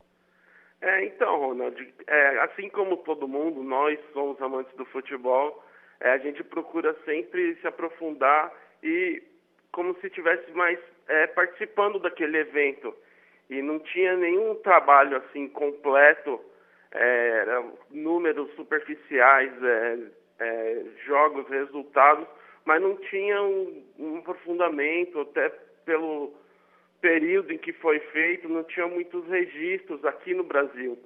Speaker 26: É, então, Ronald, é, assim como todo mundo, nós somos amantes do futebol, é, a gente procura sempre se aprofundar e como se estivesse mais é, participando daquele evento. E não tinha nenhum trabalho assim completo é, números superficiais, é, jogos, resultados, mas não tinha um, um aprofundamento, até pelo período em que foi feito, não tinha muitos registros aqui no Brasil.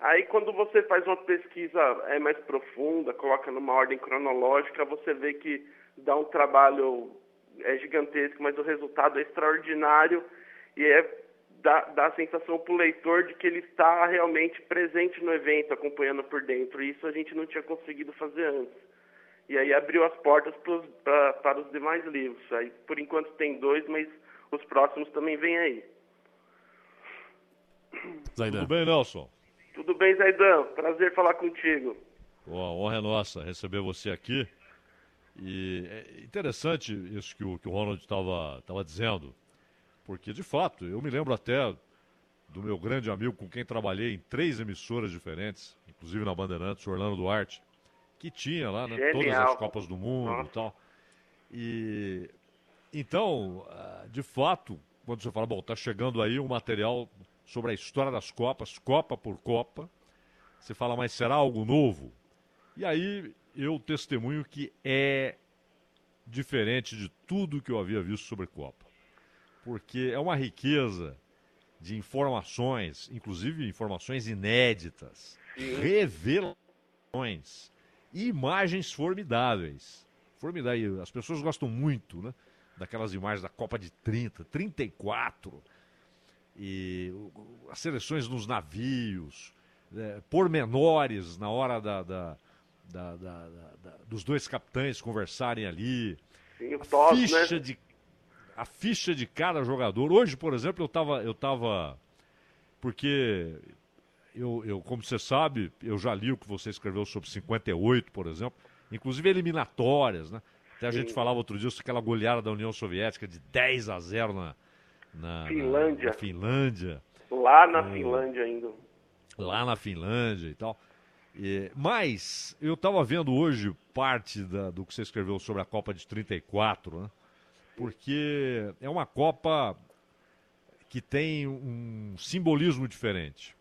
Speaker 26: Aí quando você faz uma pesquisa é mais profunda, coloca numa ordem cronológica, você vê que dá um trabalho é gigantesco, mas o resultado é extraordinário e é dá, dá a sensação para o leitor de que ele está realmente presente no evento, acompanhando por dentro. E isso a gente não tinha conseguido fazer antes. E aí abriu as portas pros, pra, para os demais livros. Aí, por enquanto tem dois, mas os próximos também vêm aí.
Speaker 4: Zaidan. Tudo bem, Nelson?
Speaker 26: Tudo bem, Zaidan. Prazer falar contigo.
Speaker 4: Bom, a honra é nossa receber você aqui. E é interessante isso que o, que o Ronald estava dizendo. Porque, de fato, eu me lembro até do meu grande amigo com quem trabalhei em três emissoras diferentes, inclusive na Bandeirantes, Orlando Duarte, que tinha lá né, todas as Copas do Mundo Nossa. e tal. E então, ah, de fato, quando você fala, bom, tá chegando aí um material sobre a história das Copas, Copa por Copa, você fala, mas será algo novo? E aí eu testemunho que é diferente de tudo que eu havia visto sobre Copa porque é uma riqueza de informações, inclusive informações inéditas, revelações, imagens formidáveis. Formidáveis. As pessoas gostam muito, né? Daquelas imagens da Copa de 30, 34. E as seleções nos navios, é, pormenores na hora da, da- da- da- dos dois capitães conversarem ali.
Speaker 26: Sim,
Speaker 4: a
Speaker 26: tosse,
Speaker 4: ficha
Speaker 26: né?
Speaker 4: de a ficha de cada jogador. Hoje, por exemplo, eu estava eu tava porque eu, eu, como você sabe, eu já li o que você escreveu sobre 58, por exemplo, inclusive eliminatórias, né? Até a gente falava outro dia sobre aquela goleada da União Soviética de 10 a 0 na, na,
Speaker 26: Finlândia.
Speaker 4: na Finlândia
Speaker 26: Lá na
Speaker 4: É.
Speaker 26: Finlândia ainda.
Speaker 4: lá na Finlândia e tal. E- mas eu estava vendo hoje parte da- do que você escreveu sobre a Copa de 34, né? Porque é uma Copa que tem um simbolismo diferente.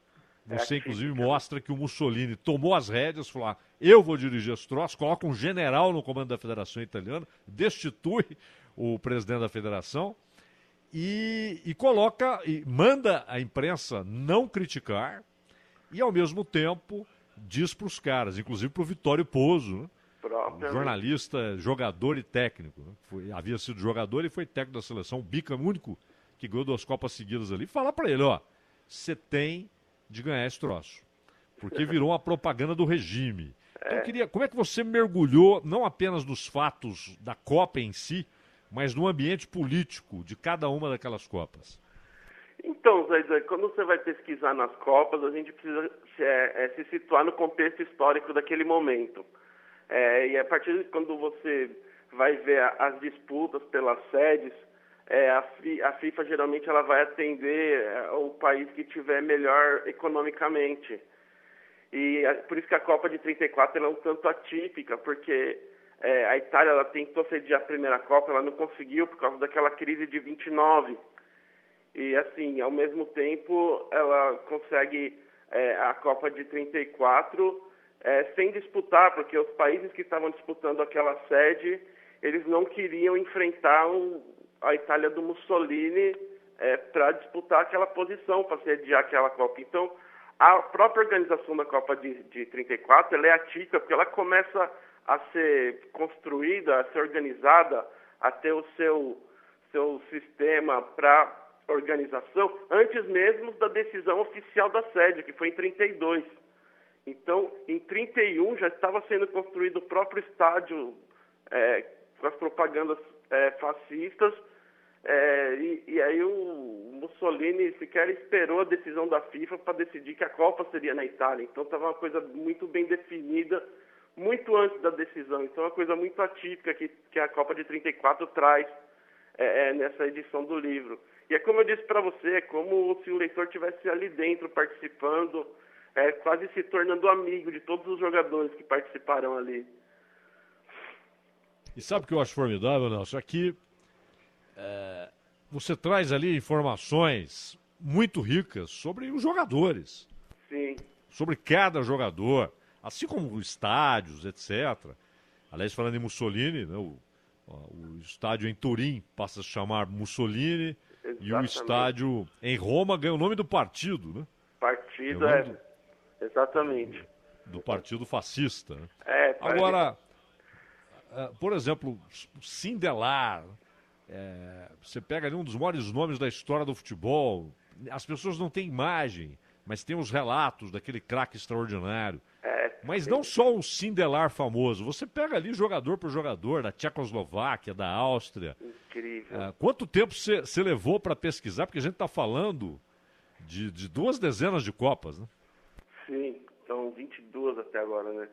Speaker 4: Você,
Speaker 26: É
Speaker 4: inclusive,
Speaker 26: atípica.
Speaker 4: mostra que o Mussolini tomou as rédeas, falou: ah, eu vou dirigir esse troço, coloca um general no comando da Federação Italiana, destitui o presidente da federação e, e coloca, e manda a imprensa não criticar e, ao mesmo tempo, diz para os caras, inclusive para o Vitório Pozo, né? Jornalista, jogador e técnico. né? Foi- havia sido jogador e foi técnico da seleção, bica único que ganhou duas Copas seguidas ali. Fala para ele, ó, você tem de ganhar esse troço. Porque virou uma propaganda do regime. Eu queria, como é que você mergulhou, não apenas nos fatos da Copa em si, mas no ambiente político de cada uma daquelas Copas?
Speaker 26: Então, Zé, quando você vai pesquisar nas Copas, a gente precisa se, é, é, se situar no contexto histórico daquele momento. É, e a partir de quando você vai ver as disputas pelas sedes, é, a, a FIFA geralmente ela vai atender é, o país que tiver melhor economicamente. E é por isso que a Copa de 34 ela é um tanto atípica, porque é, a Itália ela tentou sediar a primeira Copa, ela não conseguiu por causa daquela crise de 29. E assim, ao mesmo tempo, ela consegue é, a Copa de 34 é, sem disputar, porque os países que estavam disputando aquela sede, eles não queriam enfrentar um- a Itália do Mussolini para disputar aquela posição, para sediar aquela Copa. Então, a própria organização da Copa de, de 34 ela é atípica, porque ela começa a ser construída, a ser organizada, a ter o seu, seu sistema para organização, antes mesmo da decisão oficial da sede, que foi em 32. Então, em 31 já estava sendo construído o próprio estádio é, com as propagandas é, fascistas, Mussolini sequer esperou a decisão da FIFA para decidir que a Copa seria na Itália. Então estava uma coisa muito bem definida, muito antes da decisão. Então é uma coisa muito atípica que, que a Copa de 34 traz é, é, nessa edição do livro. E é como eu disse para você, é como se o leitor tivesse ali dentro participando, é, quase se tornando amigo de todos os jogadores que participaram ali.
Speaker 4: E sabe o que eu acho formidável, Nelson? É que é, você traz ali informações muito ricas sobre os jogadores,
Speaker 26: Sim.
Speaker 4: sobre cada jogador, assim como os estádios, etc. Aliás, falando em Mussolini, né, o, o estádio em Turim passa a se chamar Mussolini e o
Speaker 26: Exatamente.
Speaker 4: estádio em Roma ganha o nome do partido, né?
Speaker 26: Partido é.
Speaker 4: lembro.
Speaker 26: Exatamente.
Speaker 4: Do partido fascista. né?
Speaker 26: É,
Speaker 4: Agora, ah, por exemplo, Sindelar, é, você pega ali um dos maiores nomes da história do futebol, as pessoas não têm imagem, mas tem os relatos daquele craque extraordinário.
Speaker 26: É,
Speaker 4: Mas não só o Sindelar famoso, você pega ali jogador por jogador, da Tchecoslováquia, da Áustria.
Speaker 26: Incrível.
Speaker 4: Ah, quanto tempo você você levou para pesquisar? Porque a gente está falando de, de duas dezenas de Copas, né?
Speaker 26: Sim, são 22 até agora, né?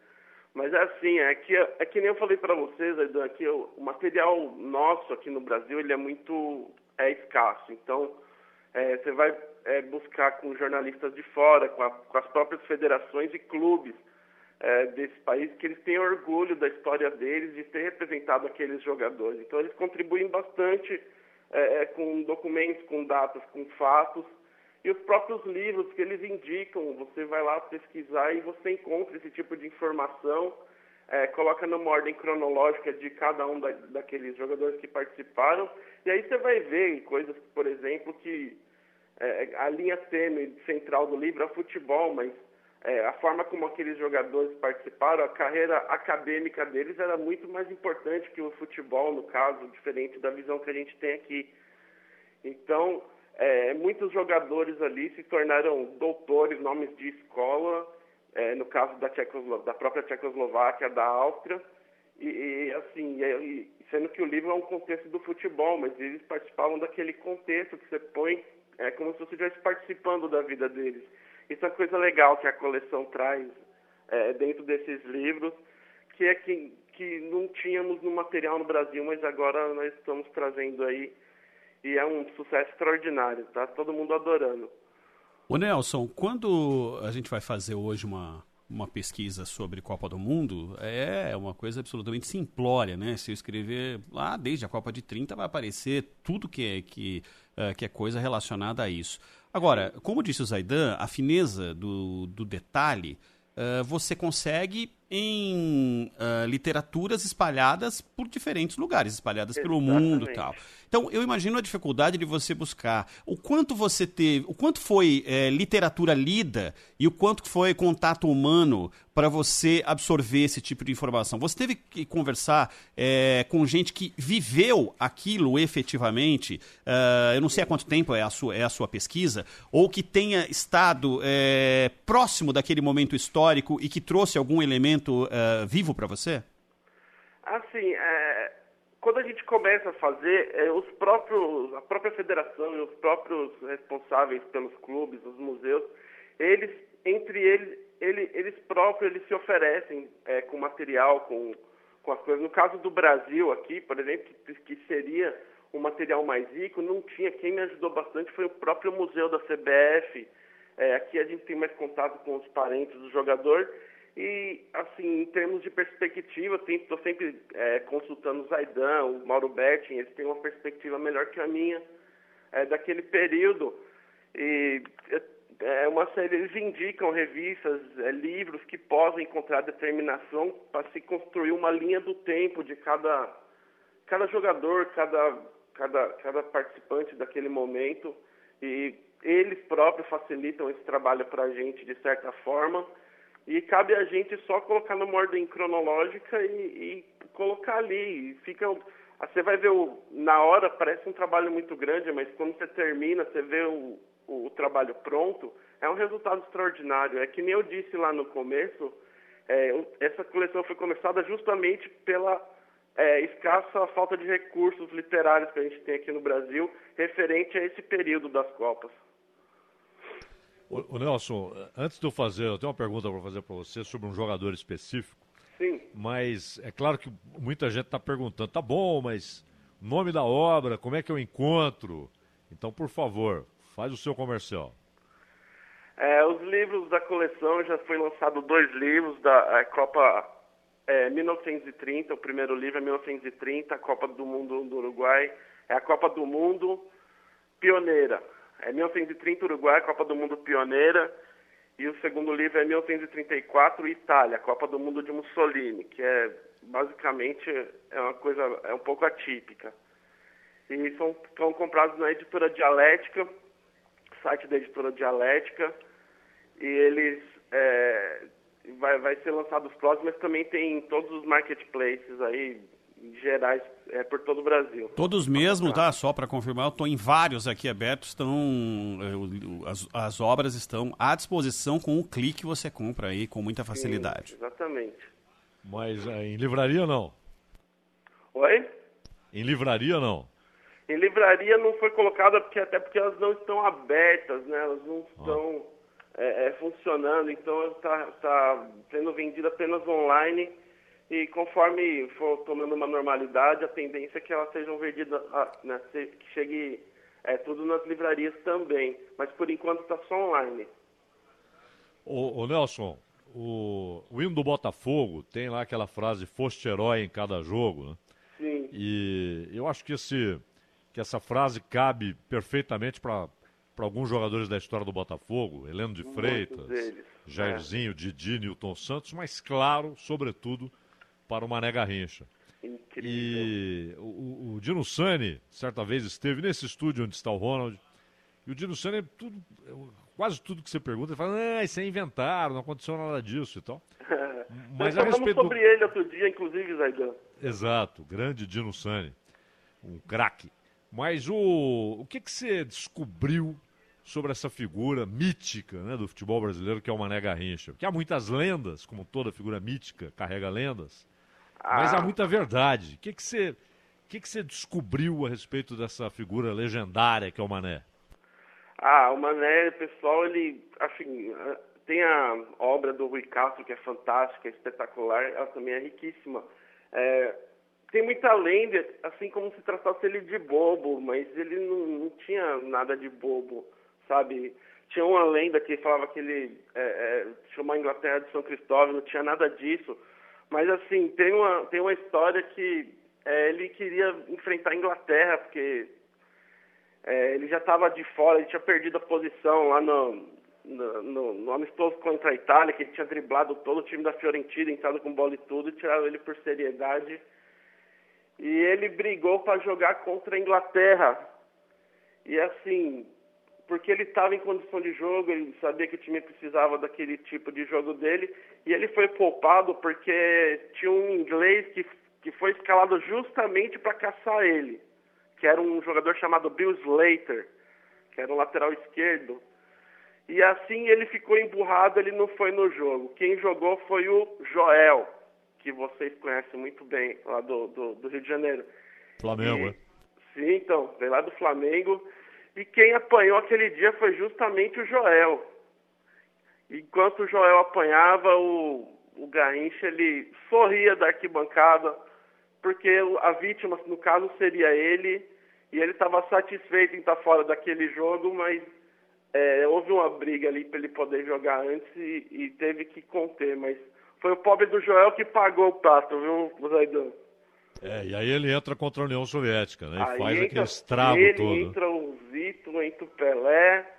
Speaker 26: Mas é assim, é que, é que nem eu falei para vocês, Aidan, aqui o, o material nosso aqui no Brasil, ele é muito é escasso. Então, é, você vai é, buscar com jornalistas de fora, com, a- com as próprias federações e clubes é, desse país, que eles têm orgulho da história deles, de ter representado aqueles jogadores. Então, eles contribuem bastante é, é, com documentos, com datas, com fatos. E os próprios livros que eles indicam, você vai lá pesquisar e você encontra esse tipo de informação, é, coloca numa ordem cronológica de cada um da, daqueles jogadores que participaram, e aí você vai ver coisas, por exemplo, que é, a linha tênue central do livro é futebol, mas é, a forma como aqueles jogadores participaram, a carreira acadêmica deles era muito mais importante que o futebol, no caso, diferente da visão que a gente tem aqui. Então, é, muitos jogadores ali se tornaram doutores, nomes de escola, é, no caso da, da, própria Tchecoslováquia, da Áustria, e, e assim, e, sendo que o livro é um contexto do futebol, mas eles participavam daquele contexto que você põe, é como se você estivesse participando da vida deles. Isso é uma coisa legal que a coleção traz é, dentro desses livros, que é que, que não tínhamos no material no Brasil, mas agora nós estamos trazendo aí e é um sucesso extraordinário, tá? Todo mundo adorando.
Speaker 6: O Nelson, quando a gente vai fazer hoje uma, uma pesquisa sobre Copa do Mundo, é uma coisa absolutamente simplória, né? Se eu escrever lá desde a Copa de 30, vai aparecer tudo que é, que, uh, que é coisa relacionada a isso. Agora, como disse o Zaidan, a fineza do, do detalhe uh, você consegue em uh, literaturas espalhadas por diferentes lugares, espalhadas Exatamente. pelo mundo e tal. Então, eu imagino a dificuldade de você buscar o quanto você teve, o quanto foi é, literatura lida e o quanto foi contato humano para você absorver esse tipo de informação. Você teve que conversar é, com gente que viveu aquilo efetivamente, uh, eu não sei há quanto tempo é a sua, é a sua pesquisa, ou que tenha estado é, próximo daquele momento histórico e que trouxe algum elemento uh, vivo para você?
Speaker 26: Assim, é, quando a gente começa a fazer, é, os próprios, a própria federação e os próprios responsáveis pelos clubes, os museus, eles, entre eles, ele, eles próprios, eles se oferecem é, com material, com, com as coisas. No caso do Brasil aqui, por exemplo, que, que seria o material mais rico, não tinha. Quem me ajudou bastante foi o próprio museu da CBF. É, aqui a gente tem mais contato com os parentes do jogador e, assim, em termos de perspectiva, estou sempre é, consultando o Zaidan, o Mauro Betting, eles têm uma perspectiva melhor que a minha é, daquele período. E é uma série, eles indicam revistas, é, livros que possam encontrar determinação para se construir uma linha do tempo de cada, cada jogador, cada, cada, cada participante daquele momento. E eles próprios facilitam esse trabalho para a gente de certa forma e cabe a gente só colocar numa ordem cronológica e, e colocar ali. E fica, você vai ver, o, na hora parece um trabalho muito grande, mas quando você termina, você vê o, o, o trabalho pronto, é um resultado extraordinário. É que nem eu disse lá no começo, é, essa coleção foi começada justamente pela é, escassa falta de recursos literários que a gente tem aqui no Brasil referente a esse período das Copas.
Speaker 4: O, Nelson, antes de eu fazer, eu tenho uma pergunta para fazer para você sobre um jogador específico.
Speaker 26: Sim.
Speaker 4: Mas é claro que muita gente está perguntando, tá bom, mas nome da obra, como é que eu encontro? Então, por favor, faz o seu comercial.
Speaker 26: É, os livros da coleção já foi lançado dois livros da Copa é, 1930. O primeiro livro é 1930, a Copa do Mundo do Uruguai. É a Copa do Mundo pioneira. É 1930 Uruguai, Copa do Mundo pioneira, e o segundo livro é 1934 Itália, Copa do Mundo de Mussolini, que é basicamente é uma coisa é um pouco atípica. E são, são comprados na editora Dialética, site da editora Dialética, e eles é, vai, vai ser lançado os próximos, mas também tem em todos os marketplaces aí, gerais é, por todo o Brasil.
Speaker 6: Todos mesmo, tá? Só para confirmar, eu estou em vários aqui abertos, estão é, as, as, obras estão à disposição com um clique você compra aí com muita facilidade.
Speaker 26: Sim, exatamente.
Speaker 4: Mas é, em livraria não?
Speaker 26: Oi?
Speaker 4: Em livraria não?
Speaker 26: Em livraria não foi colocada porque até porque elas não estão abertas, né? Elas não ah. estão é, é, funcionando, então está tá sendo vendida apenas online e conforme for tomando uma normalidade, a tendência é que elas sejam vendidas, ah, né, que chegue é, tudo nas livrarias também. Mas por enquanto está só online.
Speaker 4: Ô, ô, Nelson, o, o hino do Botafogo tem lá aquela frase foste herói em cada jogo, né?
Speaker 26: Sim.
Speaker 4: E eu acho que, esse, que essa frase cabe perfeitamente para alguns jogadores da história do Botafogo, Heleno de Freitas, Jairzinho, é. Didi, Nilton Santos, mas claro, sobretudo, para o Mané Garrincha.
Speaker 26: Incrível.
Speaker 4: E o, o Dino Sani, certa vez, esteve nesse estúdio onde está o Ronald E o Dino Sani, tudo, quase tudo que você pergunta, ele fala, ah, isso é inventado, não aconteceu nada disso e tal. Mas
Speaker 26: Nós
Speaker 4: a respeito do-
Speaker 26: sobre ele outro dia, inclusive, Zaidan.
Speaker 4: Exato, grande Dino Sani, um craque. Mas o, o que, que você descobriu sobre essa figura mítica né, do futebol brasileiro, que é o Mané Garrincha? Porque há muitas lendas, como toda figura mítica carrega lendas, mas há
Speaker 26: Ah.
Speaker 4: muita verdade. O que, que, você, que, que você descobriu a respeito dessa figura legendária que é o Mané?
Speaker 26: Ah, o Mané, pessoal, ele, assim, ah, tem a obra do Rui Castro, que é fantástica, espetacular, ela também é riquíssima. É, tem muita lenda, assim como se tratasse ele de bobo, mas ele não, não tinha nada de bobo, sabe? Tinha uma lenda que falava que ele é, é, chamou a Inglaterra de São Cristóvão, não tinha nada disso. Mas, assim, tem uma, tem uma história que é, ele queria enfrentar a Inglaterra, porque é, ele já estava de fora, ele tinha perdido a posição lá no, no, no, no amistoso contra a Itália, que ele tinha driblado todo o time da Fiorentina, entrado com bola e tudo, tiraram ele por seriedade. E ele brigou para jogar contra a Inglaterra. E assim, porque ele estava em condição de jogo, ele sabia que o time precisava daquele tipo de jogo dele, e ele foi poupado porque tinha um inglês que, que foi escalado justamente para caçar ele, que era um jogador chamado Bill Slater, que era um lateral esquerdo. E assim ele ficou emburrado, ele não foi no jogo. Quem jogou foi o Joel, que vocês conhecem muito bem, lá do, do, do Rio de Janeiro.
Speaker 4: Flamengo,
Speaker 26: E- Sim, então, veio lá do Flamengo. E quem apanhou aquele dia foi justamente o Joel. Enquanto o Joel apanhava, o, o Garrincha, ele sorria da arquibancada, porque a vítima, no caso, seria ele, e ele estava satisfeito em estar fora daquele jogo, mas é, houve uma briga ali para ele poder jogar antes e, e teve que conter, mas foi o pobre do Joel que pagou o prato, viu, Zaidan?
Speaker 4: É, e aí ele entra contra a União Soviética, né? E
Speaker 26: Aí
Speaker 4: faz
Speaker 26: entra
Speaker 4: aquele estrago
Speaker 26: ele,
Speaker 4: todo.
Speaker 26: entra o Zito, entra o Pelé.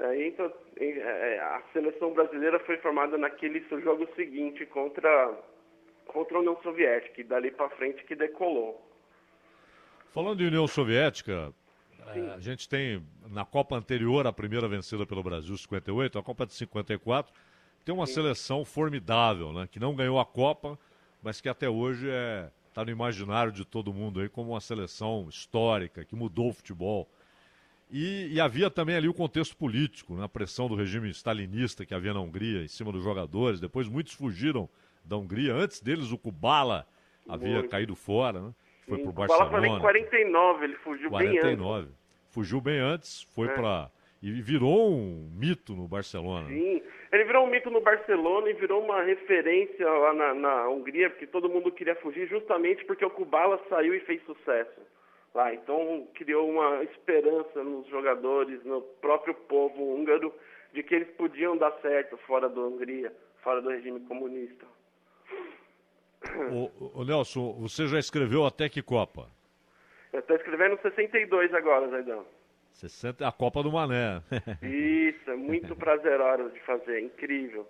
Speaker 26: Aí entra, é, a seleção brasileira foi formada naquele jogo seguinte contra, contra a União Soviética, e dali para frente que decolou.
Speaker 4: Falando de União Soviética, eh, a gente tem na Copa anterior, a primeira vencida pelo Brasil, 58, a Copa de 54, tem uma seleção formidável, né? Que não ganhou a Copa, mas que até hoje é está no imaginário de todo mundo aí como uma seleção histórica que mudou o futebol. E, e havia também ali o contexto político, né? a pressão do regime stalinista que havia na Hungria em cima dos jogadores. Depois muitos fugiram da Hungria. Antes deles, o Kubala havia
Speaker 26: Muito.
Speaker 4: caído fora, né? foi para o
Speaker 26: O Bala foi em
Speaker 4: Barcelona.
Speaker 26: 49, ele fugiu bem antes.
Speaker 4: 49. Fugiu bem antes, foi
Speaker 26: É.
Speaker 4: pra. E virou um mito no Barcelona. né?
Speaker 26: Ele virou um mito no Barcelona e virou uma referência lá na, na Hungria, porque todo mundo queria fugir justamente porque o Kubala saiu e fez sucesso lá. Então criou uma esperança nos jogadores, no próprio povo húngaro, de que eles podiam dar certo fora da Hungria, fora do regime comunista.
Speaker 4: Ô, ô, Nelson, você já escreveu até que Copa?
Speaker 26: Eu estou escrevendo 62 agora, Zaidão.
Speaker 4: 60, a Copa do Mané.
Speaker 26: Isso, é muito prazeroso de fazer, é incrível.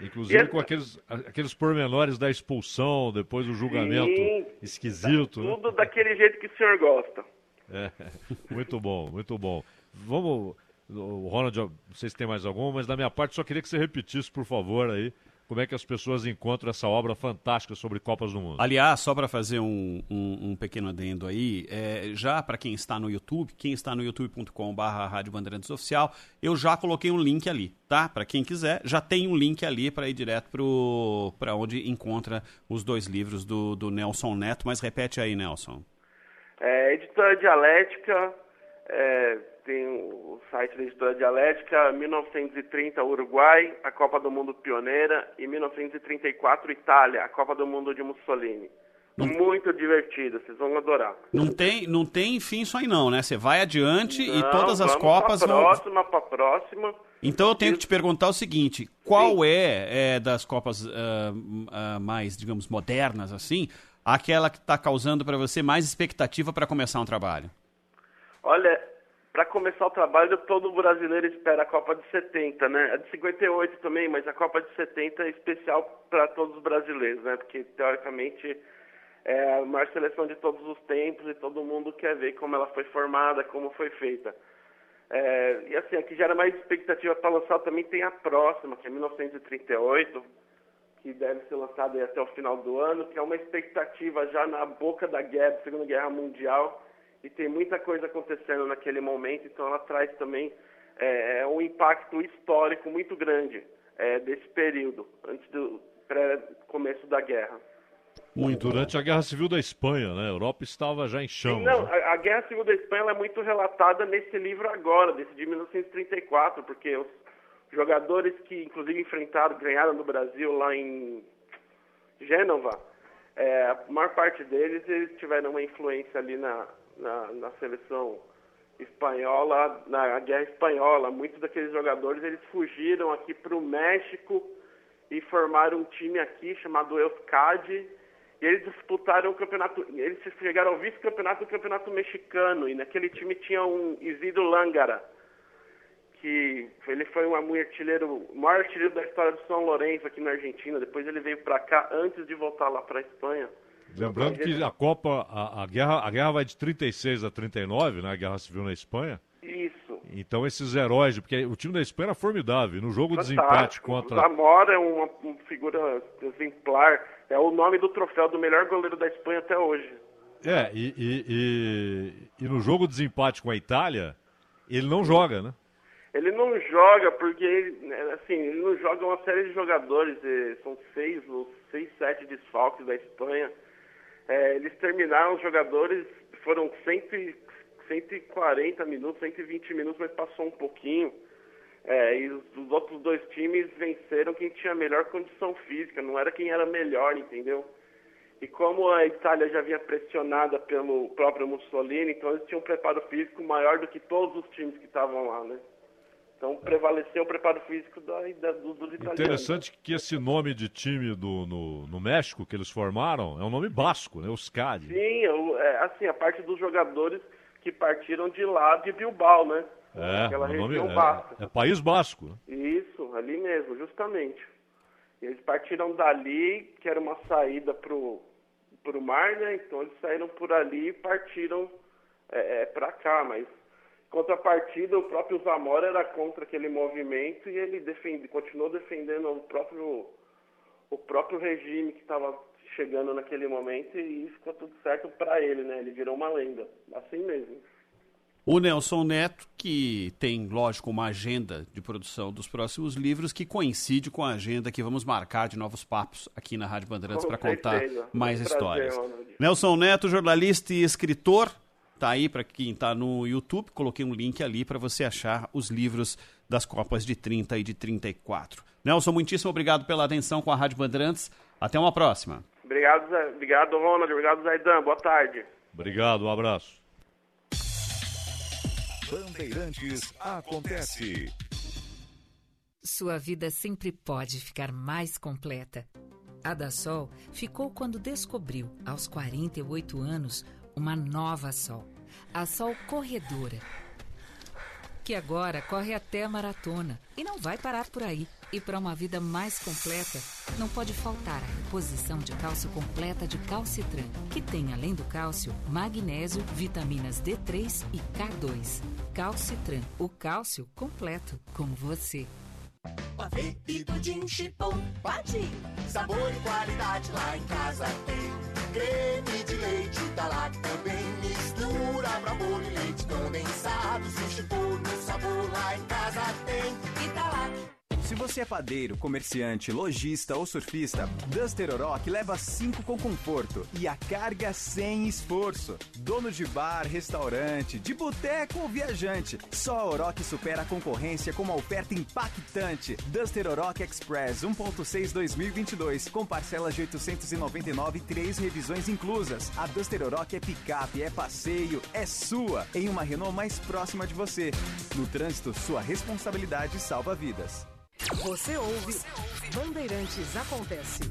Speaker 4: Inclusive
Speaker 26: E
Speaker 4: com aqueles, aqueles pormenores da expulsão, depois do julgamento
Speaker 26: Sim.
Speaker 4: esquisito. né?
Speaker 26: Tudo daquele jeito que o senhor gosta.
Speaker 4: É, muito bom, muito bom. Vamos, o Ronald, não sei se tem mais algum, mas da minha parte só queria que você repetisse, por favor, aí, como é que as pessoas encontram essa obra fantástica sobre Copas do Mundo.
Speaker 6: Aliás, só para fazer um, um, um pequeno adendo aí, é, já para quem está no YouTube, quem está no youtube.com.br Rádio Bandeirantes Oficial, eu já coloquei um link ali, tá? Para quem quiser, já tem um link ali para ir direto para onde encontra os dois livros do, do Nelson Neto, mas repete aí, Nelson.
Speaker 26: É, editora Dialética, é, tem o site da editora Dialética, 1930 Uruguai, a Copa do Mundo pioneira, e 1934 Itália, a Copa do Mundo de Mussolini. Muito divertido, vocês vão adorar.
Speaker 6: Não tem, não tem fim isso aí não, né? Você vai adiante e
Speaker 26: Não,
Speaker 6: todas as Copas
Speaker 26: pra
Speaker 6: vão...
Speaker 26: próxima, pra próxima.
Speaker 6: Então eu tenho que te perguntar o seguinte: qual é, é, das Copas ah, ah, mais, digamos, modernas, assim, aquela que está causando para você mais expectativa para começar um trabalho?
Speaker 26: Olha, para começar o trabalho, todo brasileiro espera a Copa de 70, né? A de 58 também, mas a Copa de 70 é especial para todos os brasileiros, né? Porque, teoricamente, é a maior seleção de todos os tempos e todo mundo quer ver como ela foi formada, como foi feita. É, e assim, aqui gera mais expectativa para lançar também tem a próxima, que é 1938, que deve ser lançada até o final do ano, que é uma expectativa já na boca da guerra, Segunda Guerra Mundial, e tem muita coisa acontecendo naquele momento, então ela traz também é, um impacto histórico muito grande é, desse período, antes do pré-começo da guerra.
Speaker 4: Muito. Durante a Guerra Civil da Espanha, né? A Europa estava já em chamas.
Speaker 26: Não,
Speaker 4: né?
Speaker 26: a, a, Guerra Civil da Espanha é muito relatada nesse livro agora, desse de 1934, porque os jogadores que, inclusive, enfrentaram, ganharam no Brasil lá em Gênova, é, a maior parte deles eles tiveram uma influência ali na, na, na seleção espanhola, na Guerra Espanhola. Muitos daqueles jogadores eles fugiram aqui para o México e formaram um time aqui chamado Euskadi e eles disputaram o campeonato, eles chegaram ao vice-campeonato do campeonato mexicano, e naquele time tinha um Isidro Langara, que ele foi um artilheiro, o maior artilheiro da história do São Lourenço aqui na Argentina, depois ele veio para cá antes de voltar lá para a Espanha.
Speaker 4: Lembrando que a Copa, a, a, guerra, a guerra vai de 36 a 39, né, a Guerra Civil na Espanha.
Speaker 26: Isso.
Speaker 4: Então esses heróis, porque o time da Espanha era formidável, no jogo de desempate contra...
Speaker 26: Zamora é uma, uma figura exemplar, é o nome do troféu do melhor goleiro da Espanha até hoje.
Speaker 4: É, e, e, e, e no jogo de desempate com a Itália, ele não joga, né?
Speaker 26: Ele não joga porque, né, assim, ele não joga uma série de jogadores, são seis ou seis, sete desfalques da Espanha. É, eles terminaram os jogadores, foram 100, 140 minutos, 120 minutos, mas passou um pouquinho. É, e os, os, outros dois times venceram quem tinha melhor condição física, não era quem era melhor, entendeu? E como a Itália já vinha pressionada pelo próprio Mussolini, então eles tinham um preparo físico maior do que todos os times que estavam lá, né? Então prevaleceu o preparo físico da, da, dos, dos italianos.
Speaker 4: Interessante que esse nome de time do, no, no México que eles formaram é um nome basco, né? Euskadi.
Speaker 26: Sim, é, assim, a parte dos jogadores que partiram de lá de Bilbao, né?
Speaker 4: É, Aquela região nome, basca. É, é, País Basco.
Speaker 26: Isso, ali mesmo, justamente. Eles partiram dali, que era uma saída pro, pro mar, né? Então eles saíram por ali e partiram é, é, para cá, mas contrapartida, o próprio Zamora era contra aquele movimento e ele defende, continuou defendendo o próprio, o próprio regime que estava chegando naquele momento e ficou tudo certo para ele, né? Ele virou uma lenda, assim mesmo.
Speaker 6: O Nelson Neto, que tem, lógico, uma agenda de produção dos próximos livros que coincide com a agenda que vamos marcar de novos papos aqui na Rádio Bandeirantes para contar mais histórias. Nelson Neto, jornalista e escritor, Tá aí para quem está no YouTube, coloquei um link ali para você achar os livros das Copas de 30 e de 34. Nelson, muitíssimo obrigado pela atenção com a Rádio Bandeirantes. Até uma próxima.
Speaker 26: Obrigado, Zé. Obrigado, Ronald. Obrigado, Zaidan. Boa tarde.
Speaker 4: Obrigado, um abraço.
Speaker 2: Bandeirantes acontece.
Speaker 1: Sua vida sempre pode ficar mais completa. A da Sol ficou quando descobriu, aos 48 anos, uma nova Sol, a Sol Corredora, que agora corre até a maratona e não vai parar por aí. E para uma vida mais completa, não pode faltar a reposição de cálcio completa de Calcitran, que tem, além do cálcio, magnésio, vitaminas D3 e K2. Calcitran, o cálcio completo, com você.
Speaker 10: Pavê e pudim chipom, pati. Sabor e qualidade lá em casa tem. Creme de leite da lá também. Mistura pra bolo e leite condensado. O chipom no sabor lá em casa tem. Italac.
Speaker 12: Se você é padeiro, comerciante, lojista ou surfista, Duster Oroch leva 5 com conforto e a carga sem esforço. Dono de bar, restaurante, de boteco ou viajante, só a Oroch supera a concorrência com uma oferta impactante. Duster Oroch Express 1.6 2022 com parcelas de 899 e 3 revisões inclusas. A Duster Oroch é picape, é passeio, é sua, em uma Renault mais próxima de você. No trânsito, sua responsabilidade salva vidas.
Speaker 1: Você ouve, Bandeirantes Acontece.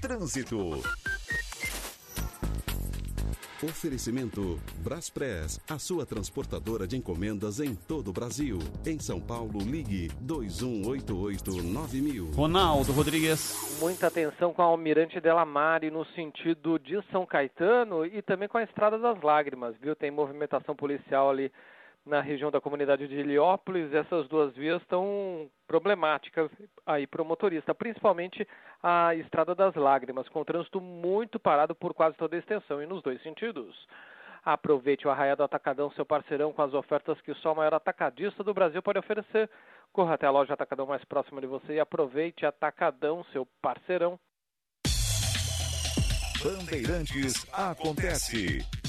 Speaker 2: Trânsito. Oferecimento Braspress, a sua transportadora de encomendas em todo o Brasil. Em São Paulo, ligue 2188-9000.
Speaker 6: Ronaldo Rodrigues.
Speaker 8: Muita atenção com a Almirante Delamare no sentido de São Caetano e também com a Estrada das Lágrimas, viu? Tem movimentação policial ali na região da comunidade de Heliópolis, essas duas vias estão problemáticas aí para o motorista, principalmente a Estrada das Lágrimas, com trânsito muito parado por quase toda a extensão e nos dois sentidos. Aproveite o Arraiado Atacadão, seu parceirão, com as ofertas que só o maior atacadista do Brasil pode oferecer. Corra até a loja Atacadão mais próxima de você e aproveite Atacadão, seu parceirão.
Speaker 2: Bandeirantes acontece.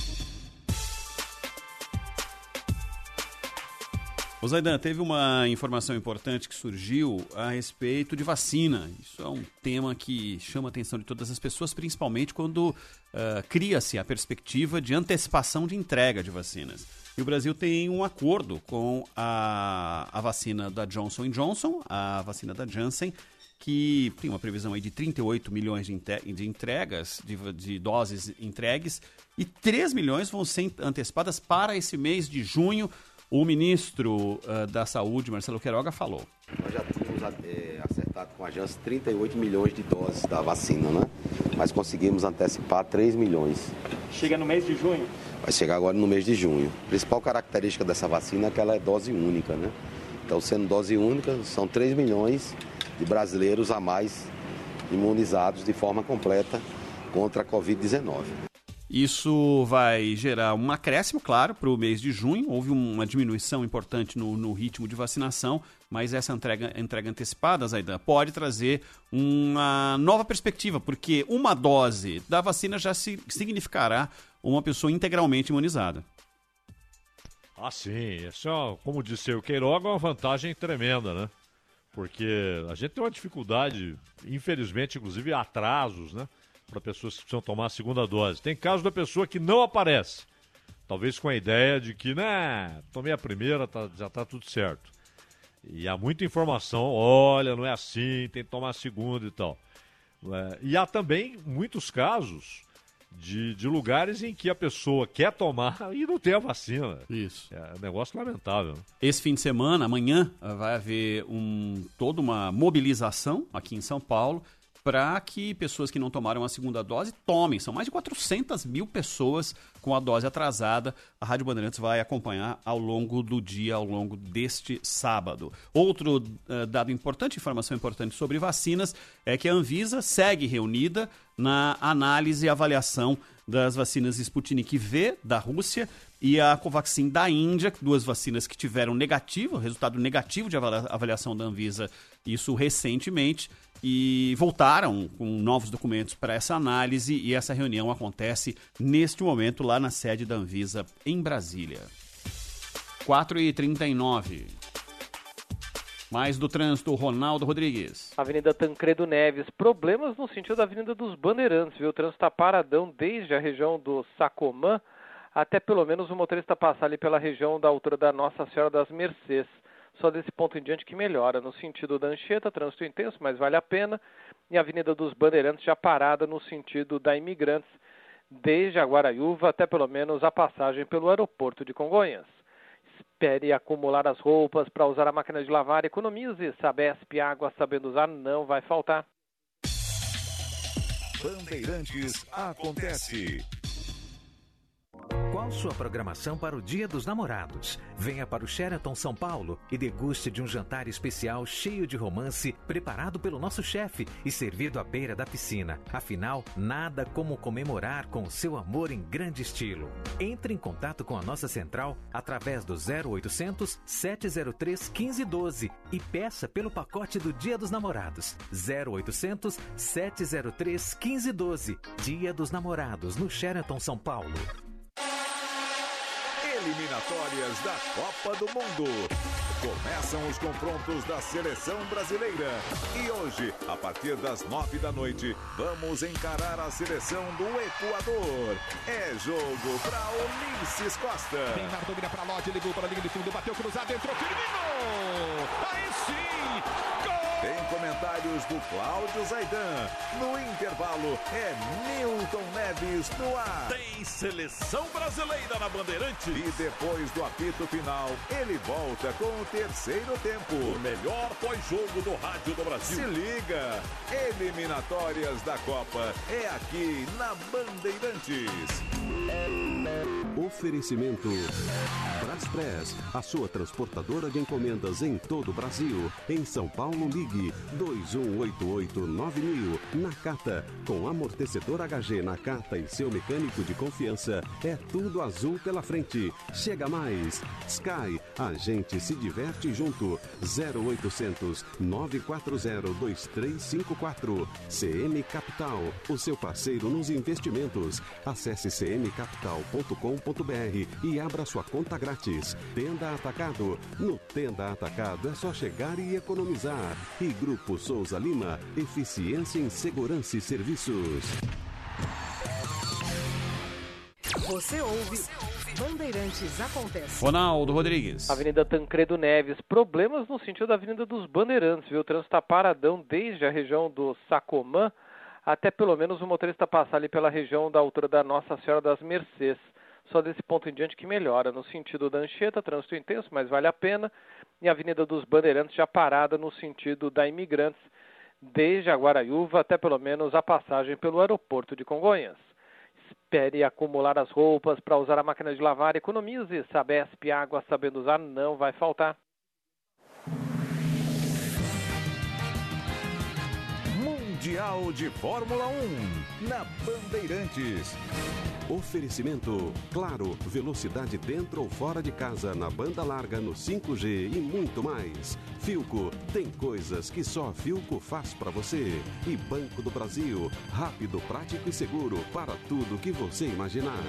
Speaker 6: O Zaidan, teve uma informação importante que surgiu a respeito de vacina. Isso é um tema que chama a atenção de todas as pessoas, principalmente quando uh, cria-se a perspectiva de antecipação de entrega de vacinas. E o Brasil tem um acordo com a, a vacina da Johnson Johnson, a vacina da Janssen, que tem uma previsão aí de 38 milhões de, de entregas, de, de doses entregues, e 3 milhões vão ser antecipadas para esse mês de junho. O ministro uh, da Saúde, Marcelo Queiroga, falou.
Speaker 27: Nós já tínhamos é, acertado com a Janssen 38 milhões de doses da vacina, né? Mas conseguimos antecipar 3 milhões.
Speaker 13: Chega no mês de junho?
Speaker 27: Vai chegar agora no mês de junho. A principal característica dessa vacina é que ela é dose única, né? Então, sendo dose única, são 3 milhões de brasileiros a mais imunizados de forma completa contra a Covid-19.
Speaker 6: Isso vai gerar um acréscimo, claro, para o mês de junho. Houve uma diminuição importante no, no ritmo de vacinação, mas essa entrega, entrega antecipada, Zaidan, pode trazer uma nova perspectiva, porque uma dose da vacina já se, significará uma pessoa integralmente imunizada.
Speaker 4: Ah, sim. Isso, é, como disse o Queiroga, uma vantagem tremenda, né? Porque a gente tem uma dificuldade, infelizmente, inclusive atrasos, né? Para pessoas que precisam tomar a segunda dose. Tem caso da pessoa que não aparece. Talvez com a ideia de que, né, tomei a primeira, tá, já está tudo certo. E há muita informação, olha, não é assim, tem que tomar a segunda e tal. É, e há também muitos casos de, de lugares em que a pessoa quer tomar e não tem a vacina.
Speaker 6: Isso.
Speaker 4: É um negócio lamentável. Né?
Speaker 6: Esse fim de semana, amanhã, vai haver um, toda uma mobilização aqui em São Paulo para que pessoas que não tomaram a segunda dose tomem. São mais de 400 mil pessoas com a dose atrasada. A Rádio Bandeirantes vai acompanhar ao longo do dia, ao longo deste sábado. Outro uh, dado importante, informação importante sobre vacinas, é que a Anvisa segue reunida na análise e avaliação das vacinas Sputnik V da Rússia e a Covaxin da Índia, duas vacinas que tiveram negativo, resultado negativo de avaliação da Anvisa, isso recentemente e voltaram com novos documentos para essa análise e essa reunião acontece neste momento lá na sede da Anvisa em Brasília. 4h39. Mais do trânsito, Ronaldo Rodrigues.
Speaker 8: Avenida Tancredo Neves, problemas no sentido da Avenida dos Bandeirantes, viu? O trânsito está paradão desde a região do Sacomã até pelo menos o motorista passar ali pela região da altura da Nossa Senhora das Mercês só desse ponto em diante que melhora. No sentido da Anchieta, trânsito intenso, mas vale a pena. E a Avenida dos Bandeirantes já parada no sentido da Imigrantes, desde a Guaraiúva até pelo menos a passagem pelo aeroporto de Congonhas. Espere acumular as roupas para usar a máquina de lavar, economize. Sabesp Água, sabendo usar, não vai faltar.
Speaker 2: Bandeirantes acontece.
Speaker 28: Qual sua programação para o Dia dos Namorados? Venha para o Sheraton São Paulo e deguste de um jantar especial cheio de romance, preparado pelo nosso chefe e servido à beira da piscina. Afinal, nada como comemorar com o seu amor em grande estilo. Entre em contato com a nossa central através do 0800 703 1512 e peça pelo pacote do Dia dos Namorados. 0800 703 1512. Dia dos Namorados no Sheraton São Paulo
Speaker 2: eliminatórias da Copa do Mundo. Começam os confrontos da seleção brasileira. E hoje, a partir das nove da noite, vamos encarar a seleção do Equador. É jogo para Ulisses Costa.
Speaker 29: Neymar domina para Lodge, levou para a linha de fundo, bateu cruzado, entrou Firmino! Aí sim!
Speaker 2: Comentários do Cláudio Zaidan. No intervalo é Milton Neves no ar.
Speaker 29: Tem seleção brasileira na Bandeirante.
Speaker 2: E depois do apito final, ele volta com o terceiro tempo.
Speaker 29: O melhor pós-jogo do rádio do Brasil.
Speaker 2: Se liga, eliminatórias da Copa é aqui na Bandeirantes.
Speaker 16: Oferecimento Braspress, a sua transportadora de encomendas em todo o Brasil. Em São Paulo, ligue 21889000. Nakata, com amortecedor HG Nakata e seu mecânico de confiança, é tudo azul pela frente. Chega mais. Sky, a gente se diverte junto. 0800 940 2354. CM Capital, o seu parceiro nos investimentos. Acesse cmcapital.com.br e abra sua conta grátis. Tenda Atacado. No Tenda Atacado é só chegar e economizar. E Grupo Souza Lima, eficiência em segurança e serviços.
Speaker 13: Você ouve Bandeirantes Acontece.
Speaker 6: Ronaldo Rodrigues.
Speaker 8: Avenida Tancredo Neves. Problemas no sentido da Avenida dos Bandeirantes, viu? O trânsito está paradão desde a região do Sacomã até pelo menos o motorista passar ali pela região da altura da Nossa Senhora das Mercês. Só desse ponto em diante que melhora. No sentido da Anchieta, trânsito intenso, mas vale a pena. E a Avenida dos Bandeirantes já parada no sentido da Imigrantes, desde a Guaraiúva até pelo menos a passagem pelo aeroporto de Congonhas. Espere acumular as roupas para usar a máquina de lavar. Economize. Sabesp Água, sabendo usar, não vai faltar.
Speaker 2: Mundial de Fórmula 1 na Bandeirantes.
Speaker 16: Oferecimento Claro, velocidade dentro ou fora de casa, na banda larga, no 5G e muito mais. Filco, tem coisas que só a Filco faz para você. E Banco do Brasil, rápido, prático e seguro para tudo que você imaginar.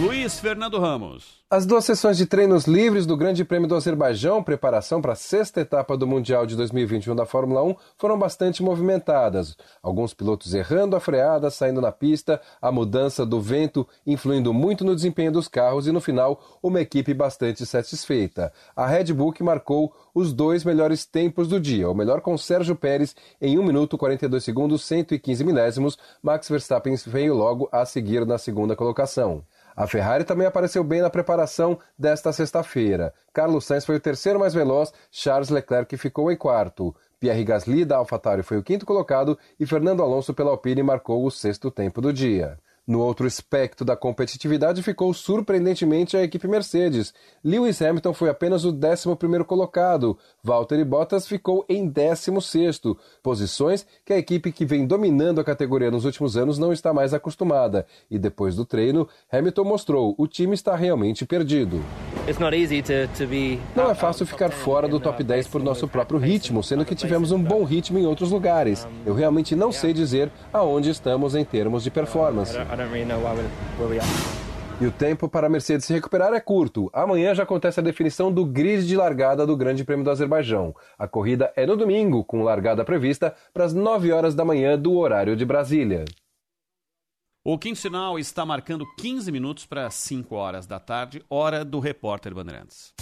Speaker 6: Luiz Fernando Ramos.
Speaker 30: As duas sessões de treinos livres do Grande Prêmio do Azerbaijão, preparação para a sexta etapa do Mundial de 2021 da Fórmula 1, foram bastante movimentadas. Alguns pilotos errando a freada, saindo na pista, a mudança do vento influindo muito no desempenho dos carros e no final uma equipe bastante satisfeita. A Red Bull marcou os dois melhores tempos do dia, o melhor com Sérgio Pérez em 1 minuto 42 segundos 115 milésimos, Max Verstappen veio logo a seguir na segunda colocação. A Ferrari também apareceu bem na preparação desta sexta-feira. Carlos Sainz foi o terceiro mais veloz, Charles Leclerc ficou em quarto. Pierre Gasly da AlphaTauri foi o quinto colocado e Fernando Alonso pela Alpine marcou o sexto tempo do dia. No outro aspecto da competitividade ficou surpreendentemente a equipe Mercedes. Lewis Hamilton foi apenas o 11º colocado. Valtteri Bottas ficou em 16º, posições que a equipe que vem dominando a categoria nos últimos anos não está mais acostumada. E depois do treino, Hamilton mostrou, o time está realmente perdido. Não é fácil ficar fora do top 10 por nosso próprio ritmo, sendo que tivemos um bom ritmo em outros lugares. Eu realmente não sei dizer aonde estamos em termos de performance. E o tempo para a Mercedes se recuperar é curto. Amanhã já acontece a definição do grid de largada do Grande Prêmio do Azerbaijão. A corrida é no domingo, com largada prevista para as 9 horas da manhã do horário de Brasília.
Speaker 6: O quinto sinal está marcando 15 minutos para 5 horas da tarde, hora do repórter Bandeirantes.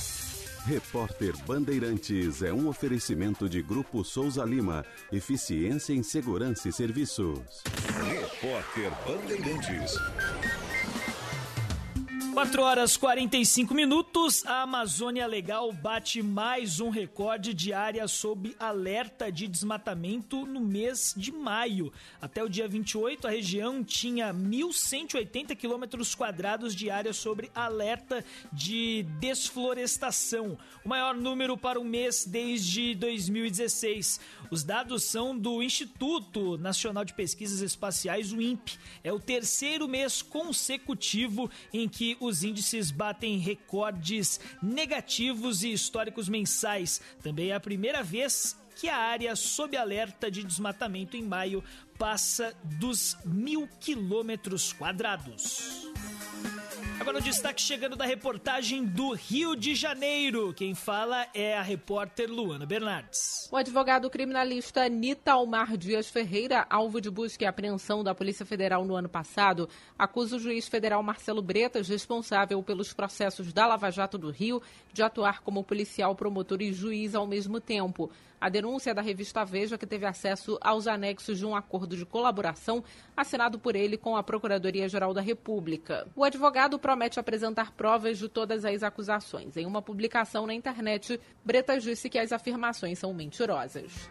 Speaker 16: Repórter Bandeirantes é um oferecimento de Grupo Souza Lima. Eficiência em Segurança e Serviços.
Speaker 2: Repórter Bandeirantes.
Speaker 5: 4 horas 45 minutos, a Amazônia Legal bate mais um recorde de área sob alerta de desmatamento no mês de maio. Até o dia 28, a região tinha 1.180 quilômetros quadrados de área sobre alerta de desflorestação, o maior número para o mês desde 2016. Os dados são do Instituto Nacional de Pesquisas Espaciais, o INPE. É o terceiro mês consecutivo em que os índices batem recordes negativos e históricos mensais. Também é a primeira vez que a área sob alerta de desmatamento em maio passa dos mil quilômetros quadrados. Agora o destaque chegando da reportagem do Rio de Janeiro. Quem fala é a repórter Luana Bernardes.
Speaker 31: O advogado criminalista Nita Almar Dias Ferreira, alvo de busca e apreensão da Polícia Federal no ano passado, acusa o juiz federal Marcelo Bretas, responsável pelos processos da Lava Jato do Rio, de atuar como policial, promotor e juiz ao mesmo tempo. A denúncia é da revista Veja, que teve acesso aos anexos de um acordo de colaboração assinado por ele com a Procuradoria-Geral da República. O advogado promete apresentar provas de todas as acusações. Em uma publicação na internet, Bretas disse que as afirmações são mentirosas.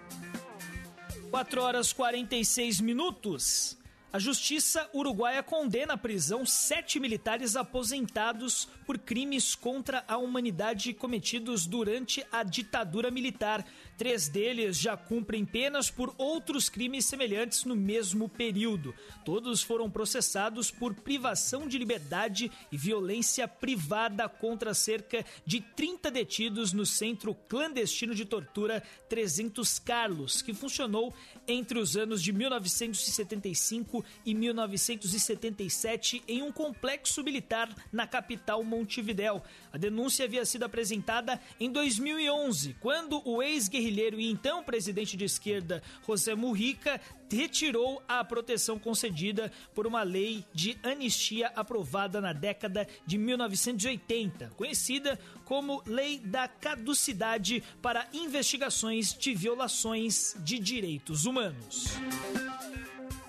Speaker 5: 4 horas 46 minutos. A justiça uruguaia condena à prisão sete militares aposentados por crimes contra a humanidade cometidos durante a ditadura militar. Três deles já cumprem penas por outros crimes semelhantes no mesmo período. Todos foram processados por privação de liberdade e violência privada contra cerca de 30 detidos no centro clandestino de tortura 300 Carlos, que funcionou entre os anos de 1975 e 1977 em um complexo militar na capital Montevidéu. A denúncia havia sido apresentada em 2011, quando o ex-guerrilheiro e então presidente de esquerda José Mujica retirou a proteção concedida por uma lei de anistia aprovada na década de 1980, conhecida como Lei da Caducidade para Investigações de Violações de Direitos Humanos.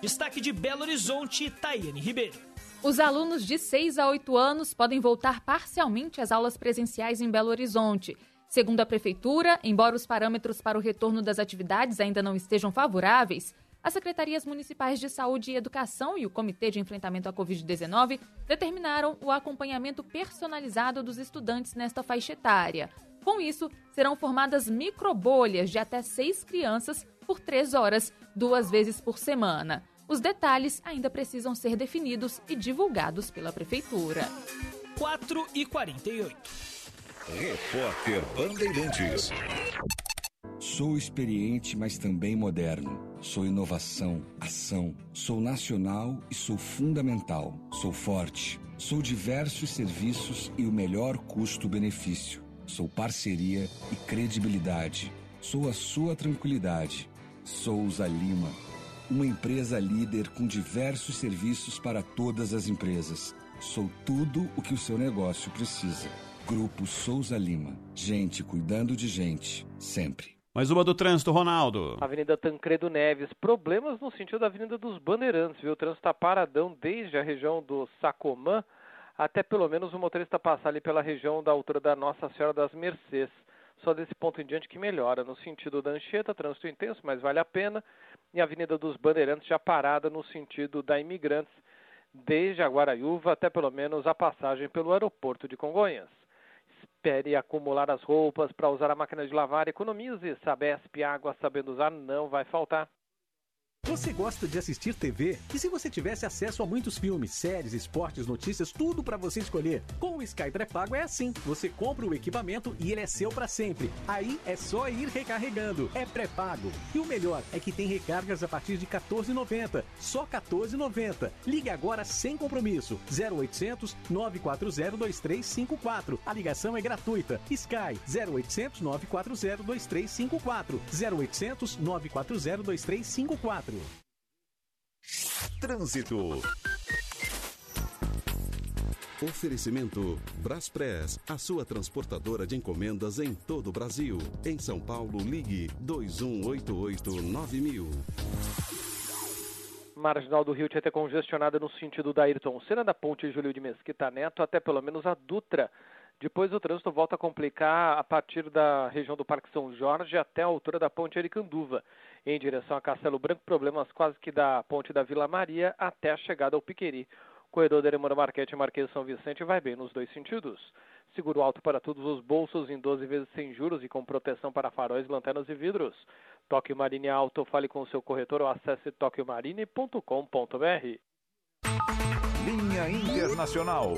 Speaker 5: Destaque de Belo Horizonte, Tayane Ribeiro.
Speaker 32: Os alunos de 6 a 8 anos podem voltar parcialmente às aulas presenciais em Belo Horizonte. Segundo a Prefeitura, embora os parâmetros para o retorno das atividades ainda não estejam favoráveis, as secretarias municipais de saúde e educação e o Comitê de Enfrentamento à Covid-19 determinaram o acompanhamento personalizado dos estudantes nesta faixa etária. Com isso, serão formadas microbolhas de até seis crianças por três horas, duas vezes por semana. Os detalhes ainda precisam ser definidos e divulgados pela Prefeitura.
Speaker 5: 4 e 48.
Speaker 2: Repórter Bandeirantes.
Speaker 20: Sou experiente, mas também moderno. Sou inovação, ação. Sou nacional e sou fundamental. Sou forte. Sou diversos serviços e o melhor custo-benefício. Sou parceria e credibilidade. Sou a sua tranquilidade. Souza Lima. Uma empresa líder com diversos serviços para todas as empresas. Sou tudo o que o seu negócio precisa. Grupo Souza Lima. Gente cuidando de gente. Sempre.
Speaker 6: Mais uma do trânsito, Ronaldo.
Speaker 8: Avenida Tancredo Neves. Problemas no sentido da Avenida dos Bandeirantes, viu? O trânsito está paradão desde a região do Sacomã até pelo menos o motorista passar ali pela região da altura da Nossa Senhora das Mercês. Só desse ponto em diante que melhora. No sentido da Anchieta, trânsito intenso, mas vale a pena. E a Avenida dos Bandeirantes já parada no sentido da Imigrantes, desde a Guaraiúva até pelo menos a passagem pelo aeroporto de Congonhas. Espere acumular as roupas para usar a máquina de lavar. Economize. Sabesp Água, sabendo usar, não vai faltar.
Speaker 33: Você gosta de assistir TV? E se você tivesse acesso a muitos filmes, séries, esportes, notícias, tudo para você escolher? Com o Sky pré-pago é assim. Você compra o equipamento e ele é seu para sempre. Aí é só ir recarregando. É pré-pago. E o melhor é que tem recargas a partir de 14,90. Só 14,90. Ligue agora sem compromisso. 0800 940 2354. A ligação é gratuita. Sky 0800 940 2354. 0800 940 2354.
Speaker 16: Trânsito. Oferecimento Braspress, a sua transportadora de encomendas em todo o Brasil. Em São Paulo, ligue 2188-9000.
Speaker 8: Marginal do Rio Tietê congestionada no sentido da Ayrton Senna, da Ponte Júlio de Mesquita Neto até pelo menos a Dutra. Depois o trânsito volta a complicar a partir da região do Parque São Jorge até a altura da Ponte Aricanduva. Em direção a Castelo Branco, problemas quase que da Ponte da Vila Maria até a chegada ao Piqueri. Corredor da Eremona Marquete e Marquês São Vicente vai bem nos dois sentidos. Seguro alto para todos os bolsos em 12 vezes sem juros e com proteção para faróis, lanternas e vidros. Toque Marine Alto, fale com o seu corretor ou acesse toquemarine.com.br.
Speaker 16: Linha Internacional.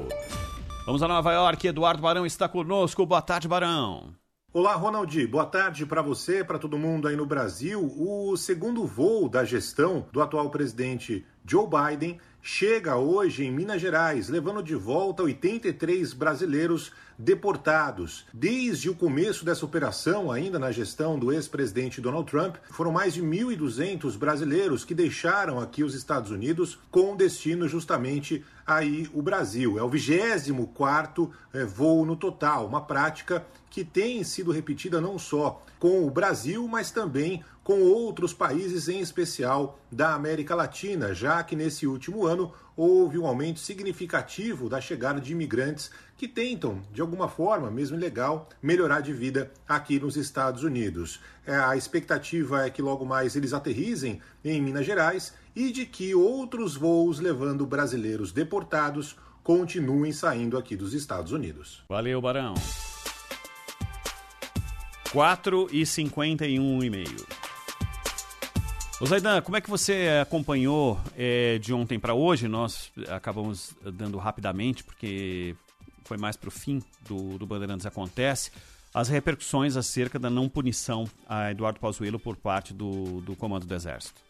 Speaker 6: Vamos a Nova York. Eduardo Barão está conosco. Boa tarde, Barão.
Speaker 34: Olá, Ronaldi. Boa tarde para você, para todo mundo aí no Brasil. O segundo voo da gestão do atual presidente Joe Biden chega hoje em Minas Gerais, levando de volta 83 brasileiros deportados. Desde o começo dessa operação, ainda na gestão do ex-presidente Donald Trump, foram mais de 1.200 brasileiros que deixaram aqui os Estados Unidos com destino justamente aí o Brasil. É o 24º é, voo no total, uma prática que tem sido repetida não só com o Brasil, mas também com outros países, em especial da América Latina, já que nesse último ano houve um aumento significativo da chegada de imigrantes que tentam, de alguma forma, mesmo ilegal, melhorar de vida aqui nos Estados Unidos. É, a expectativa é que logo mais eles aterrizem em Minas Gerais e de que outros voos levando brasileiros deportados continuem saindo aqui dos Estados Unidos.
Speaker 6: Valeu, Barão. 4 e 51 e meio. Ô Zaidan, como é que você acompanhou é, de ontem para hoje? Nós acabamos dando rapidamente, porque foi mais para o fim do, do Bandeirantes Acontece, as repercussões acerca da não punição a Eduardo Pazuello por parte do, do Comando do Exército.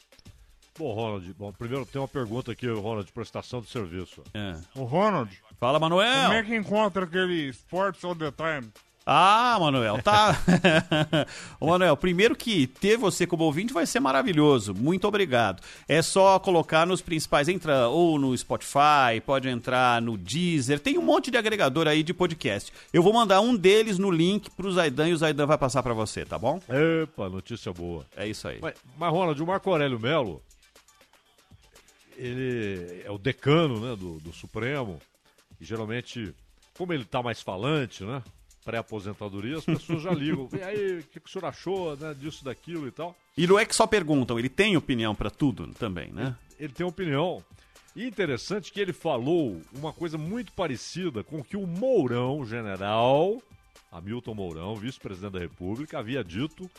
Speaker 4: Bom, Ronald, bom, primeiro tem uma pergunta aqui, Ronald, de prestação de serviço.
Speaker 6: É.
Speaker 35: O Ronald.
Speaker 6: Fala, Manuel.
Speaker 35: Como é que encontra aquele Sports All the Time?
Speaker 6: Ah, Manuel, tá. Ô, Manuel, primeiro que ter você como ouvinte vai ser maravilhoso. Muito obrigado. É só colocar nos principais, entra ou no Spotify, pode entrar no Deezer, tem um monte de agregador aí de podcast. Eu vou mandar um deles no link pro Zaidan e o Zaidan vai passar para você, tá bom?
Speaker 4: Epa, notícia boa.
Speaker 6: É isso aí.
Speaker 4: Mas, mas Ronald, o Marco Aurélio Melo, ele é o decano né, do, do Supremo, e geralmente, como ele tá mais falante, né? Pré-aposentadoria, as pessoas já ligam. E aí, o que, que o senhor achou né, disso, daquilo e tal?
Speaker 6: E não é que só perguntam, ele tem opinião para tudo também, né?
Speaker 4: Ele, ele tem opinião. E interessante que ele falou uma coisa muito parecida com o que o Mourão, general, Hamilton Mourão, vice-presidente da República, havia dito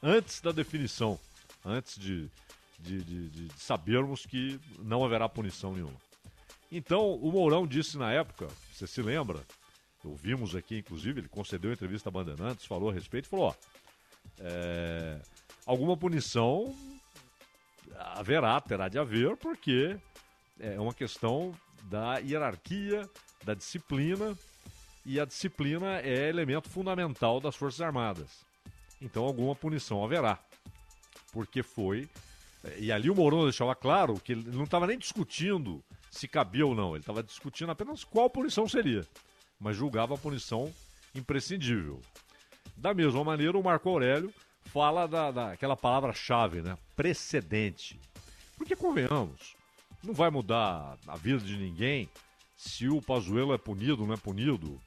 Speaker 4: antes da definição, antes de, de, de, de sabermos que não haverá punição nenhuma. Então, o Mourão disse na época, você se lembra, ouvimos aqui, inclusive, ele concedeu entrevista a Bandeirantes, falou a respeito, falou, ó, é, alguma punição haverá, terá de haver, porque é uma questão da hierarquia, da disciplina, e a disciplina é elemento fundamental das Forças Armadas. Então alguma punição haverá. Porque foi. E ali o Mourão deixava claro que ele não estava nem discutindo se cabia ou não, ele estava discutindo apenas qual punição seria mas julgava a punição imprescindível. Da mesma maneira, o Marco Aurélio fala da, daquela palavra-chave, né? Precedente. Porque, convenhamos, não vai mudar a vida de ninguém se o Pazuello é punido ou não é punido.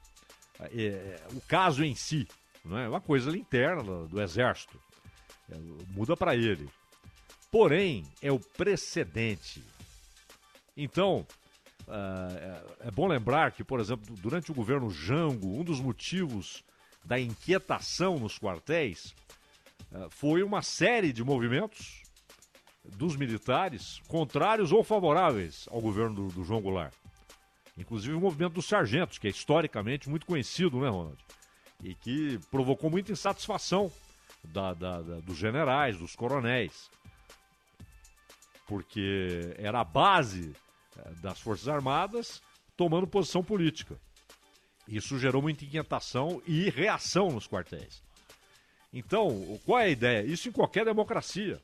Speaker 4: É, é, o caso em si não é uma coisa interna do, Exército. É, muda para ele. Porém, é o precedente. Então, é, é, bom lembrar que, por exemplo, durante o governo Jango, um dos motivos da inquietação nos quartéis uh, foi uma série de movimentos dos militares contrários ou favoráveis ao governo do, do João Goulart. Inclusive o movimento dos sargentos, que é historicamente muito conhecido, né, Ronald? E que provocou muita insatisfação da, da, da, dos generais, dos coronéis. Porque era a base das Forças Armadas tomando posição política. Isso gerou muita inquietação e reação nos quartéis. Então, qual é a ideia? Isso em qualquer democracia.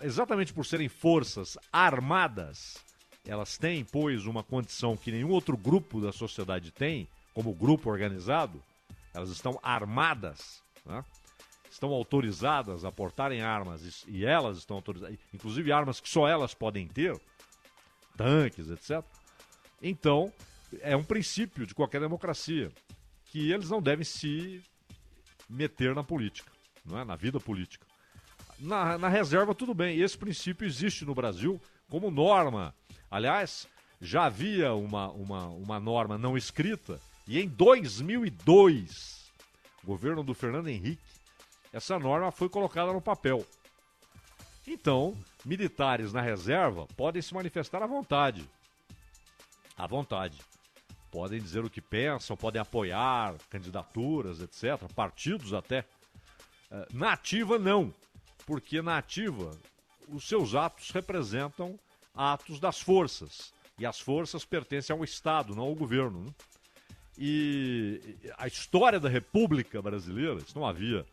Speaker 4: Exatamente por serem forças armadas, elas têm, pois, uma condição que nenhum outro grupo da sociedade tem, como grupo organizado, elas estão armadas, né? estão autorizadas a portarem armas e elas estão autorizadas, inclusive armas que só elas podem ter, tanques, etc. Então, é um princípio de qualquer democracia que eles não devem se meter na política, não é? na vida política. Na, na reserva, tudo bem, esse princípio existe no Brasil como norma. Aliás, já havia uma, uma, uma norma não escrita e em 2002, governo do Fernando Henrique, essa norma foi colocada no papel. Então, militares na reserva podem se manifestar à vontade. À vontade. Podem dizer o que pensam, podem apoiar candidaturas, etc., partidos até. Eh, na ativa, não. Porque na ativa, os seus atos representam atos das forças. E as forças pertencem ao Estado, não ao governo. Né? E a história da República Brasileira, isso não havia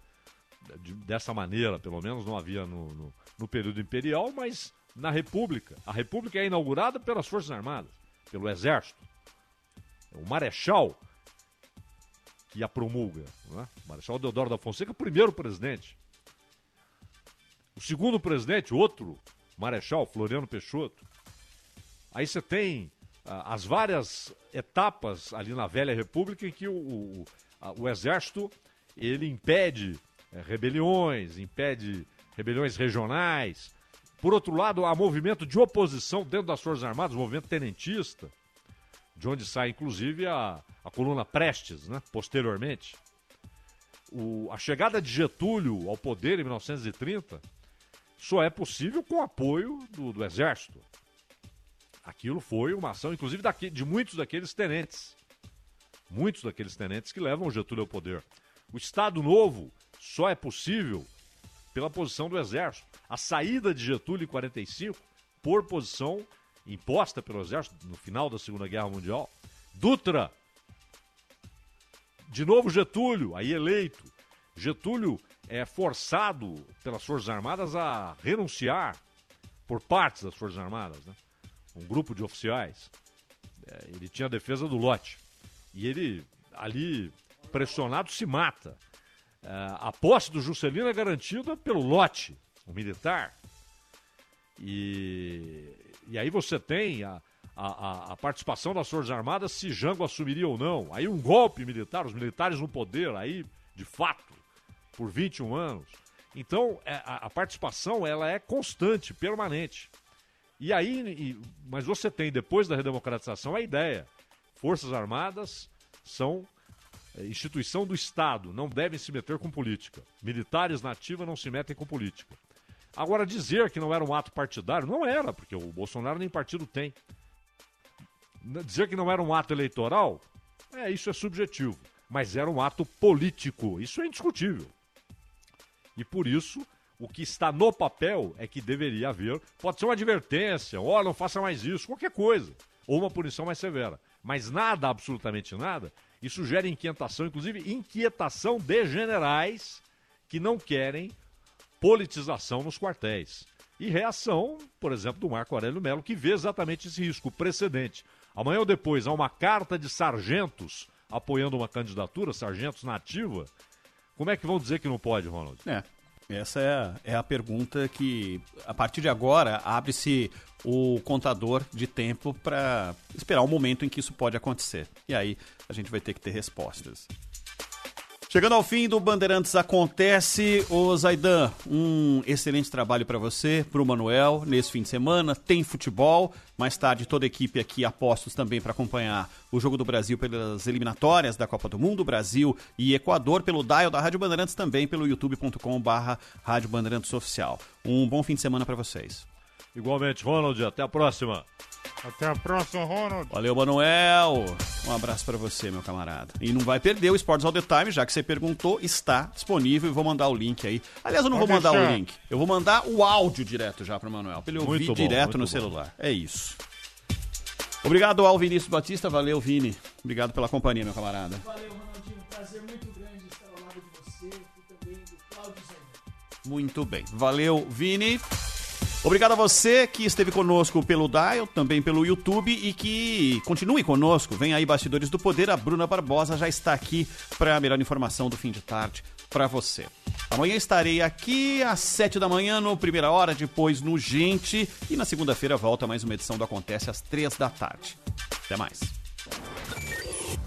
Speaker 4: dessa maneira, pelo menos não havia no, no, no período imperial, mas na República. A República é inaugurada pelas Forças Armadas, pelo Exército. É o Marechal que a promulga. O Marechal Deodoro da Fonseca, primeiro presidente. O segundo presidente, outro marechal, Floriano Peixoto. Aí você tem ah, as várias etapas ali na velha república em que o, o, a- o exército ele impede eh, rebeliões, impede rebeliões regionais. Por outro lado, há movimento de oposição dentro das Forças Armadas, movimento tenentista, de onde sai inclusive a, a coluna Prestes, né, posteriormente. O- a chegada de Getúlio ao poder em 1930 só é possível com apoio do, do Exército. Aquilo foi uma ação, inclusive, daqui- de muitos daqueles tenentes. Muitos daqueles tenentes que levam Getúlio ao poder. O Estado Novo só é possível pela posição do Exército. A saída de Getúlio em 45, por posição imposta pelo Exército no final da Segunda Guerra Mundial. Dutra, de novo Getúlio, aí eleito. Getúlio é forçado pelas Forças Armadas a renunciar por partes das Forças Armadas, né? Um grupo de oficiais. É, ele tinha a defesa do lote. E ele, ali, pressionado, se mata. É, a posse do Juscelino é garantida pelo lote, o militar. E, e aí você tem a, a, a- participação das Forças Armadas se Jango assumiria ou não. Aí um golpe militar, os militares no poder, aí, de fato, por 21 anos. Então, é, a, participação ela é constante, permanente. E aí, mas você tem, depois da redemocratização, a ideia. Forças Armadas são instituição do Estado, não devem se meter com política. Militares na ativa não se metem com política. Agora, dizer que não era um ato partidário, não era, porque o Bolsonaro nem partido tem. Dizer que não era um ato eleitoral, é, isso é subjetivo. Mas era um ato político, isso é indiscutível. E por isso, o que está no papel é que deveria haver, pode ser uma advertência, ó, não faça mais isso, qualquer coisa, ou uma punição mais severa. Mas nada, absolutamente nada, isso gera inquietação, inclusive inquietação de generais que não querem politização nos quartéis. E reação, por exemplo, do Marco Aurélio Melo, que vê exatamente esse risco, precedente. Amanhã ou depois há uma carta de sargentos apoiando uma candidatura, sargentos na ativa. Como é que vão dizer que não pode, Ronald?
Speaker 6: É. Essa é a, é a pergunta que, a partir de agora, abre-se o contador de tempo para esperar o momento em que isso pode acontecer. E aí a gente vai ter que ter respostas. Chegando ao fim do Bandeirantes Acontece, ô Zaidan, um excelente trabalho para você, para o Manuel, nesse fim de semana. Tem futebol, mais tarde toda a equipe aqui apostos também para acompanhar o Jogo do Brasil pelas eliminatórias da Copa do Mundo, Brasil e Equador, pelo dial da Rádio Bandeirantes, também pelo youtube.com barra Rádio Bandeirantes Oficial. Um bom fim de semana para vocês.
Speaker 4: Igualmente, Ronald, até a próxima.
Speaker 35: Até a próxima, Ronald.
Speaker 6: Valeu, Manuel. Um abraço para você, meu camarada. E não vai perder o Sports All the Time, já que você perguntou, está disponível e vou mandar o link aí. Aliás, eu não
Speaker 35: Pode
Speaker 6: vou mandar
Speaker 35: deixar.
Speaker 6: o link. Eu vou mandar o áudio direto já pro Manuel, pra ele ouvir
Speaker 4: Muito bom,
Speaker 6: direto
Speaker 4: muito
Speaker 6: no
Speaker 4: bom.
Speaker 6: celular. É isso. Obrigado ao Vinícius Batista, valeu, Vini. Obrigado pela companhia, meu camarada.
Speaker 36: Valeu, Ronaldinho. Prazer muito grande estar ao lado de você e também do Cláudio Zé.
Speaker 6: Muito bem. Valeu, Vini. Obrigado a você que esteve conosco pelo Dial, também pelo YouTube e que continue conosco. Vem aí Bastidores do Poder, a Bruna Barbosa já está aqui para a melhor informação do fim de tarde para você. Amanhã estarei aqui às 7 da manhã no Primeira Hora, depois no Gente e na segunda-feira volta mais uma edição do Acontece às 3 da tarde. Até mais.